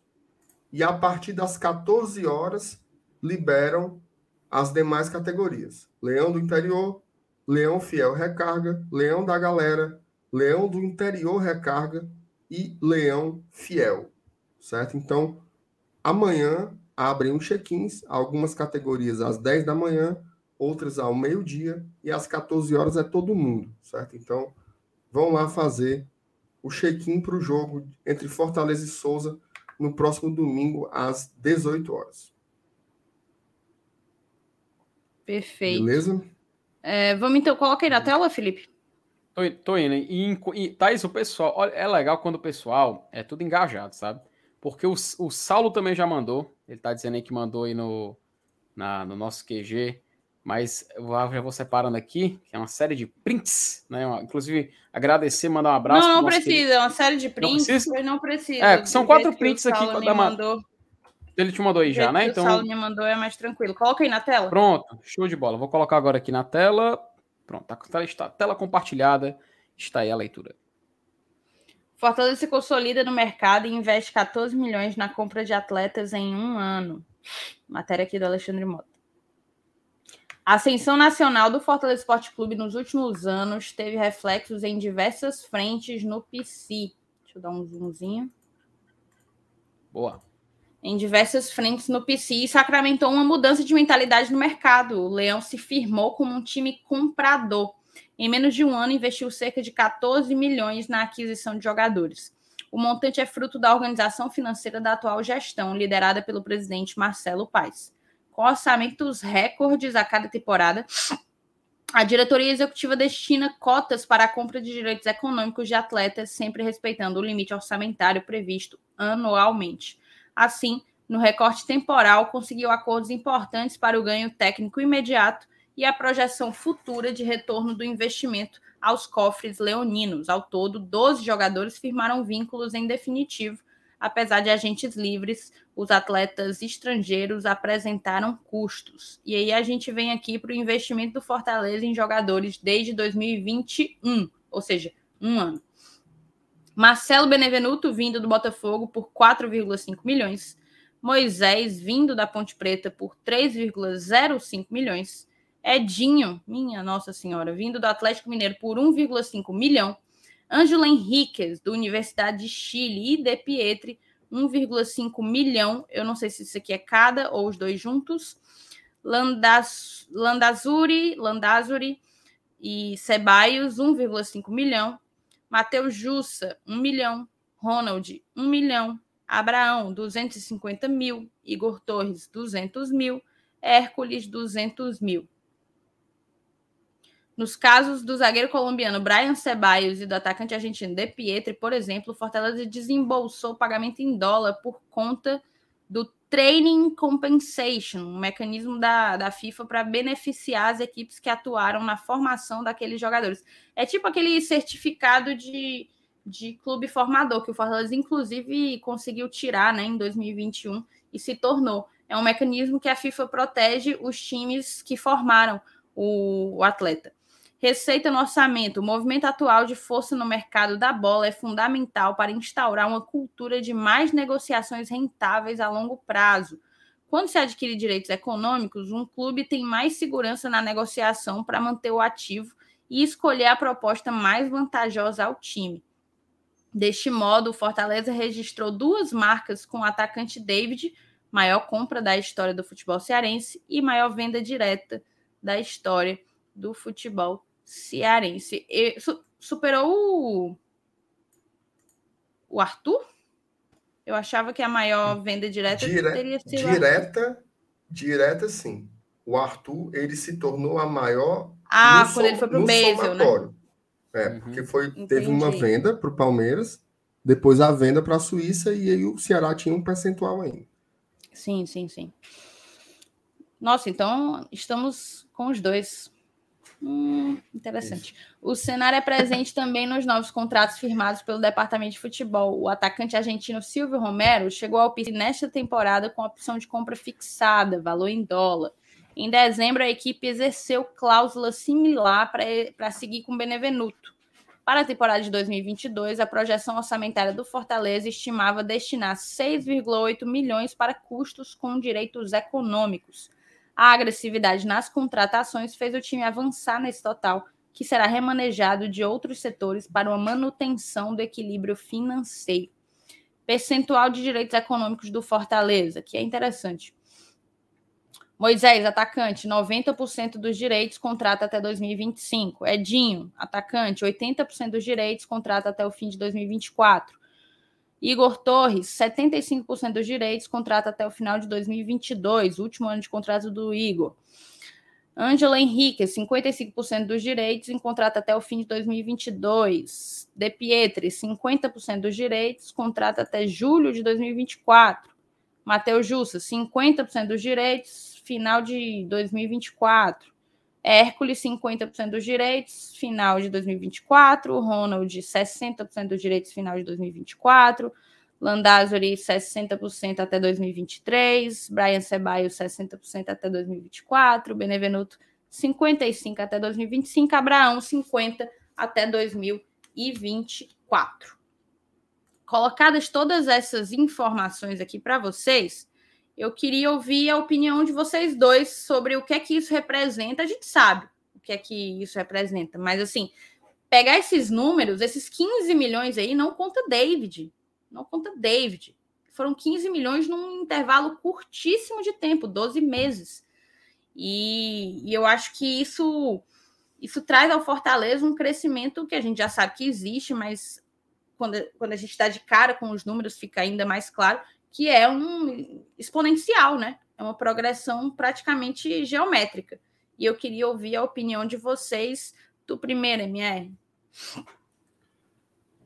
E a partir das 14 horas, liberam as demais categorias: Leão do Interior, Leão Fiel Recarga, Leão da Galera, Leão do Interior Recarga e Leão Fiel. Certo? Então, amanhã abrem os check-ins, algumas categorias às 10 da manhã, outras ao meio-dia e às 14 horas é todo mundo, certo? Então, vão lá fazer o check-in para o jogo entre Fortaleza e Souza no próximo domingo às 18 horas. Perfeito. Beleza? É, vamos então, coloca aí na tela, Felipe. Tô, tô indo. E, e Thaís, o pessoal, olha, é legal quando o pessoal é tudo engajado, sabe? Porque o, o Saulo também já mandou. Ele tá dizendo aí que mandou aí no, na, no nosso QG. Mas eu já vou separando aqui, que é uma série de prints, né? Inclusive, agradecer, mandar um abraço. Não, não precisa, é uma série de prints, não precisa. Não precisa é, são quatro prints aqui. Da mandou. Ele te mandou aí já, né? Então. O Saulo me mandou é mais tranquilo. Coloca aí na tela. Pronto, show de bola. Vou colocar agora aqui na tela. Pronto, tá, está tela compartilhada. Está aí a leitura. Fortaleza se consolida no mercado e investe 14 milhões na compra de atletas em um ano. Matéria aqui do Alexandre Mota. A ascensão nacional do Fortaleza Esporte Clube nos últimos anos teve reflexos em diversas frentes no PC. Deixa eu dar um zoomzinho. Boa em diversas frentes no PC e sacramentou uma mudança de mentalidade no mercado. O Leão se firmou como um time comprador. Em menos de um ano, investiu cerca de 14 milhões na aquisição de jogadores. O montante é fruto da organização financeira da atual gestão, liderada pelo presidente Marcelo Paes. Com orçamentos recordes a cada temporada, a diretoria executiva destina cotas para a compra de direitos econômicos de atletas, sempre respeitando o limite orçamentário previsto anualmente. Assim, no recorte temporal, conseguiu acordos importantes para o ganho técnico imediato e a projeção futura de retorno do investimento aos cofres leoninos. Ao todo, 12 jogadores firmaram vínculos em definitivo. Apesar de agentes livres, os atletas estrangeiros apresentaram custos. E aí a gente vem aqui para o investimento do Fortaleza em jogadores desde 2021, ou seja, um ano. Marcelo Benevenuto, vindo do Botafogo, por 4,5 milhões. Moisés, vindo da Ponte Preta, por 3,05 milhões. Edinho, minha Nossa Senhora, vindo do Atlético Mineiro, por 1,5 milhão. Ângelo Henriquez, do Universidade de Chile, e De Pietri, 1,5 milhão. Eu não sei se isso aqui é cada ou os dois juntos. Landas, Landazuri, Landazuri e Ceballos, 1,5 milhão. Matheus Jussa, 1 milhão. Ronald, 1 milhão. Abraão, 250 mil. Igor Torres, 200 mil. Hércules, 200 mil. Nos casos do zagueiro colombiano Brian Ceballos e do atacante argentino De Pietri, por exemplo, o Fortaleza desembolsou pagamento em dólar por conta do Training Compensation, um mecanismo da, da FIFA para beneficiar as equipes que atuaram na formação daqueles jogadores. É tipo aquele certificado de, de clube formador, que o Fortaleza, inclusive, conseguiu tirar né, em 2021 e se tornou. É um mecanismo que a FIFA protege os times que formaram o, o atleta. Receita no orçamento. O movimento atual de força no mercado da bola é fundamental para instaurar uma cultura de mais negociações rentáveis a longo prazo. Quando se adquire direitos econômicos, um clube tem mais segurança na negociação para manter o ativo e escolher a proposta mais vantajosa ao time. Deste modo, o Fortaleza registrou duas marcas com o atacante David, maior compra da história do futebol cearense e maior venda direta da história do futebol cearense. E, su, superou o, o Arthur? Eu achava que a maior venda direta Dire, teria sido. Direta, direta, sim. O Arthur ele se tornou a maior. Ah, quando ele foi para o Basel, né? É, uhum. porque foi, teve uma venda para o Palmeiras, depois a venda para a Suíça e aí o Ceará tinha um percentual ainda. Sim, sim, sim. Nossa, então estamos com os dois. Hum, interessante. Isso. O cenário é presente também nos novos contratos firmados pelo Departamento de Futebol. O atacante argentino Silvio Romero chegou ao PC nesta temporada com opção de compra fixada, valor em dólar. Em dezembro, a equipe exerceu cláusula similar para seguir com Benevenuto. Para a temporada de 2022, a projeção orçamentária do Fortaleza estimava destinar 6,8 milhões para custos com direitos econômicos. A agressividade nas contratações fez o time avançar nesse total, que será remanejado de outros setores para uma manutenção do equilíbrio financeiro. Percentual de direitos econômicos do Fortaleza, que é interessante. Moisés, atacante, 90% dos direitos, contrata até 2025. Edinho, atacante, 80% dos direitos, contrata até o fim de 2024. Igor Torres, 75% dos direitos, contrata até o final de 2022, último ano de contrato do Igor. Ângela Henrique, 55% dos direitos, em contrato até o fim de 2022. De Pietri, 50% dos direitos, contrata até julho de 2024. Matheus Jussa, 50% dos direitos, final de 2024. Hércules, 50% dos direitos, final de 2024. Ronald, 60% dos direitos, final de 2024. Landázuri, 60% até 2023. Brian Ceballos, 60% até 2024. Benevenuto, 55% até 2025. Abraão, 50% até 2024. Colocadas todas essas informações aqui para vocês, eu queria ouvir a opinião de vocês dois sobre o que é que isso representa. A gente sabe o que é que isso representa, mas assim, pegar esses números, esses 15 milhões aí, não conta David. Não conta David. Foram 15 milhões num intervalo curtíssimo de tempo 12 meses. E, e eu acho que isso, isso traz ao Fortaleza um crescimento que a gente já sabe que existe, mas quando, quando a gente está de cara com os números, fica ainda mais claro que é um exponencial, né? É uma progressão praticamente geométrica. E eu queria ouvir a opinião de vocês do primeiro MR.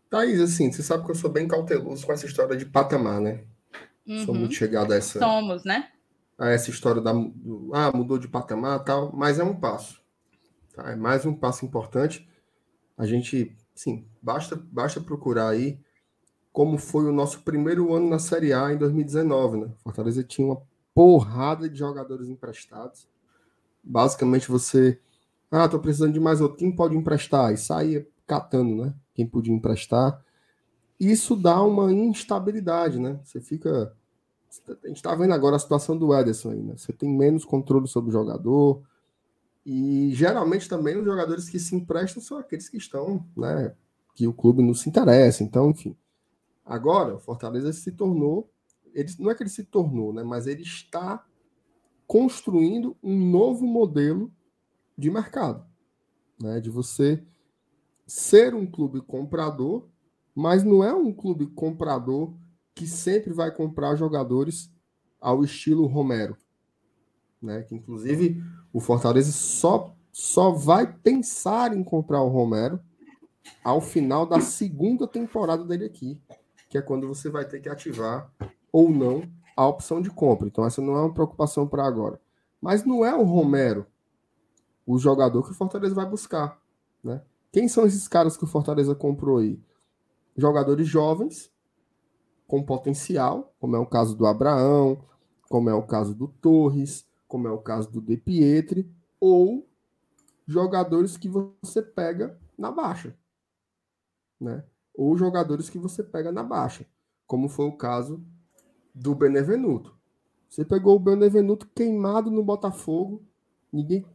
Thaís, assim, você sabe que eu sou bem cauteloso com essa história de patamar, né? Uhum. Sou muito chegado a essa. Somos, né? A essa história da. Do, ah, mudou de patamar tal, mas é um passo. Tá? É mais um passo importante. A gente, sim, basta, basta procurar aí como foi o nosso primeiro ano na Série A em 2019, né? Fortaleza tinha uma porrada de jogadores emprestados. Basicamente você, ah, tô precisando de mais outro, quem pode emprestar? E saía catando, né? Quem podia emprestar. Isso dá uma instabilidade, né? Você fica a gente está vendo agora a situação do Ederson aí, né? Você tem menos controle sobre o jogador. E geralmente também os jogadores que se emprestam são aqueles que estão, né? Que o clube não se interessa. Então, enfim. Agora, o Fortaleza se tornou, ele, não é que ele se tornou, né, mas ele está construindo um novo modelo de mercado, né, de você ser um clube comprador, mas não é um clube comprador que sempre vai comprar jogadores ao estilo Romero, né, que inclusive o Fortaleza só só vai pensar em comprar o Romero ao final da segunda temporada dele aqui que é quando você vai ter que ativar ou não a opção de compra. Então, essa não é uma preocupação para agora. Mas não é o Romero o jogador que o Fortaleza vai buscar. Né? Quem são esses caras que o Fortaleza comprou aí? Jogadores jovens, com potencial, como é o caso do Abraão, como é o caso do Torres, como é o caso do De Pietri, ou jogadores que você pega na baixa. Né? Ou jogadores que você pega na baixa, como foi o caso do Benevenuto. Você pegou o Benevenuto queimado no Botafogo, ninguém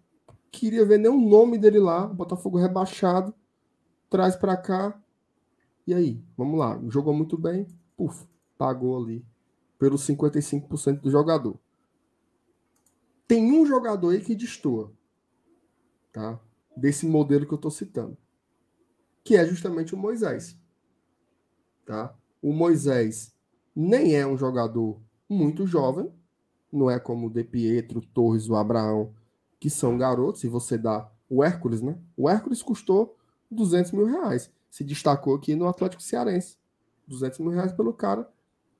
queria ver nenhum nome dele lá, Botafogo rebaixado, traz para cá. E aí, vamos lá, jogou muito bem, puf, pagou ali pelos 55% do jogador. Tem um jogador aí que destoa, tá? Desse modelo que eu estou citando, que é justamente o Moisés, tá? O Moisés nem é um jogador muito jovem, não é como o De Pietro, Torres, o Abraão, que são garotos, e você dá o Hércules, né? O Hércules custou 200 mil reais. Se destacou aqui no Atlético Cearense. 200 mil reais pelo cara,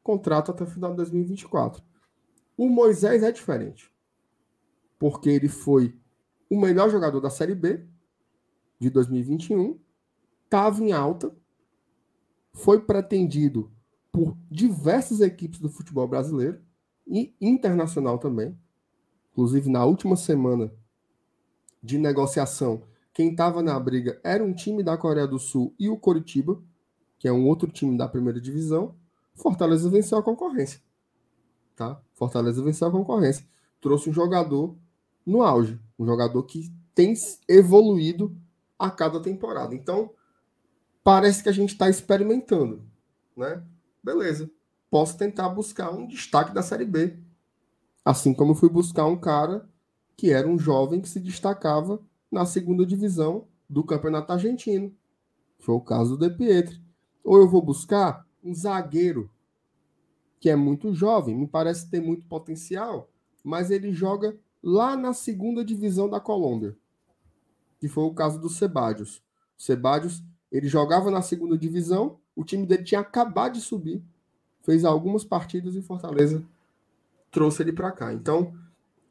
contrato até o final de 2024. O Moisés é diferente. Porque ele foi o melhor jogador da Série B de 2021, estava em alta, foi pretendido por diversas equipes do futebol brasileiro e internacional também. Inclusive, na última semana de negociação, quem estava na briga era um time da Coreia do Sul e o Coritiba, que é um outro time da primeira divisão. Fortaleza venceu a concorrência. Tá? Fortaleza venceu a concorrência. Trouxe um jogador no auge, um jogador que tem evoluído a cada temporada. Então, parece que a gente está experimentando, né? Beleza. Posso tentar buscar um destaque da Série B Assim como fui buscar um cara que era um jovem que se destacava na segunda divisão do Campeonato Argentino. Foi o caso do De Pietri. Ou eu vou buscar um zagueiro que é muito jovem, me parece ter muito potencial, mas ele joga lá na segunda divisão da Colômbia. Que foi o caso do Sebadios. Sebadios, ele jogava na segunda divisão, o time dele tinha acabado de subir, fez algumas partidas em Fortaleza trouxe ele para cá. Então,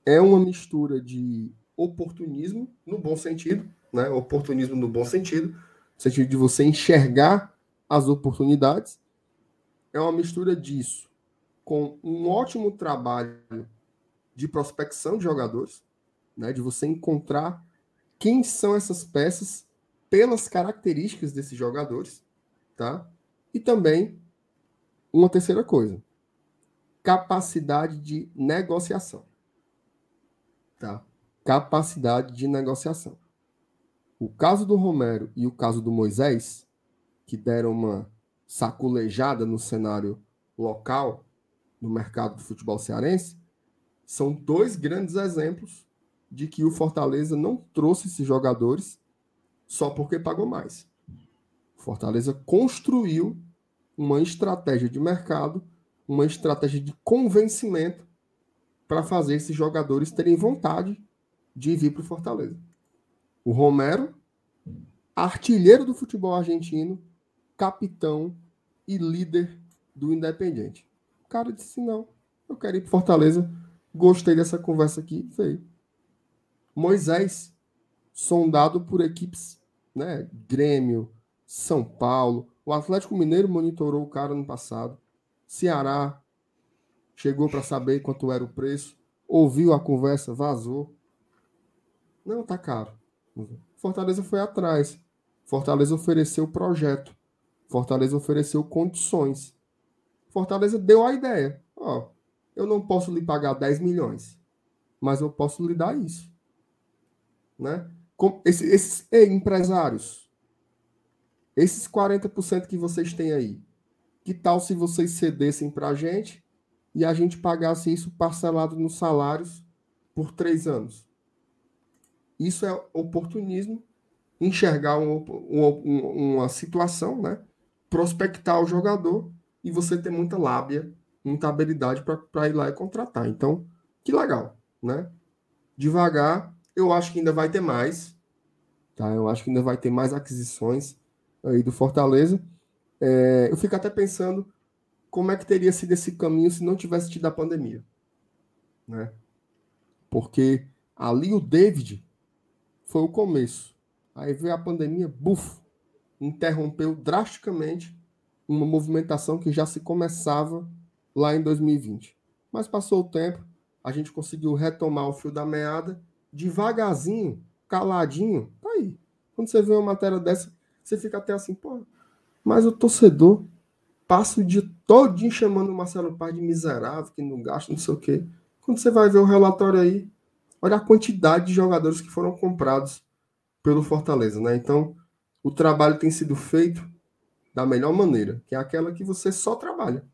é uma mistura de oportunismo, no bom sentido, né? Oportunismo no bom sentido, no sentido de você enxergar as oportunidades. É uma mistura disso com um ótimo trabalho de prospecção de jogadores, né? De você encontrar quem são essas peças pelas características desses jogadores, tá? E também uma terceira coisa, capacidade de negociação. Tá? Capacidade de negociação. O caso do Romero e o caso do Moisés, que deram uma saculejada no cenário local no mercado do futebol cearense, são dois grandes exemplos de que o Fortaleza não trouxe esses jogadores só porque pagou mais. Fortaleza construiu uma estratégia de mercado uma estratégia de convencimento para fazer esses jogadores terem vontade de vir para o Fortaleza. O Romero, artilheiro do futebol argentino, capitão e líder do Independente. O cara disse: não, eu quero ir para Fortaleza, gostei dessa conversa aqui, veio. Moisés, sondado por equipes, né? Grêmio, São Paulo, o Atlético Mineiro monitorou o cara no passado. Ceará chegou para saber quanto era o preço, ouviu a conversa, vazou. Não, tá caro. Fortaleza foi atrás. Fortaleza ofereceu projeto. Fortaleza ofereceu condições. Fortaleza deu a ideia. Ó, eu não posso lhe pagar 10 milhões, mas eu posso lhe dar isso. Né? Com esses, empresários, esses 40% que vocês têm aí, que tal se vocês cedessem para a gente e a gente pagasse isso parcelado nos salários por três anos? Isso é oportunismo, enxergar um, um, uma situação, né? prospectar o jogador e você ter muita lábia, muita habilidade para ir lá e contratar. Então, que legal, né? Devagar, eu acho que ainda vai ter mais, tá? Eu acho que ainda vai ter mais aquisições aí do Fortaleza. É, eu fico até pensando como é que teria sido esse caminho se não tivesse tido a pandemia. Né? Porque ali o David foi o começo. Aí veio a pandemia, buf, interrompeu drasticamente uma movimentação que já se começava lá em 2020. Mas passou o tempo, a gente conseguiu retomar o fio da meada, devagarzinho, caladinho. Tá aí. Quando você vê uma matéria dessa, você fica até assim, pô, mas o torcedor passa o dia todo chamando o Marcelo Paz de miserável, que não gasta, não sei o quê. Quando você vai ver o relatório aí, olha a quantidade de jogadores que foram comprados pelo Fortaleza, né? Então, o trabalho tem sido feito da melhor maneira, que é aquela que você só trabalha,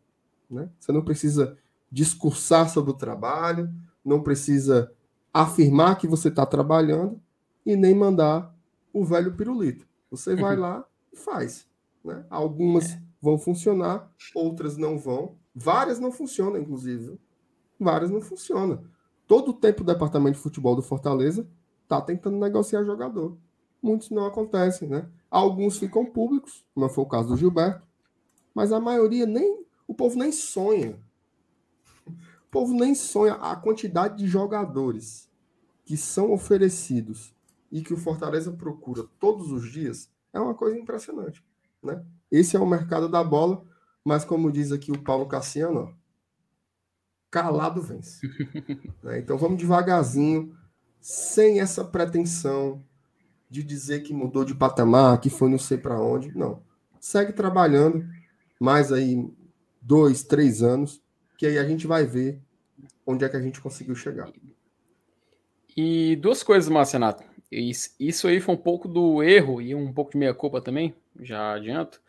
né? Você não precisa discursar sobre o trabalho, não precisa afirmar que você está trabalhando e nem mandar o velho pirulito. Você vai lá e faz. Né? Algumas é. vão funcionar, outras não vão. Várias não funcionam, inclusive. Várias não funcionam. Todo o tempo o departamento de futebol do Fortaleza está tentando negociar jogador. Muitos não acontecem, né? Alguns ficam públicos, como foi o caso do Gilberto, mas a maioria nem. O povo nem sonha. O povo nem sonha a quantidade de jogadores que são oferecidos e que o Fortaleza procura todos os dias é uma coisa impressionante. Né? Esse é o mercado da bola, mas como diz aqui o Paulo Cassiano, ó, calado vence. né? Então vamos devagarzinho, sem essa pretensão de dizer que mudou de patamar, que foi não sei para onde. Não. Segue trabalhando mais aí dois, três anos, que aí a gente vai ver onde é que a gente conseguiu chegar. E duas coisas, Marcenato. Isso aí foi um pouco do erro e um pouco de meia-culpa também, já adianto,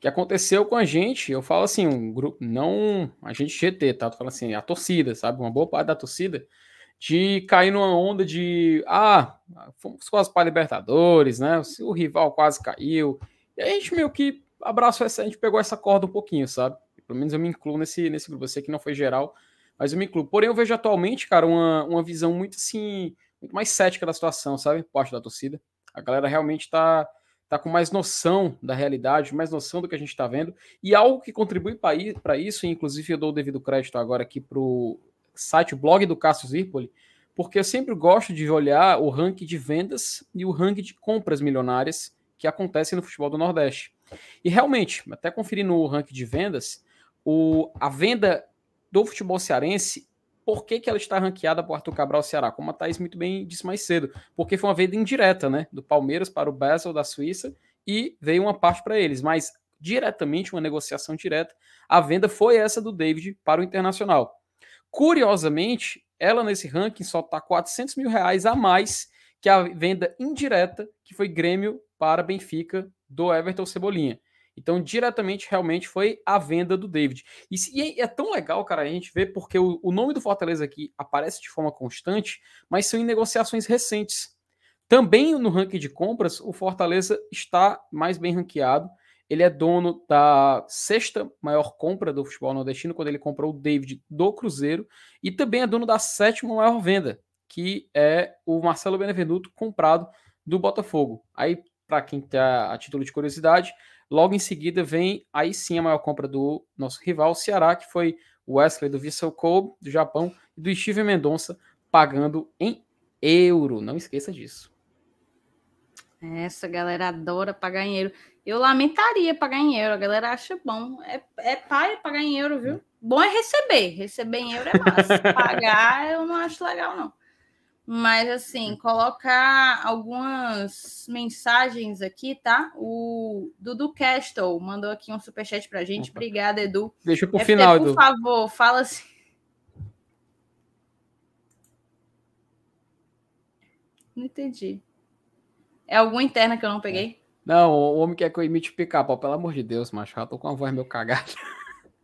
que aconteceu com a gente. Eu falo assim, um grupo, não a gente GT, tá? Tu fala assim, a torcida, sabe? Uma boa parte da torcida de cair numa onda de ah, fomos quase para Libertadores, né? O rival quase caiu. E a gente meio que abraçou essa, a gente pegou essa corda um pouquinho, sabe? Pelo menos eu me incluo nesse, nesse grupo. Eu sei que não foi geral, mas eu me incluo. Porém, eu vejo atualmente, cara, uma, uma visão muito assim, muito mais cética da situação, sabe? Parte da torcida. A galera realmente tá, tá com mais noção da realidade, mais noção do que a gente está vendo. E algo que contribui para isso, inclusive eu dou o devido crédito agora aqui pro site, o blog do Cássio Zirpoli, porque eu sempre gosto de olhar o ranking de vendas e o ranking de compras milionárias que acontecem no futebol do Nordeste. E realmente, até conferindo o ranking de vendas, o, a venda do futebol cearense, por que, que ela está ranqueada por Arthur Cabral Ceará? Como a Thaís muito bem disse mais cedo, porque foi uma venda indireta, né? Do Palmeiras para o Basel da Suíça e veio uma parte para eles, mas diretamente, uma negociação direta, a venda foi essa do David para o Internacional. Curiosamente, ela nesse ranking só está 400 mil reais a mais que a venda indireta que foi Grêmio para Benfica do Everton Cebolinha. Então, diretamente, realmente foi a venda do David. E, e é, tão legal, cara, a gente ver, porque o, o, nome do Fortaleza aqui aparece de forma constante, mas são em negociações recentes. Também no ranking de compras, o Fortaleza está mais bem ranqueado. Ele é dono da sexta maior compra do futebol nordestino, quando ele comprou o David do Cruzeiro, e também é dono da sétima maior venda, que é o Marcelo Benevenuto comprado do Botafogo. Aí, para quem está a título de curiosidade, Logo em seguida vem aí sim a maior compra do nosso rival, o Ceará, que foi o Wesley do Vissel Kobe, do Japão, e do Steven Mendonça, pagando em euro. Não esqueça disso. Essa galera adora pagar em euro. Eu lamentaria pagar em euro. A galera acha bom. É, é pai pagar em euro, viu? Bom é receber. Receber em euro é massa. pagar eu não acho legal, não. Mas, assim, colocar algumas mensagens aqui, tá? O Dudu Castle mandou aqui um superchat pra gente. Opa. Obrigada, Edu. Deixa pro FT, final, Edu. Por favor, fala assim. Não entendi. É alguma interna que eu não peguei? Não, o homem quer que eu imite pica-pau. Pelo amor de Deus, macho. Tô com a voz meio cagada.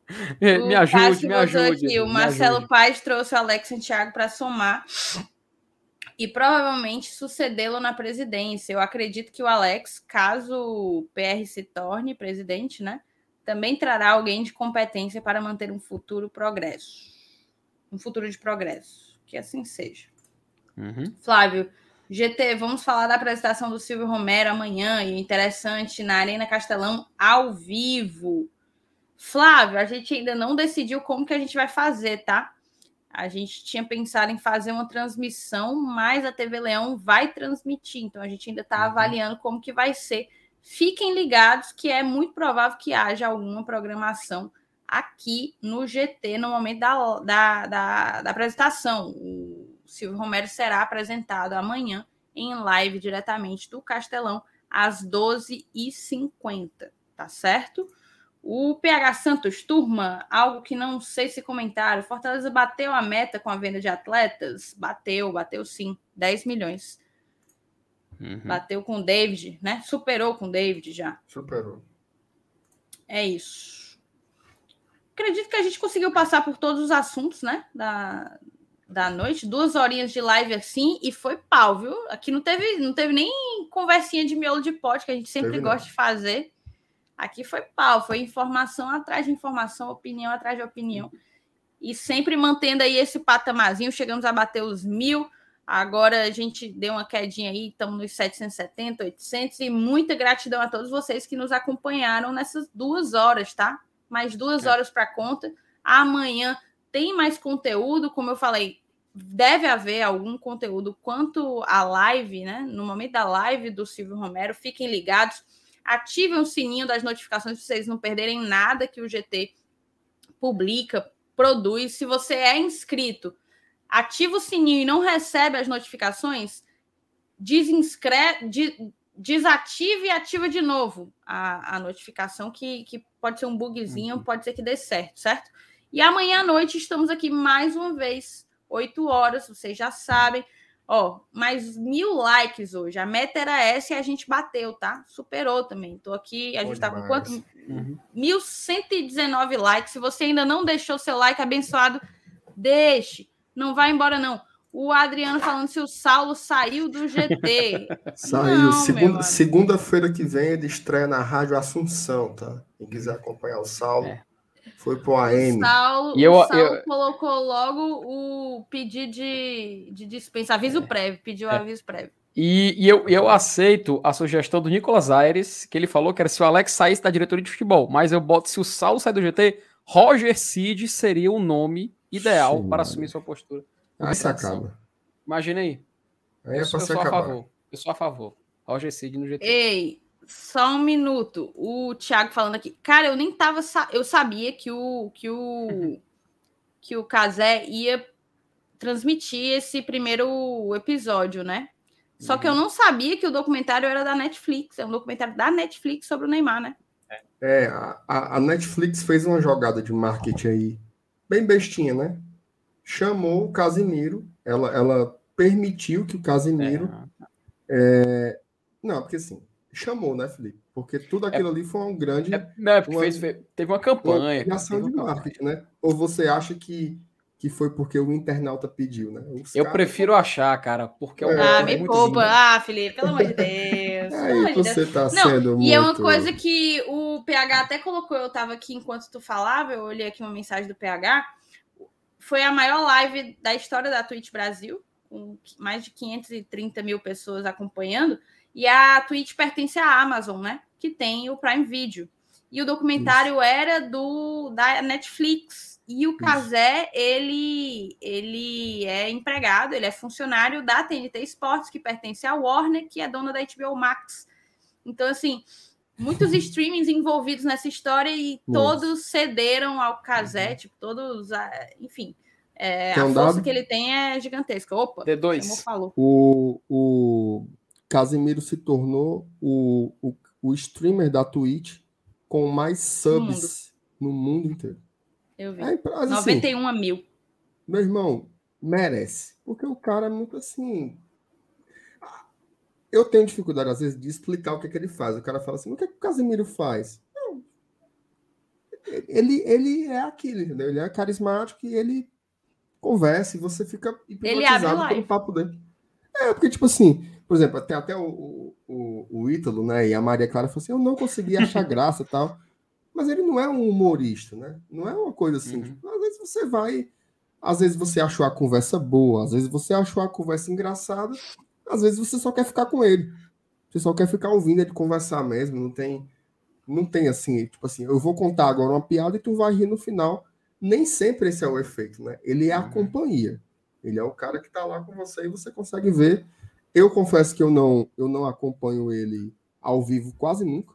me ajude, me ajude. Aqui, o Marcelo ajude. Paz trouxe o Alex Santiago para somar e provavelmente sucedê-lo na presidência. Eu acredito que o Alex, caso o PR se torne presidente, né, também trará alguém de competência para manter um futuro progresso. Um futuro de progresso. Que assim seja. Uhum. Flávio, GT, vamos falar da apresentação do Silvio Romero amanhã e interessante na Arena Castelão ao vivo. Flávio, a gente ainda não decidiu como que a gente vai fazer, tá? A gente tinha pensado em fazer uma transmissão, mas a TV Leão vai transmitir. Então a gente ainda está uhum. avaliando como que vai ser. Fiquem ligados que é muito provável que haja alguma programação aqui no GT no momento da, da, da, da apresentação. O Silvio Romero será apresentado amanhã em live diretamente do Castelão às 12h50, tá certo? O PH Santos, turma, algo que não sei se comentaram. Fortaleza bateu a meta com a venda de atletas? Bateu, bateu sim. 10 milhões. Uhum. Bateu com o David, né? Superou com o David já. Superou. É isso. Acredito que a gente conseguiu passar por todos os assuntos, né? Da, da noite. Duas horinhas de live assim e foi pau, viu? Aqui não teve, não teve nem conversinha de miolo de pote, que a gente sempre teve gosta não. de fazer. Aqui foi pau, foi informação atrás de informação, opinião atrás de opinião. E sempre mantendo aí esse patamarzinho, chegamos a bater os mil. Agora a gente deu uma quedinha aí, estamos nos 770, 800. E muita gratidão a todos vocês que nos acompanharam nessas duas horas, tá? Mais duas é. horas para conta. Amanhã tem mais conteúdo, como eu falei, deve haver algum conteúdo quanto à live, né? No momento da live do Silvio Romero, fiquem ligados Ativem o sininho das notificações para vocês não perderem nada que o GT publica, produz. Se você é inscrito, ativa o sininho e não recebe as notificações, desinscreve, desative e ativa de novo a, a notificação, que, que pode ser um bugzinho, uhum. pode ser que dê certo, certo? E amanhã à noite estamos aqui mais uma vez, 8 horas, vocês já sabem. Ó, mais mil likes hoje. A meta era essa e a gente bateu, tá? Superou também. Tô aqui, a gente tá com quanto? Uhum. 1.119 likes. Se você ainda não deixou seu like abençoado, deixe. Não vai embora, não. O Adriano falando se o Saulo saiu do GT. Saiu. Segunda, segunda-feira que vem ele estreia na Rádio Assunção, tá? Quem quiser acompanhar o Saulo. É. Foi pro AM. Saulo, e eu, o Saulo eu... colocou logo o pedido de, de dispensa, aviso é. prévio, pediu é. aviso prévio. E, e, eu, eu aceito a sugestão do Nicolas Aires, que ele falou que era se o Alex saísse da diretoria de futebol, mas eu boto se o Saulo sair do GT, Roger Cid seria o nome ideal Sim, para assumir sua postura. Aí se acaba. Imagina aí. Aí é eu, sou, eu sou a favor. Eu sou a favor. Roger Cid no GT. Ei, só um minuto. O Thiago falando aqui. Cara, eu nem tava. Eu sabia que o que o que o Casé ia transmitir esse primeiro episódio, né? Só que eu uhum. não sabia que o documentário era da Netflix. É um documentário da Netflix sobre o Neymar, né? É, a, a Netflix fez uma jogada de marketing aí, bem bestinha, né? Chamou o Casimiro, ela, ela permitiu que o Casimiro. É. É, não, porque assim, chamou, né, Felipe? Porque tudo aquilo é, ali foi um grande. É, não, é porque uma, fez, teve uma campanha. Uma ação de marketing, né? Ou você acha que, que foi porque o internauta pediu, né? Os eu prefiro achar, cara, porque é um Ah, me poupa. Ah, Felipe, pelo amor de Deus. Aí você de tá sendo Não, muito... E é uma coisa que o PH até colocou, eu tava aqui enquanto tu falava, eu olhei aqui uma mensagem do PH. Foi a maior live da história da Twitch Brasil, com mais de 530 mil pessoas acompanhando. E a Twitch pertence à Amazon, né? Que tem o Prime Video. E o documentário Isso. era do da Netflix. E o Casé, ele, ele é empregado, ele é funcionário da TNT Sports, que pertence à Warner, que é dona da HBO Max. Então, assim, muitos streamings envolvidos nessa história e Nossa. todos cederam ao Casé, uhum. tipo, todos, enfim. É, a força dado? que ele tem é gigantesca. Opa, D2. Falou. O, o Casimiro se tornou o, o, o streamer da Twitch com mais subs no mundo, no mundo inteiro. Eu vi. É, mas, 91 assim, mil. Meu irmão, merece. Porque o cara é muito assim. Eu tenho dificuldade, às vezes, de explicar o que, é que ele faz. O cara fala assim: o que, é que o Casimiro faz? Não. Ele, ele é aquilo, entendeu? Ele é carismático e ele conversa e você fica hipnotizado pelo papo dele. É, porque, tipo assim, por exemplo, tem até o, o, o Ítalo, né? E a Maria Clara falou assim: eu não consegui achar graça e tal. Mas ele não é um humorista, né? Não é uma coisa assim. Uhum. Tipo, às vezes você vai. Às vezes você achou a conversa boa, às vezes você achou a conversa engraçada, às vezes você só quer ficar com ele. Você só quer ficar ouvindo ele conversar mesmo, não tem. Não tem assim, tipo assim, eu vou contar agora uma piada e tu vai rir no final. Nem sempre esse é o efeito, né? Ele é a uhum. companhia. Ele é o cara que tá lá com você e você consegue ver eu confesso que eu não, eu não acompanho ele ao vivo quase nunca,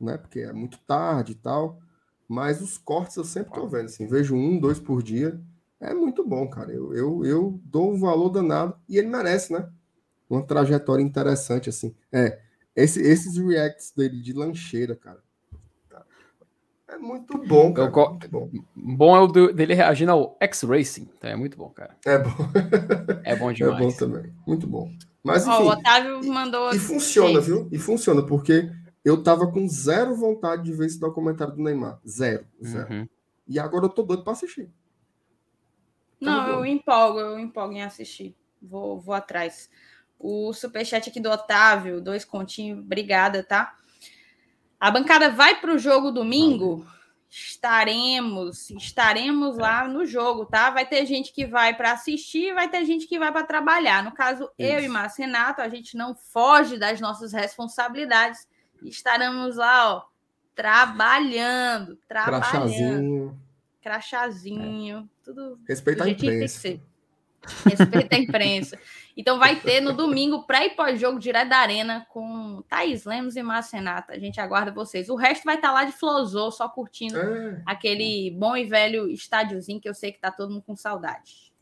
né? Porque é muito tarde e tal. Mas os cortes eu sempre tô vendo, assim, vejo um, dois por dia. É muito bom, cara. Eu, eu, eu dou um valor danado e ele merece, né? Uma trajetória interessante, assim. É, esse, esses reacts dele de lancheira, cara. É muito bom, cara. Eu, muito bom. bom é o do, dele reagindo ao X-Racing. Então é muito bom, cara. É bom. é bom demais. É bom também. Muito bom. Mas, enfim, oh, o Otávio mandou. E funciona, viu? E funciona, porque eu tava com zero vontade de ver esse documentário do Neymar. Zero. Zero. Uhum. E agora eu tô doido pra assistir. Não, eu empolgo, eu empolgo em assistir. Vou, vou atrás. O superchat aqui do Otávio, dois continhos, obrigada, tá? A bancada vai para o jogo domingo. Estaremos, estaremos lá no jogo, tá? Vai ter gente que vai para assistir, vai ter gente que vai para trabalhar. No caso, Isso. eu e Márcio Renato, a gente não foge das nossas responsabilidades. Estaremos lá, ó, trabalhando, trabalhando. Crachazinho. Crachazinho, é. tudo. Respeita a imprensa. Respeita a imprensa. Então vai ter no domingo, pré e pós-jogo, direto da Arena, com Thaís Lemos e Márcia Renata. A gente aguarda vocês. O resto vai estar tá lá de Flosou, só curtindo é. aquele bom e velho estádiozinho que eu sei que tá todo mundo com saudade.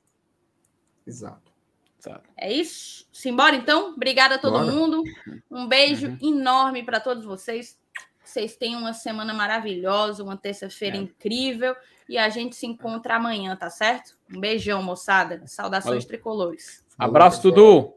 Exato. É isso? Simbora então? Obrigada a todo Bora. mundo. Um beijo uhum. enorme para todos vocês. Vocês tenham uma semana maravilhosa, uma terça-feira é. incrível. E a gente se encontra amanhã, tá certo? Um beijão, moçada. Saudações Valeu. tricolores. Abraço, Dudu.